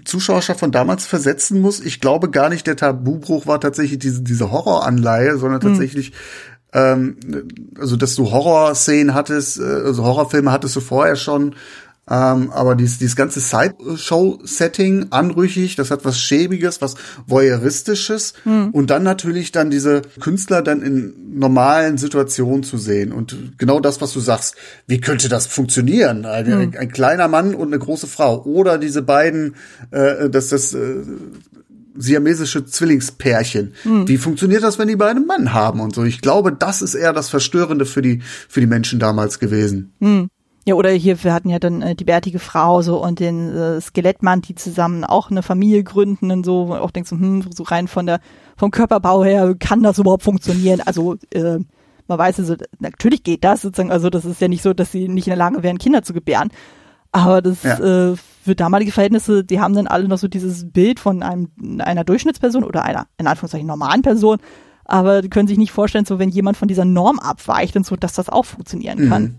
Zuschauerschaft von damals versetzen muss. Ich glaube gar nicht, der Tabubruch war tatsächlich diese, diese Horroranleihe, sondern hm. tatsächlich ähm, also dass du Horrorszenen hattest, äh, also Horrorfilme hattest du vorher schon, ähm, aber dieses, dieses ganze Sideshow-Setting, anrüchig, das hat was Schäbiges, was Voyeuristisches. Hm. Und dann natürlich dann diese Künstler dann in normalen Situationen zu sehen. Und genau das, was du sagst, wie könnte das funktionieren? Ein, hm. ein, ein kleiner Mann und eine große Frau. Oder diese beiden, äh, dass das äh, siamesische Zwillingspärchen. Hm. Wie funktioniert das, wenn die beiden Mann haben und so? Ich glaube, das ist eher das Verstörende für die, für die Menschen damals gewesen. Hm. Ja, oder hier, wir hatten ja dann äh, die bärtige Frau so und den äh, Skelettmann, die zusammen auch eine Familie gründen und so, wo auch denkst du, hm, so rein von der, vom Körperbau her, kann das überhaupt funktionieren? Also, äh, man weiß also, natürlich geht das sozusagen, also das ist ja nicht so, dass sie nicht in der Lage wären, Kinder zu gebären. Aber das ja. äh, für damalige Verhältnisse, die haben dann alle noch so dieses Bild von einem, einer Durchschnittsperson oder einer, in Anführungszeichen, normalen Person. Aber die können sich nicht vorstellen, so wenn jemand von dieser Norm abweicht und so, dass das auch funktionieren kann.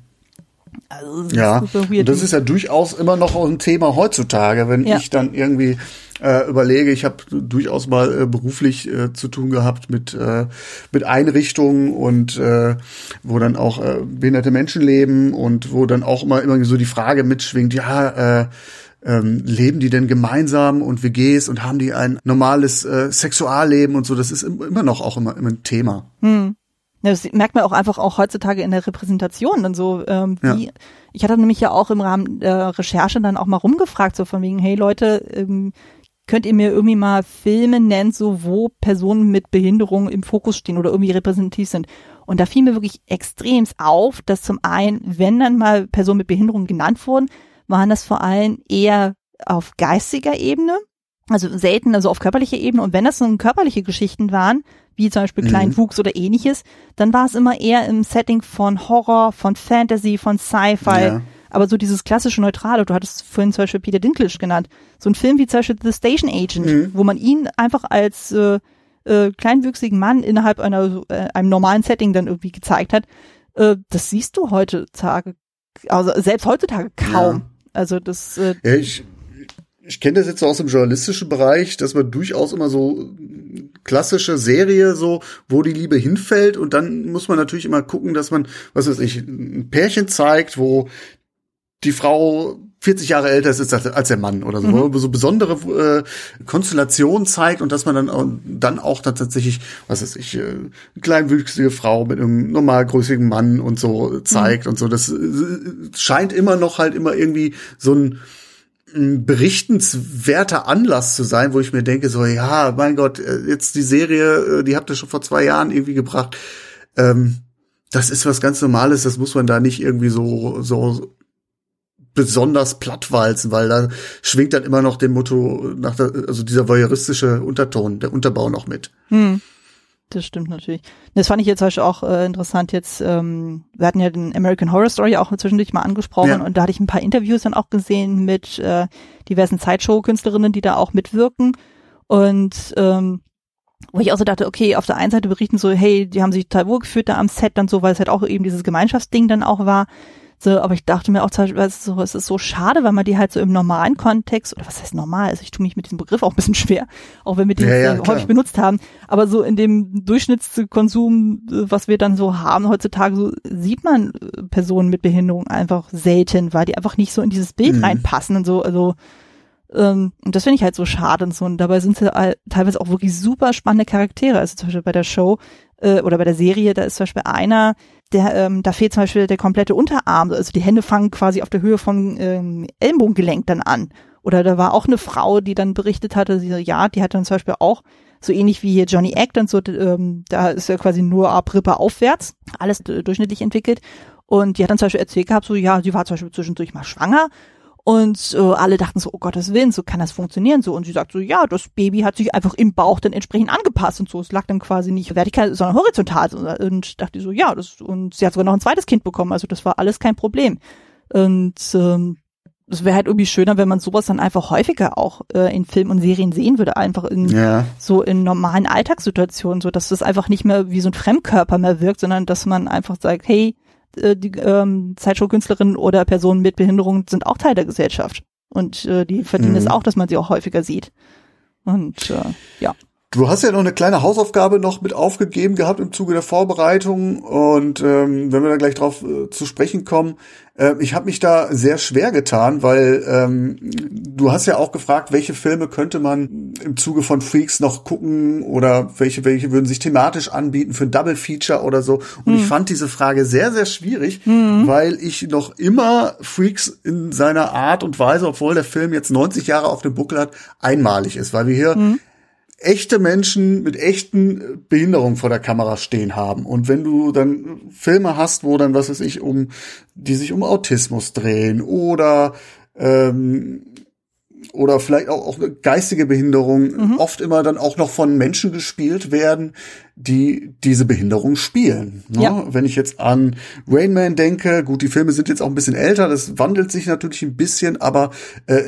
Also, das ja, ist das ist ja durchaus immer noch ein Thema heutzutage, wenn ja. ich dann irgendwie äh, überlege, ich habe durchaus mal äh, beruflich äh, zu tun gehabt mit äh, mit Einrichtungen und äh, wo dann auch äh, behinderte Menschen leben und wo dann auch immer immer so die Frage mitschwingt, ja, äh, ähm, leben die denn gemeinsam und WGs und haben die ein normales äh, Sexualleben und so, das ist immer noch auch immer, immer ein Thema. Hm. Das merkt man auch einfach auch heutzutage in der Repräsentation dann so, ähm, wie, ja. ich hatte nämlich ja auch im Rahmen der Recherche dann auch mal rumgefragt, so von wegen, hey Leute, ähm, könnt ihr mir irgendwie mal Filme nennen, so wo Personen mit Behinderung im Fokus stehen oder irgendwie repräsentativ sind. Und da fiel mir wirklich extremst auf, dass zum einen, wenn dann mal Personen mit Behinderung genannt wurden, waren das vor allem eher auf geistiger Ebene, also selten also auf körperlicher Ebene. Und wenn das so körperliche Geschichten waren, wie zum Beispiel mhm. Kleinwuchs oder ähnliches, dann war es immer eher im Setting von Horror, von Fantasy, von Sci-Fi. Ja. Aber so dieses klassische Neutrale, du hattest vorhin zum Beispiel Peter Dinklage genannt, so ein Film wie zum Beispiel The Station Agent, mhm. wo man ihn einfach als äh, äh, kleinwüchsigen Mann innerhalb einer äh, einem normalen Setting dann irgendwie gezeigt hat, äh, das siehst du heutzutage, also selbst heutzutage kaum. Ja. Also das. Äh, ich, ich kenne das jetzt so aus dem journalistischen Bereich, dass man durchaus immer so klassische Serie so, wo die Liebe hinfällt und dann muss man natürlich immer gucken, dass man, was weiß ich, ein Pärchen zeigt, wo die Frau 40 Jahre älter ist als der Mann oder so, mhm. so besondere äh, Konstellationen zeigt und dass man dann, dann auch dann tatsächlich, was weiß ich, äh, eine kleinwüchsige Frau mit einem normalgrößigen Mann und so zeigt mhm. und so. Das äh, scheint immer noch halt immer irgendwie so ein ein berichtenswerter Anlass zu sein, wo ich mir denke, so, ja, mein Gott, äh, jetzt die Serie, äh, die habt ihr schon vor zwei Jahren irgendwie gebracht. Ähm, das ist was ganz Normales, das muss man da nicht irgendwie so, so besonders plattwalzen, weil da schwingt dann immer noch dem Motto nach der, also dieser voyeuristische Unterton, der Unterbau noch mit. Hm. Das stimmt natürlich. Das fand ich jetzt zum Beispiel auch äh, interessant. Jetzt, ähm, wir hatten ja den American Horror Story auch zwischendurch mal angesprochen ja. und da hatte ich ein paar Interviews dann auch gesehen mit äh, diversen Sideshow-Künstlerinnen, die da auch mitwirken. Und ähm, wo ich auch so dachte, okay, auf der einen Seite berichten so, hey, die haben sich total wohl gefühlt da am Set dann so, weil es halt auch eben dieses Gemeinschaftsding dann auch war. So, aber ich dachte mir auch zum Beispiel, es ist, so, es ist so schade, weil man die halt so im normalen Kontext, oder was heißt normal, also ich tue mich mit diesem Begriff auch ein bisschen schwer, auch wenn wir den ja, ja, häufig benutzt haben, aber so in dem Durchschnittskonsum, was wir dann so haben heutzutage, so sieht man äh, Personen mit Behinderung einfach selten, weil die einfach nicht so in dieses Bild mhm. reinpassen und so, also ähm, und das finde ich halt so schade und so. Und dabei sind sie teilweise auch wirklich super spannende Charaktere. Also zum Beispiel bei der Show äh, oder bei der Serie, da ist zum Beispiel einer, der, ähm, da fehlt zum Beispiel der komplette Unterarm, also die Hände fangen quasi auf der Höhe von ähm, Ellenbogengelenk dann an. Oder da war auch eine Frau, die dann berichtet hatte, sie so, ja, die hat dann zum Beispiel auch so ähnlich wie hier Johnny Act und so, ähm, da ist ja quasi nur ab Rippe aufwärts, alles durchschnittlich entwickelt. Und die hat dann zum Beispiel erzählt gehabt, so ja, sie war zum Beispiel zwischendurch mal schwanger und äh, alle dachten so, oh Gottes Willen, so kann das funktionieren so. Und sie sagt so, ja, das Baby hat sich einfach im Bauch dann entsprechend angepasst und so. Es lag dann quasi nicht vertikal, sondern horizontal. Und dachte so, ja, das, und sie hat sogar noch ein zweites Kind bekommen. Also das war alles kein Problem. Und ähm, es wäre halt irgendwie schöner, wenn man sowas dann einfach häufiger auch äh, in Filmen und Serien sehen würde, einfach in ja. so in normalen Alltagssituationen, so dass das einfach nicht mehr wie so ein Fremdkörper mehr wirkt, sondern dass man einfach sagt, hey, äh, die ähm, Zeitschrift-Künstlerinnen oder Personen mit Behinderung sind auch Teil der Gesellschaft. Und äh, die verdienen mhm. es auch, dass man sie auch häufiger sieht. Und äh, ja. Du hast ja noch eine kleine Hausaufgabe noch mit aufgegeben gehabt im Zuge der Vorbereitung und ähm, wenn wir da gleich drauf äh, zu sprechen kommen, äh, ich habe mich da sehr schwer getan, weil ähm, du hast ja auch gefragt, welche Filme könnte man im Zuge von Freaks noch gucken oder welche welche würden sich thematisch anbieten für ein Double Feature oder so. Und mhm. ich fand diese Frage sehr sehr schwierig, mhm. weil ich noch immer Freaks in seiner Art und Weise, obwohl der Film jetzt 90 Jahre auf dem Buckel hat, einmalig ist, weil wir hier mhm echte Menschen mit echten Behinderungen vor der Kamera stehen haben. Und wenn du dann Filme hast, wo dann, was weiß ich, um, die sich um Autismus drehen oder ähm, oder vielleicht auch, auch geistige Behinderung mhm. oft immer dann auch noch von Menschen gespielt werden, die diese Behinderung spielen. Ne? Ja. Wenn ich jetzt an Rain Man denke, gut, die Filme sind jetzt auch ein bisschen älter, das wandelt sich natürlich ein bisschen, aber äh,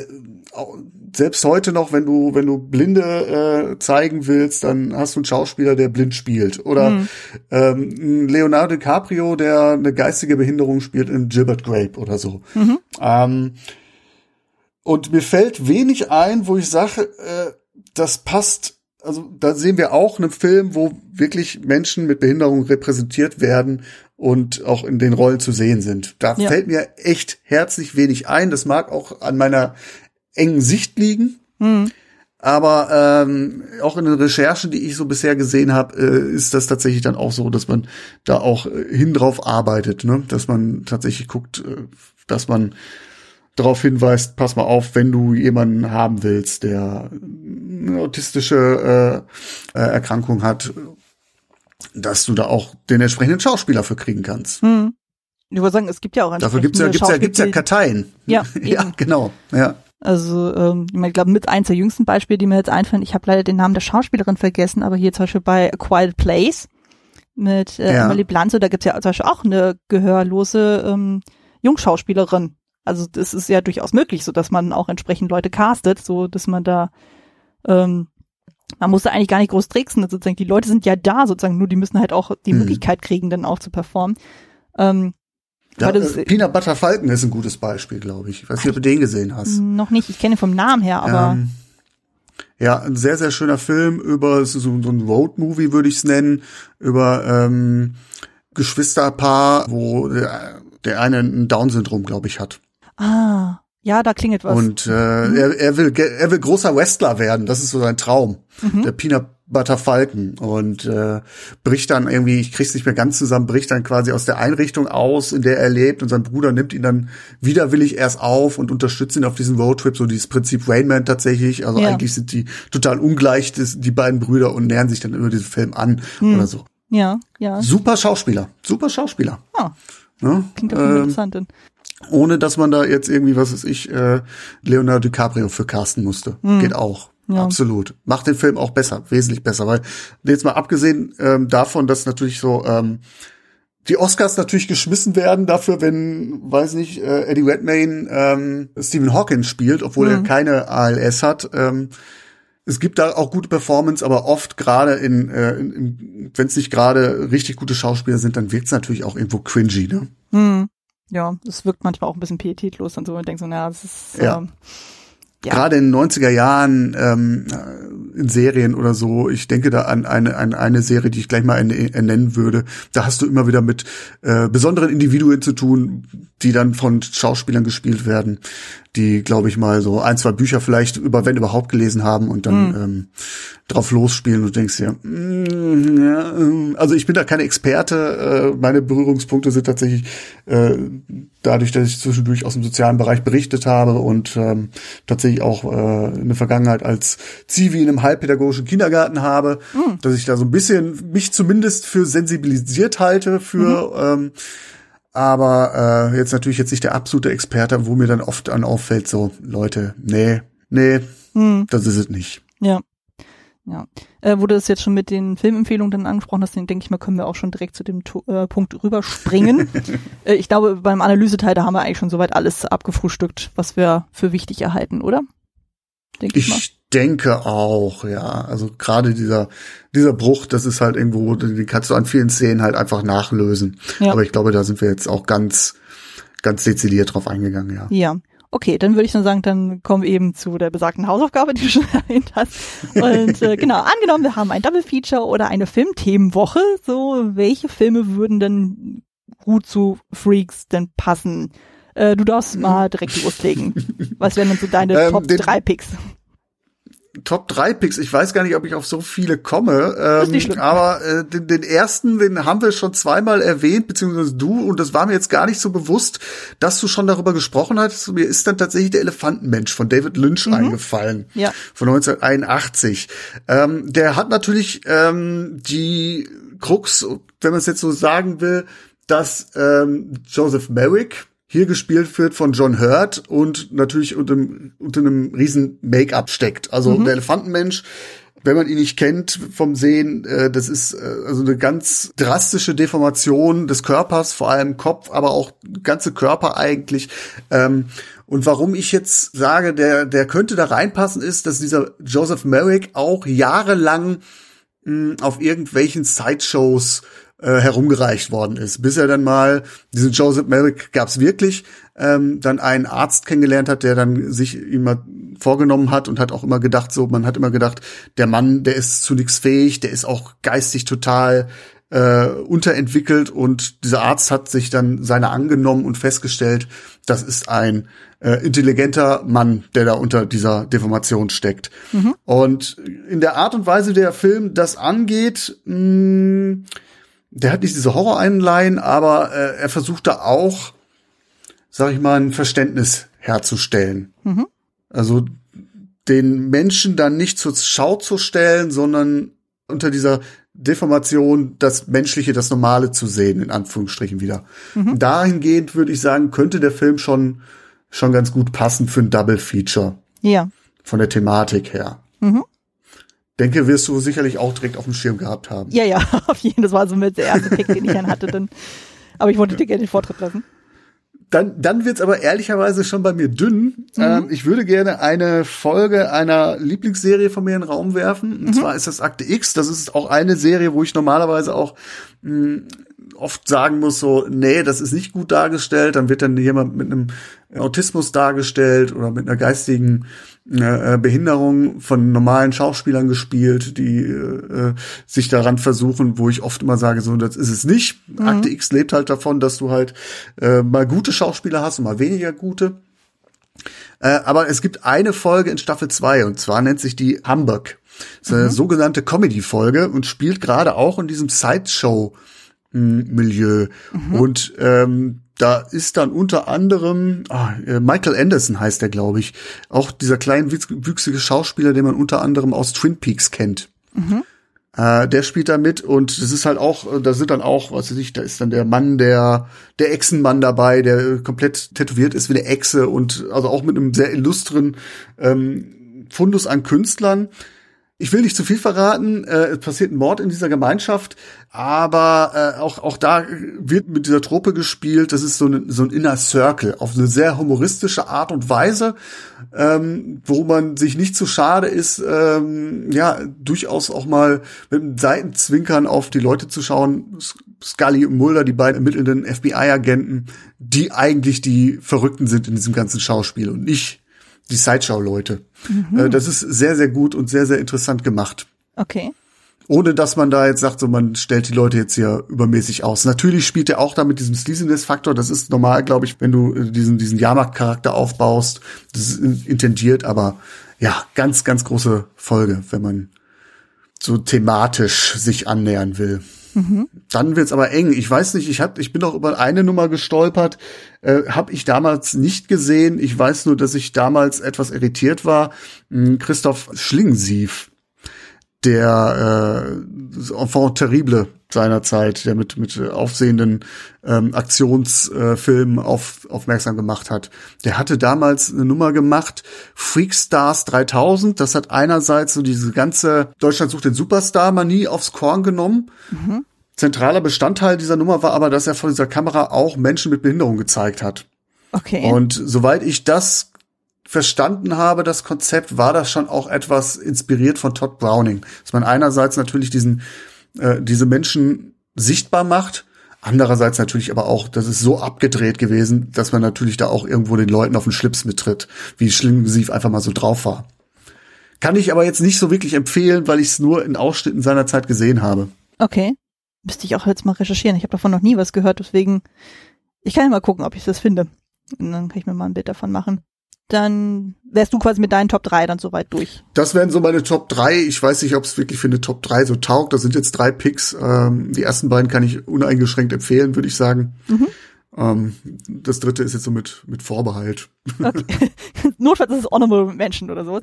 selbst heute noch, wenn du, wenn du Blinde äh, zeigen willst, dann hast du einen Schauspieler, der blind spielt. Oder mhm. ähm, Leonardo DiCaprio, der eine geistige Behinderung spielt in Gilbert Grape oder so. Mhm. Ähm, und mir fällt wenig ein, wo ich sage, äh, das passt. Also da sehen wir auch einen Film, wo wirklich Menschen mit Behinderung repräsentiert werden und auch in den Rollen zu sehen sind. Da ja. fällt mir echt herzlich wenig ein. Das mag auch an meiner engen Sicht liegen. Mhm. Aber ähm, auch in den Recherchen, die ich so bisher gesehen habe, äh, ist das tatsächlich dann auch so, dass man da auch äh, hin drauf arbeitet, ne? dass man tatsächlich guckt, äh, dass man darauf hinweist, pass mal auf, wenn du jemanden haben willst, der eine autistische äh, äh, Erkrankung hat, dass du da auch den entsprechenden Schauspieler für kriegen kannst. Hm. Ich würde sagen, es gibt ja auch Dafür gibt's ja, gibt's ja, gibt's ja Karteien. Ja, ja, genau. Ja. Also ähm, ich glaube, mit eins der jüngsten Beispiele, die mir jetzt einfallen, ich habe leider den Namen der Schauspielerin vergessen, aber hier zum Beispiel bei A Quiet Place mit äh, ja. Emily Blunt, da gibt's ja zum Beispiel auch eine gehörlose ähm, Jungschauspielerin. Also das ist ja durchaus möglich, so dass man auch entsprechend Leute castet, so dass man da ähm, man muss da eigentlich gar nicht groß tricksen, sozusagen. Die Leute sind ja da, sozusagen, nur die müssen halt auch die mhm. Möglichkeit kriegen, dann auch zu performen. Ähm, ja, äh, Peanut Butter Falcon ist ein gutes Beispiel, glaube ich. Ich weiß nicht, ob du den gesehen hast. Noch nicht, ich kenne vom Namen her, aber. Ähm, ja, ein sehr, sehr schöner Film über so, so ein Road-Movie, würde ich es nennen, über ähm, Geschwisterpaar, wo der, der eine ein Down-Syndrom, glaube ich, hat. Ah, ja, da klingelt was. Und äh, mhm. er, er will er will großer Wrestler werden, das ist so sein Traum. Mhm. Der Peanut Butter Falken und äh, bricht dann irgendwie, ich krieg's nicht mehr ganz zusammen, bricht dann quasi aus der Einrichtung aus, in der er lebt und sein Bruder nimmt ihn dann widerwillig erst auf und unterstützt ihn auf diesen Roadtrip, so dieses Prinzip Rainman tatsächlich. Also ja. eigentlich sind die total ungleich, die beiden Brüder und nähern sich dann über diesen Film an mhm. oder so. Ja, ja. Super Schauspieler, super Schauspieler. Ah. Ja, Klingt auch ähm, interessant. Denn. Ohne dass man da jetzt irgendwie, was weiß ich, äh, Leonardo DiCaprio für casten musste. Mhm. Geht auch. Ja. Absolut. Macht den Film auch besser, wesentlich besser, weil jetzt mal abgesehen ähm, davon, dass natürlich so ähm, die Oscars natürlich geschmissen werden dafür, wenn, weiß nicht, äh, Eddie Redmayne ähm, Stephen Hawking spielt, obwohl mhm. er keine ALS hat. Ähm, es gibt da auch gute Performance, aber oft gerade in, äh, in, in wenn es nicht gerade richtig gute Schauspieler sind, dann wirkt es natürlich auch irgendwo cringy, ne? Mhm. Ja, es wirkt manchmal auch ein bisschen pietätlos und so und denkt so, naja, das ist ja. Ähm, ja. gerade in den 90er Jahren ähm, in Serien oder so, ich denke da an eine, an eine Serie, die ich gleich mal ernennen würde, da hast du immer wieder mit äh, besonderen Individuen zu tun, die dann von Schauspielern gespielt werden, die, glaube ich mal, so ein, zwei Bücher vielleicht über wenn überhaupt gelesen haben und dann mhm. ähm, drauf losspielen und denkst dir, mm, ja, ähm, also ich bin da keine Experte, äh, meine Berührungspunkte sind tatsächlich äh, dadurch, dass ich zwischendurch aus dem sozialen Bereich berichtet habe und ähm, tatsächlich auch äh, eine Vergangenheit als Zivi in einem halbpädagogischen Kindergarten habe, mhm. dass ich da so ein bisschen mich zumindest für sensibilisiert halte für mhm. ähm, aber äh, jetzt natürlich jetzt nicht der absolute Experte, wo mir dann oft an auffällt, so Leute, nee, nee, hm. das ist es nicht. Ja. Ja. Äh, wurde das jetzt schon mit den Filmempfehlungen dann angesprochen hast, dann denke ich mal, können wir auch schon direkt zu dem äh, Punkt rüberspringen. äh, ich glaube, beim Analyseteil, da haben wir eigentlich schon soweit alles abgefrühstückt, was wir für wichtig erhalten, oder? Denke ich, ich mal. Denke auch, ja. Also gerade dieser, dieser Bruch, das ist halt irgendwo, den kannst du an vielen Szenen halt einfach nachlösen. Ja. Aber ich glaube, da sind wir jetzt auch ganz, ganz dezidiert drauf eingegangen, ja. Ja. Okay, dann würde ich nur sagen, dann kommen wir eben zu der besagten Hausaufgabe, die du schon erwähnt hast. Und äh, genau, angenommen, wir haben ein Double Feature oder eine Filmthemenwoche, so welche Filme würden denn gut zu Freaks denn passen? Äh, du darfst mal direkt loslegen. Was wären denn so deine ähm, Top 3 Picks? Top 3 Picks. Ich weiß gar nicht, ob ich auf so viele komme. Ähm, aber äh, den, den ersten, den haben wir schon zweimal erwähnt, beziehungsweise du, und das war mir jetzt gar nicht so bewusst, dass du schon darüber gesprochen hast. Mir ist dann tatsächlich der Elefantenmensch von David Lynch mhm. eingefallen. Ja. Von 1981. Ähm, der hat natürlich ähm, die Krux, wenn man es jetzt so sagen will, dass ähm, Joseph Merrick, hier gespielt wird von John Hurt und natürlich unter, unter einem riesen Make-up steckt. Also mhm. der Elefantenmensch, wenn man ihn nicht kennt vom Sehen, äh, das ist äh, also eine ganz drastische Deformation des Körpers, vor allem Kopf, aber auch ganze Körper eigentlich. Ähm, und warum ich jetzt sage, der, der könnte da reinpassen, ist, dass dieser Joseph Merrick auch jahrelang mh, auf irgendwelchen Sideshows äh, herumgereicht worden ist, bis er dann mal, diesen Joseph Merrick gab es wirklich, ähm, dann einen Arzt kennengelernt hat, der dann sich immer vorgenommen hat und hat auch immer gedacht, so, man hat immer gedacht, der Mann, der ist zu nichts fähig, der ist auch geistig total äh, unterentwickelt und dieser Arzt hat sich dann seiner angenommen und festgestellt, das ist ein äh, intelligenter Mann, der da unter dieser Deformation steckt. Mhm. Und in der Art und Weise, der Film das angeht, mh, der hat nicht diese Horror-Einleihen, aber äh, er versucht da auch, sag ich mal, ein Verständnis herzustellen. Mhm. Also den Menschen dann nicht zur Schau zu stellen, sondern unter dieser Deformation das Menschliche, das Normale zu sehen, in Anführungsstrichen wieder. Mhm. Dahingehend würde ich sagen, könnte der Film schon, schon ganz gut passen für ein Double Feature. Ja. Von der Thematik her. Mhm denke, wirst du sicherlich auch direkt auf dem Schirm gehabt haben. Ja, ja, auf jeden Fall. Das war so mit der erste Pick, den ich dann hatte. Dann, aber ich wollte dir gerne den Vortritt lassen. Dann, dann wird's aber ehrlicherweise schon bei mir dünn. Mhm. Ähm, ich würde gerne eine Folge einer Lieblingsserie von mir in den Raum werfen. Und mhm. zwar ist das Akte X. Das ist auch eine Serie, wo ich normalerweise auch mh, hm, oft sagen muss, so, nee, das ist nicht gut dargestellt. Dann wird dann jemand mit einem Autismus dargestellt oder mit einer geistigen äh, Behinderung von normalen Schauspielern gespielt, die äh, sich daran versuchen, wo ich oft immer sage, so, das ist es nicht. Mhm. Akte X lebt halt davon, dass du halt äh, mal gute Schauspieler hast und mal weniger gute. Äh, aber es gibt eine Folge in Staffel 2 und zwar nennt sich die Hamburg. Das ist eine mhm. sogenannte Comedy-Folge und spielt gerade auch in diesem Sideshow-Milieu. Mhm. Und ähm, da ist dann unter anderem ah, äh, Michael Anderson heißt er, glaube ich, auch dieser klein wüchsige Schauspieler, den man unter anderem aus Twin Peaks kennt. Mhm. Äh, der spielt da mit und das ist halt auch, äh, da sind dann auch, was weiß ich, da ist dann der Mann, der der Echsenmann dabei, der komplett tätowiert ist wie eine Echse und also auch mit einem sehr illustren ähm, Fundus an Künstlern. Ich will nicht zu viel verraten. Äh, es passiert ein Mord in dieser Gemeinschaft, aber äh, auch auch da wird mit dieser Truppe gespielt. Das ist so ein so ein Inner Circle auf eine sehr humoristische Art und Weise, ähm, wo man sich nicht zu schade ist, ähm, ja durchaus auch mal mit einem Seitenzwinkern auf die Leute zu schauen. Scully und Mulder, die beiden ermittelnden FBI-Agenten, die eigentlich die Verrückten sind in diesem ganzen Schauspiel und nicht die Sideshow-Leute. Mhm. Äh, das ist sehr, sehr gut und sehr, sehr interessant gemacht. Okay. Ohne dass man da jetzt sagt, so man stellt die Leute jetzt hier übermäßig aus. Natürlich spielt er auch da mit diesem Sleaziness-Faktor. Das ist normal, glaube ich, wenn du äh, diesen, diesen Jahrmarkt-Charakter aufbaust. Das ist intendiert, aber ja, ganz, ganz große Folge, wenn man so thematisch sich annähern will. Mhm. Dann wird's aber eng. Ich weiß nicht, ich hab, ich bin auch über eine Nummer gestolpert, äh, habe ich damals nicht gesehen. Ich weiß nur, dass ich damals etwas irritiert war. Hm, Christoph Schlingensief, der äh, Enfant terrible seiner Zeit, der mit mit aufsehenden ähm, Aktionsfilmen äh, auf, aufmerksam gemacht hat. Der hatte damals eine Nummer gemacht, Freakstars 3000. Das hat einerseits so diese ganze Deutschland sucht den Superstar Manie aufs Korn genommen. Mhm. Zentraler Bestandteil dieser Nummer war aber, dass er vor dieser Kamera auch Menschen mit Behinderung gezeigt hat. Okay. Und soweit ich das verstanden habe, das Konzept, war das schon auch etwas inspiriert von Todd Browning. Dass man einerseits natürlich diesen, äh, diese Menschen sichtbar macht, andererseits natürlich aber auch, das ist so abgedreht gewesen, dass man natürlich da auch irgendwo den Leuten auf den Schlips mittritt, wie Schlingensief einfach mal so drauf war. Kann ich aber jetzt nicht so wirklich empfehlen, weil ich es nur in Ausschnitten seiner Zeit gesehen habe. Okay. Müsste ich auch jetzt mal recherchieren. Ich habe davon noch nie was gehört, deswegen ich kann ja mal gucken, ob ich das finde. Und dann kann ich mir mal ein Bild davon machen. Dann wärst du quasi mit deinen Top 3 dann soweit durch. Das wären so meine Top 3. Ich weiß nicht, ob es wirklich für eine Top 3 so taugt. Das sind jetzt drei Picks. Ähm, die ersten beiden kann ich uneingeschränkt empfehlen, würde ich sagen. Mhm. Ähm, das dritte ist jetzt so mit, mit Vorbehalt. Okay. Notfalls ist es Honorable Mention oder so.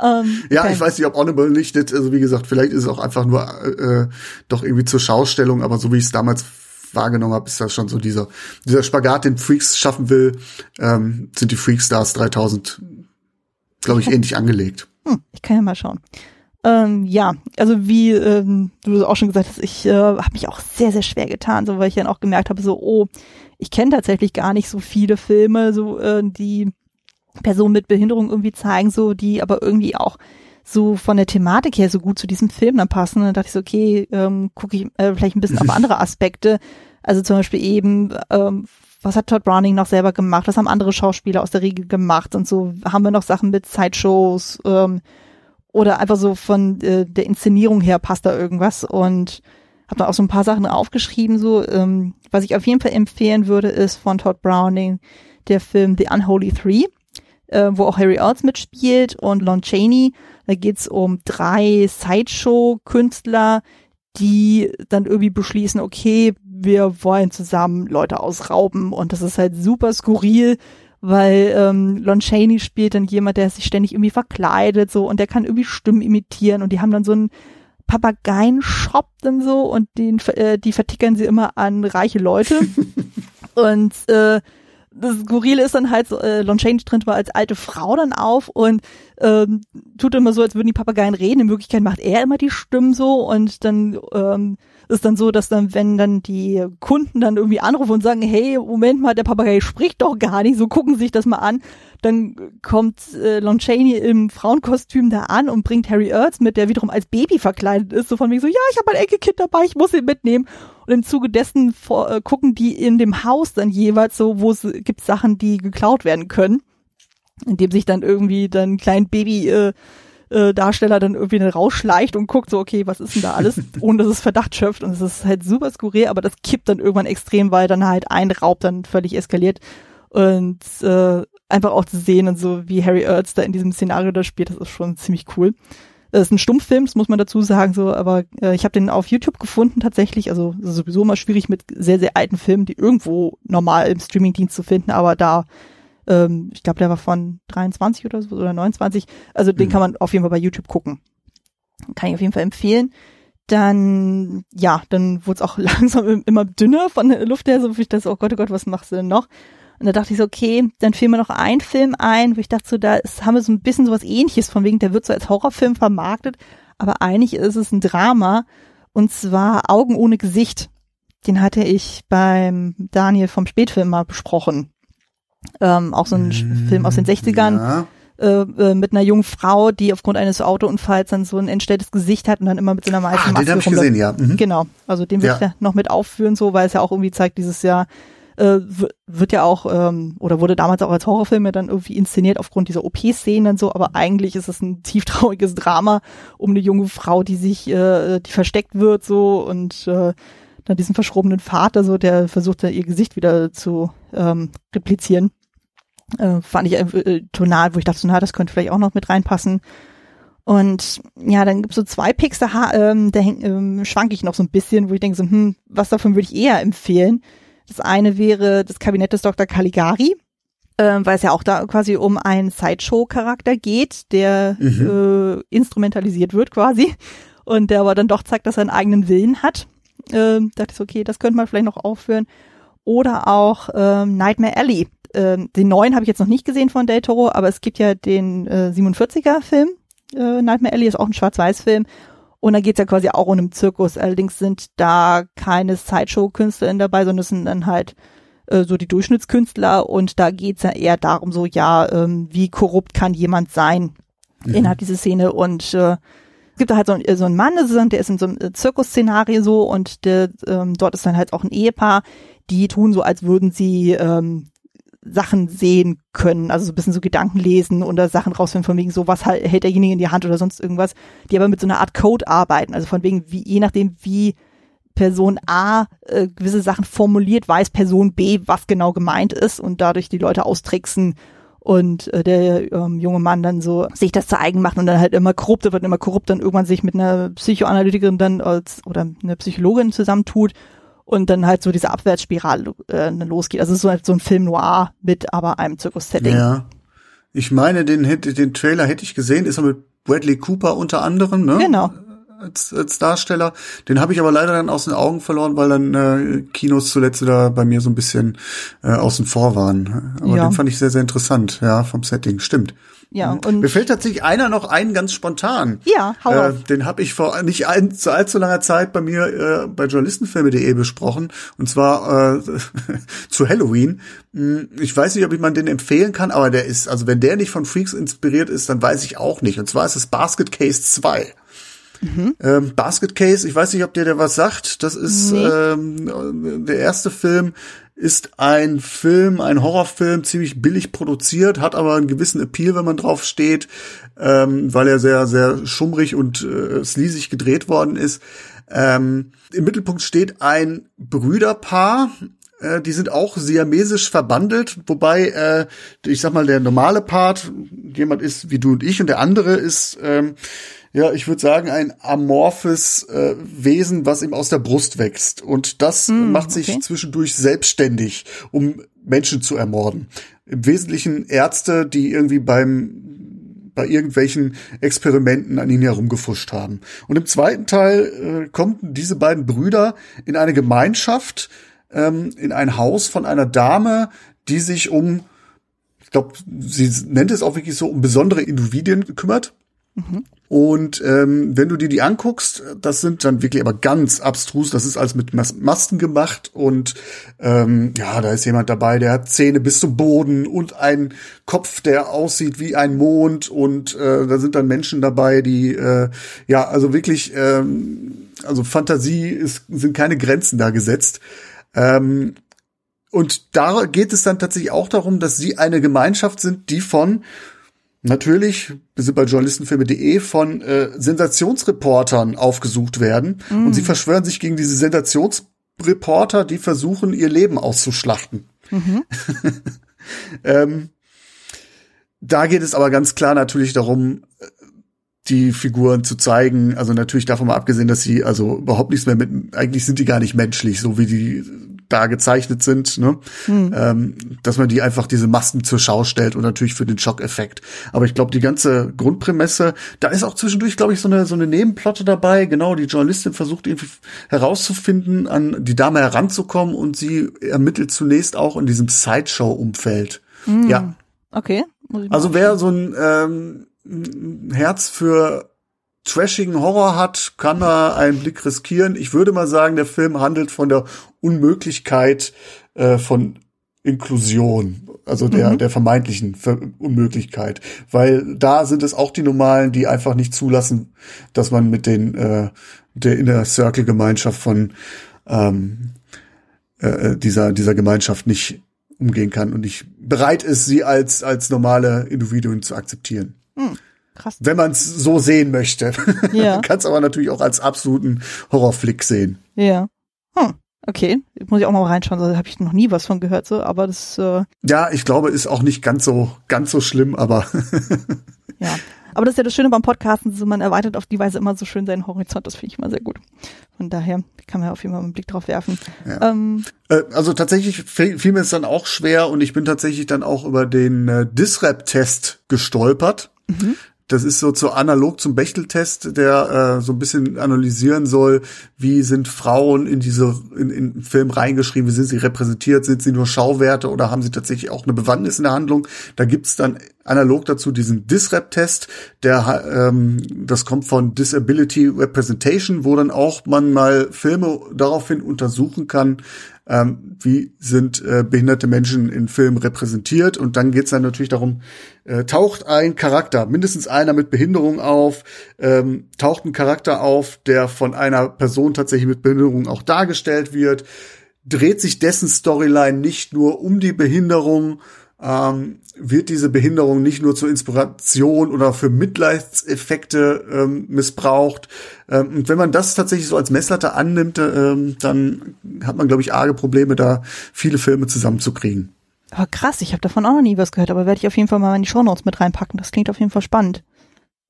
Ähm, ja, okay. ich weiß nicht, ob Honorable nicht, also wie gesagt, vielleicht ist es auch einfach nur äh, doch irgendwie zur Schaustellung, aber so wie ich es damals wahrgenommen habe, ist das schon so dieser, dieser Spagat, den Freaks schaffen will, ähm, sind die Freakstars 3000, glaube ich, ähnlich angelegt. Hm, ich kann ja mal schauen. Ähm, ja, also wie ähm, du auch schon gesagt hast, ich äh, habe mich auch sehr, sehr schwer getan, so weil ich dann auch gemerkt habe, so, oh, ich kenne tatsächlich gar nicht so viele Filme, so äh, die Personen mit Behinderung irgendwie zeigen, so die aber irgendwie auch so von der Thematik her so gut zu diesem Film dann passen. Und dann dachte ich so, okay, ähm, gucke ich äh, vielleicht ein bisschen auf andere Aspekte. Also zum Beispiel eben, ähm, was hat Todd Browning noch selber gemacht? Was haben andere Schauspieler aus der Riege gemacht? Und so haben wir noch Sachen mit Sideshows ähm, oder einfach so von äh, der Inszenierung her passt da irgendwas. Und habe da auch so ein paar Sachen aufgeschrieben. So, ähm, was ich auf jeden Fall empfehlen würde, ist von Todd Browning der Film The Unholy Three äh, wo auch Harry Earls mitspielt und Lon Chaney. Da geht's um drei Sideshow-Künstler, die dann irgendwie beschließen, okay, wir wollen zusammen Leute ausrauben. Und das ist halt super skurril, weil ähm, Lon Chaney spielt dann jemand, der sich ständig irgendwie verkleidet so und der kann irgendwie Stimmen imitieren. Und die haben dann so einen Papageien-Shop dann so und den äh, die vertickern sie immer an reiche Leute. Und äh, das Skurrile ist dann halt so, äh, Lon Chaney tritt mal als alte Frau dann auf und ähm, tut immer so, als würden die Papageien reden. In Wirklichkeit macht er immer die Stimmen so und dann ähm, ist dann so, dass dann, wenn dann die Kunden dann irgendwie anrufen und sagen, hey, Moment mal, der Papagei spricht doch gar nicht, so gucken sie sich das mal an, dann kommt äh, Lon Chaney im Frauenkostüm da an und bringt Harry Earls mit, der wiederum als Baby verkleidet ist, so von mir so, ja, ich habe mein Enkelkind dabei, ich muss ihn mitnehmen. Und im Zuge dessen vor, äh, gucken die in dem Haus dann jeweils so, wo es gibt Sachen, die geklaut werden können, indem sich dann irgendwie dann klein Baby äh, äh, Darsteller dann irgendwie dann rausschleicht und guckt so, okay, was ist denn da alles, ohne dass es Verdacht schöpft. Und es ist halt super skurril, aber das kippt dann irgendwann extrem, weil dann halt ein Raub dann völlig eskaliert. Und äh, einfach auch zu sehen und so, wie Harry Earls da in diesem Szenario da spielt, das ist schon ziemlich cool. Das ist ein Stummfilm, das muss man dazu sagen, so, aber äh, ich habe den auf YouTube gefunden tatsächlich. Also sowieso mal schwierig mit sehr, sehr alten Filmen, die irgendwo normal im Streamingdienst zu finden, aber da, ähm, ich glaube, der war von 23 oder so oder 29. Also den mhm. kann man auf jeden Fall bei YouTube gucken. Kann ich auf jeden Fall empfehlen. Dann, ja, dann wurde es auch langsam immer dünner von der Luft her, so wie ich das, oh Gott, oh Gott, was machst du denn noch? Und da dachte ich so, okay, dann fiel mir noch ein Film ein, wo ich dachte so, da ist, haben wir so ein bisschen sowas ähnliches, von wegen, der wird so als Horrorfilm vermarktet, aber eigentlich ist es ein Drama und zwar Augen ohne Gesicht. Den hatte ich beim Daniel vom Spätfilm mal besprochen. Ähm, auch so ein mm, Film aus den 60ern. Ja. Äh, äh, mit einer jungen Frau, die aufgrund eines Autounfalls dann so ein entstelltes Gesicht hat und dann immer mit so einer weißen ah, Maske den hab ich gesehen, ja. Mhm. Genau, also den will ja. ich noch mit aufführen, so, weil es ja auch irgendwie zeigt, dieses Jahr äh, wird ja auch ähm, oder wurde damals auch als Horrorfilm ja dann irgendwie inszeniert aufgrund dieser OP-Szenen und so, aber eigentlich ist es ein tieftrauriges Drama um eine junge Frau, die sich, äh, die versteckt wird so und äh, dann diesen verschrobenen Vater so, der versucht ihr Gesicht wieder zu ähm, replizieren. Äh, fand ich äh, tonal, wo ich dachte, na, das könnte vielleicht auch noch mit reinpassen. Und ja, dann gibt's so zwei Picks, da, ähm, da ähm, schwank ich noch so ein bisschen, wo ich denke so, hm, was davon würde ich eher empfehlen? Das eine wäre das Kabinett des Dr. Caligari, äh, weil es ja auch da quasi um einen Sideshow-Charakter geht, der mhm. äh, instrumentalisiert wird quasi und der aber dann doch zeigt, dass er einen eigenen Willen hat. Äh, dachte ich so, okay, das könnte man vielleicht noch aufführen. Oder auch ähm, Nightmare Alley. Ähm, den neuen habe ich jetzt noch nicht gesehen von Del Toro, aber es gibt ja den äh, 47er-Film. Äh, Nightmare Alley ist auch ein Schwarz-Weiß-Film und da geht's ja quasi auch um einen Zirkus. Allerdings sind da keine Sideshow-KünstlerInnen dabei, sondern es sind dann halt äh, so die Durchschnittskünstler und da geht's ja eher darum, so ja, ähm, wie korrupt kann jemand sein mhm. innerhalb dieser Szene und äh, gibt da halt so, so einen Mann, der ist in so einem äh, Zirkusszenario so und der, ähm, dort ist dann halt auch ein Ehepaar, die tun so, als würden sie ähm, Sachen sehen können, also so ein bisschen so Gedanken lesen oder Sachen rausfinden, von wegen so, was halt, hält derjenige in die Hand oder sonst irgendwas, die aber mit so einer Art Code arbeiten, also von wegen, wie, je nachdem, wie Person A äh, gewisse Sachen formuliert, weiß Person B, was genau gemeint ist und dadurch die Leute austricksen und äh, der ähm, junge Mann dann so sich das zu eigen macht und dann halt immer korrupter wird, immer korrupt, dann irgendwann sich mit einer Psychoanalytikerin dann als oder einer Psychologin zusammentut und dann halt so diese Abwärtsspirale äh, losgeht. Also es ist so, halt so ein Film noir mit aber einem Zirkus-Setting. Ja. Ich meine, den, den Trailer hätte ich gesehen, ist er mit Bradley Cooper unter anderem, ne? Genau. Als, als Darsteller. Den habe ich aber leider dann aus den Augen verloren, weil dann äh, Kinos zuletzt wieder bei mir so ein bisschen äh, außen vor waren. Aber ja. den fand ich sehr, sehr interessant, ja, vom Setting. Stimmt. Ja, mhm. und Mir fällt tatsächlich einer noch ein, ganz spontan. Ja, hau äh, Den habe ich vor nicht ein, zu allzu langer Zeit bei mir äh, bei journalistenfilme.de besprochen. Und zwar äh, zu Halloween. Hm, ich weiß nicht, ob ich man den empfehlen kann, aber der ist, also wenn der nicht von Freaks inspiriert ist, dann weiß ich auch nicht. Und zwar ist es Basket Case 2. Mhm. Ähm, Basket Case, ich weiß nicht, ob dir der was sagt. Das ist nee. ähm, der erste Film ist ein Film, ein Horrorfilm, ziemlich billig produziert, hat aber einen gewissen Appeal, wenn man drauf steht, ähm, weil er sehr, sehr schummrig und äh, sleazig gedreht worden ist. Ähm, Im Mittelpunkt steht ein Brüderpaar, äh, die sind auch siamesisch verbandelt, wobei äh, ich sag mal der normale Part jemand ist wie du und ich und der andere ist ähm, ja, ich würde sagen, ein amorphes äh, Wesen, was ihm aus der Brust wächst. Und das mm, macht sich okay. zwischendurch selbstständig, um Menschen zu ermorden. Im Wesentlichen Ärzte, die irgendwie beim bei irgendwelchen Experimenten an ihn herumgefuscht haben. Und im zweiten Teil äh, kommen diese beiden Brüder in eine Gemeinschaft, ähm, in ein Haus von einer Dame, die sich um, ich glaube, sie nennt es auch wirklich so, um besondere Individuen kümmert. Mhm. Und ähm, wenn du dir die anguckst, das sind dann wirklich aber ganz abstrus. Das ist alles mit Mas Masken gemacht und ähm, ja, da ist jemand dabei, der hat Zähne bis zum Boden und einen Kopf, der aussieht wie ein Mond und äh, da sind dann Menschen dabei, die äh, ja, also wirklich, ähm, also Fantasie ist, sind keine Grenzen da gesetzt. Ähm, und da geht es dann tatsächlich auch darum, dass sie eine Gemeinschaft sind, die von natürlich, wir sind bei journalistenfilme.de, von äh, Sensationsreportern aufgesucht werden. Mm. Und sie verschwören sich gegen diese Sensationsreporter, die versuchen, ihr Leben auszuschlachten. Mhm. ähm, da geht es aber ganz klar natürlich darum, die Figuren zu zeigen. Also natürlich davon mal abgesehen, dass sie also überhaupt nichts mehr mit, eigentlich sind die gar nicht menschlich, so wie die da gezeichnet sind, ne? Hm. Ähm, dass man die einfach diese Masken zur Schau stellt und natürlich für den Schockeffekt. Aber ich glaube, die ganze Grundprämisse, da ist auch zwischendurch, glaube ich, so eine so eine Nebenplotte dabei. Genau, die Journalistin versucht irgendwie herauszufinden, an die Dame heranzukommen und sie ermittelt zunächst auch in diesem Sideshow-Umfeld. Hm. Ja. Okay. Also wer so ein ähm, Herz für trashigen Horror hat, kann er einen Blick riskieren. Ich würde mal sagen, der Film handelt von der Unmöglichkeit äh, von Inklusion, also der, mhm. der vermeintlichen Unmöglichkeit. Weil da sind es auch die Normalen, die einfach nicht zulassen, dass man mit den äh, der Inner Circle Gemeinschaft von ähm, äh, dieser, dieser Gemeinschaft nicht umgehen kann und nicht bereit ist, sie als, als normale Individuen zu akzeptieren. Mhm. Krass. Wenn man es so sehen möchte. Ja. Kann es aber natürlich auch als absoluten Horrorflick sehen. Ja. Hm. Okay, muss ich auch mal reinschauen, da habe ich noch nie was von gehört, so, aber das äh Ja, ich glaube, ist auch nicht ganz so ganz so schlimm, aber Ja. Aber das ist ja das Schöne beim Podcasten, so man erweitert auf die Weise immer so schön seinen Horizont, das finde ich immer sehr gut. Von daher kann man auf jeden Fall einen Blick drauf werfen. Ja. Ähm, äh, also tatsächlich fiel mir es dann auch schwer und ich bin tatsächlich dann auch über den äh, Disrap-Test gestolpert. Mhm. Das ist so zu analog zum Bechteltest, der äh, so ein bisschen analysieren soll, wie sind Frauen in diese in, in Film reingeschrieben, wie sind sie repräsentiert, sind sie nur Schauwerte oder haben sie tatsächlich auch eine Bewandtnis in der Handlung? Da gibt's dann analog dazu diesen Disrep-Test, der ähm, das kommt von Disability Representation, wo dann auch man mal Filme daraufhin untersuchen kann, ähm, wie sind äh, behinderte Menschen in Filmen repräsentiert. Und dann geht's dann natürlich darum, äh, taucht ein Charakter, mindestens einer mit Behinderung auf, ähm, taucht ein Charakter auf, der von einer Person tatsächlich mit Behinderung auch dargestellt wird, dreht sich dessen Storyline nicht nur um die Behinderung, ähm, wird diese Behinderung nicht nur zur Inspiration oder für Mitleidseffekte ähm, missbraucht. Ähm, und wenn man das tatsächlich so als Messlatte annimmt, ähm, dann hat man, glaube ich, arge Probleme, da viele Filme zusammenzukriegen. Aber krass, ich habe davon auch noch nie was gehört, aber werde ich auf jeden Fall mal in die Shownotes mit reinpacken. Das klingt auf jeden Fall spannend.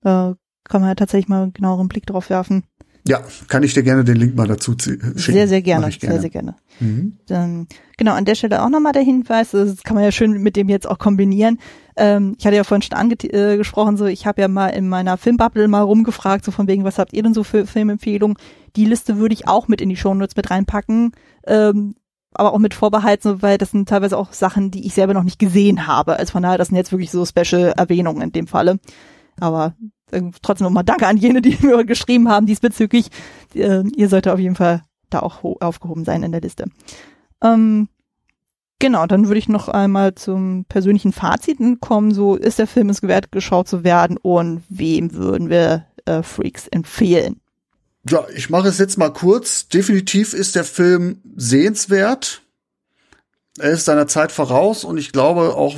Da kann man ja tatsächlich mal einen genaueren Blick drauf werfen. Ja, kann ich dir gerne den Link mal dazu schicken. Sehr, sehr gerne, gerne. sehr, sehr gerne. Mhm. Dann, genau, an der Stelle auch nochmal der Hinweis, das kann man ja schön mit dem jetzt auch kombinieren. Ähm, ich hatte ja vorhin schon angesprochen, äh, so ich habe ja mal in meiner Filmbubble mal rumgefragt, so von wegen, was habt ihr denn so für Filmempfehlungen? Die Liste würde ich auch mit in die Shownotes mit reinpacken. Ähm, aber auch mit Vorbehalt, so, weil das sind teilweise auch Sachen, die ich selber noch nicht gesehen habe. Also von daher, das sind jetzt wirklich so Special-Erwähnungen in dem Falle. Aber trotzdem nochmal Danke an jene, die mir geschrieben haben diesbezüglich. Äh, ihr solltet auf jeden Fall da auch aufgehoben sein in der Liste. Ähm, genau, dann würde ich noch einmal zum persönlichen Fazit kommen. So ist der Film es wert, geschaut zu werden und wem würden wir äh, Freaks empfehlen? Ja, ich mache es jetzt mal kurz. Definitiv ist der Film sehenswert. Er ist seiner Zeit voraus und ich glaube auch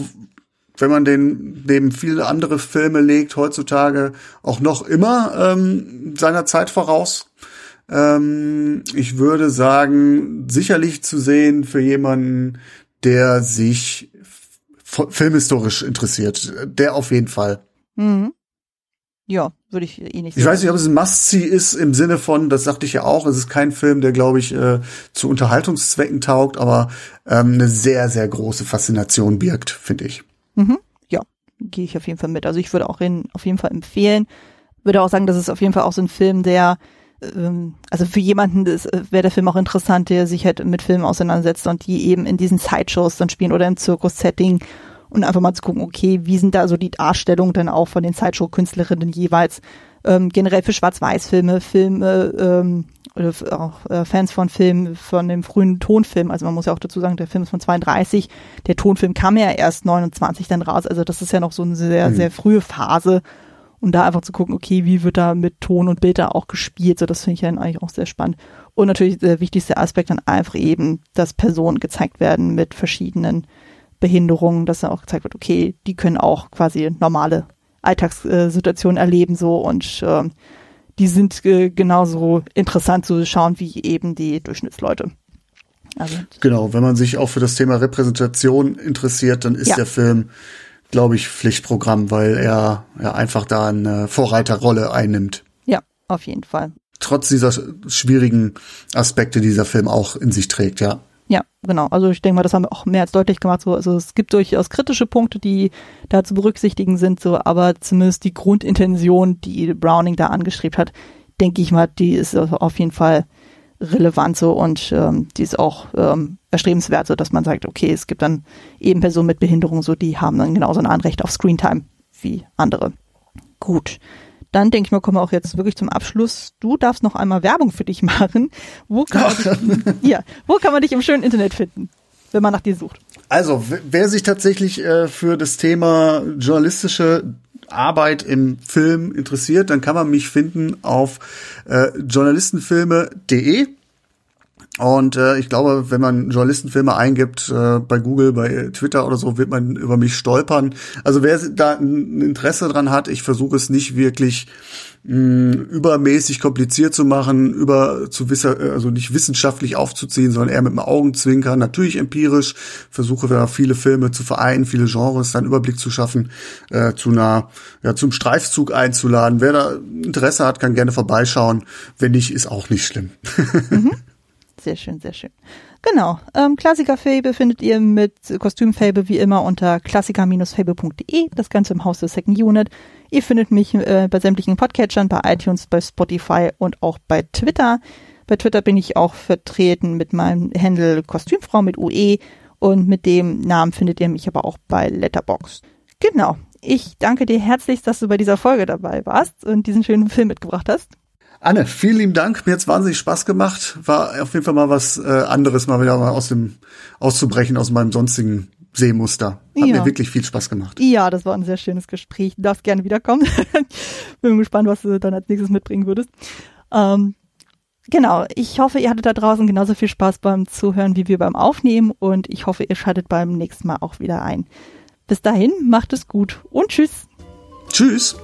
wenn man den neben viele andere Filme legt, heutzutage auch noch immer ähm, seiner Zeit voraus. Ähm, ich würde sagen, sicherlich zu sehen für jemanden, der sich filmhistorisch interessiert. Der auf jeden Fall. Mhm. Ja, würde ich eh nicht sagen. Ich weiß nicht, ob es ein Must-See ist im Sinne von, das sagte ich ja auch, es ist kein Film, der, glaube ich, äh, zu Unterhaltungszwecken taugt, aber ähm, eine sehr, sehr große Faszination birgt, finde ich. Mhm. Ja, gehe ich auf jeden Fall mit. Also ich würde auch ihn auf jeden Fall empfehlen. Würde auch sagen, das ist auf jeden Fall auch so ein Film, der ähm, also für jemanden äh, wäre der Film auch interessant, der sich halt mit Filmen auseinandersetzt und die eben in diesen Sideshows dann spielen oder im Zirkus-Setting und einfach mal zu gucken, okay, wie sind da so die Darstellungen dann auch von den Sideshow-Künstlerinnen jeweils ähm, generell für Schwarz-Weiß-Filme, Filme, ähm, oder auch äh, Fans von Filmen, von dem frühen Tonfilm, also man muss ja auch dazu sagen, der Film ist von 32, der Tonfilm kam ja erst 29 dann raus, also das ist ja noch so eine sehr, mhm. sehr frühe Phase. Und da einfach zu gucken, okay, wie wird da mit Ton und Bild da auch gespielt, so das finde ich dann eigentlich auch sehr spannend. Und natürlich der wichtigste Aspekt dann einfach eben, dass Personen gezeigt werden mit verschiedenen Behinderungen, dass da auch gezeigt wird, okay, die können auch quasi normale Alltagssituationen erleben so. Und äh, die sind äh, genauso interessant zu schauen wie eben die Durchschnittsleute. Also, genau, wenn man sich auch für das Thema Repräsentation interessiert, dann ist ja. der Film, glaube ich, Pflichtprogramm, weil er ja einfach da eine Vorreiterrolle einnimmt. Ja, auf jeden Fall. Trotz dieser schwierigen Aspekte, die dieser Film auch in sich trägt, ja. Ja, genau. Also ich denke mal, das haben wir auch mehr als deutlich gemacht. So, also es gibt durchaus kritische Punkte, die da zu berücksichtigen sind, so, aber zumindest die Grundintention, die Browning da angeschrieben hat, denke ich mal, die ist auf jeden Fall relevant so und ähm, die ist auch ähm, erstrebenswert, so dass man sagt, okay, es gibt dann eben Personen mit Behinderung, so die haben dann genauso ein Anrecht auf Screentime wie andere. Gut dann denke ich mal, kommen wir auch jetzt wirklich zum Abschluss. Du darfst noch einmal Werbung für dich machen. Wo kann man dich, ja, wo kann man dich im schönen Internet finden, wenn man nach dir sucht? Also, wer sich tatsächlich äh, für das Thema journalistische Arbeit im Film interessiert, dann kann man mich finden auf äh, journalistenfilme.de. Und äh, ich glaube, wenn man Journalistenfilme eingibt äh, bei Google, bei Twitter oder so, wird man über mich stolpern. Also wer da ein Interesse dran hat, ich versuche es nicht wirklich mh, übermäßig kompliziert zu machen, über zu wisser, also nicht wissenschaftlich aufzuziehen, sondern eher mit dem Augenzwinkern, natürlich empirisch, versuche da viele Filme zu vereinen, viele Genres, dann Überblick zu schaffen, äh, zu einer, ja, zum Streifzug einzuladen. Wer da Interesse hat, kann gerne vorbeischauen. Wenn nicht, ist auch nicht schlimm. Mhm. Sehr schön, sehr schön. Genau. Ähm, Klassiker-Fable findet ihr mit Kostüm-Fable wie immer unter klassiker-fable.de. Das Ganze im Haus der Second Unit. Ihr findet mich äh, bei sämtlichen Podcatchern, bei iTunes, bei Spotify und auch bei Twitter. Bei Twitter bin ich auch vertreten mit meinem Handle Kostümfrau mit UE und mit dem Namen findet ihr mich aber auch bei Letterbox. Genau. Ich danke dir herzlich, dass du bei dieser Folge dabei warst und diesen schönen Film mitgebracht hast. Anne, vielen lieben Dank. Mir hat's wahnsinnig Spaß gemacht. War auf jeden Fall mal was äh, anderes, mal wieder mal aus dem auszubrechen aus meinem sonstigen Seemuster. Hat ja. mir wirklich viel Spaß gemacht. Ja, das war ein sehr schönes Gespräch. Du darfst gerne wiederkommen. Bin gespannt, was du dann als nächstes mitbringen würdest. Ähm, genau, ich hoffe, ihr hattet da draußen genauso viel Spaß beim Zuhören wie wir beim Aufnehmen und ich hoffe, ihr schaltet beim nächsten Mal auch wieder ein. Bis dahin, macht es gut und tschüss. Tschüss.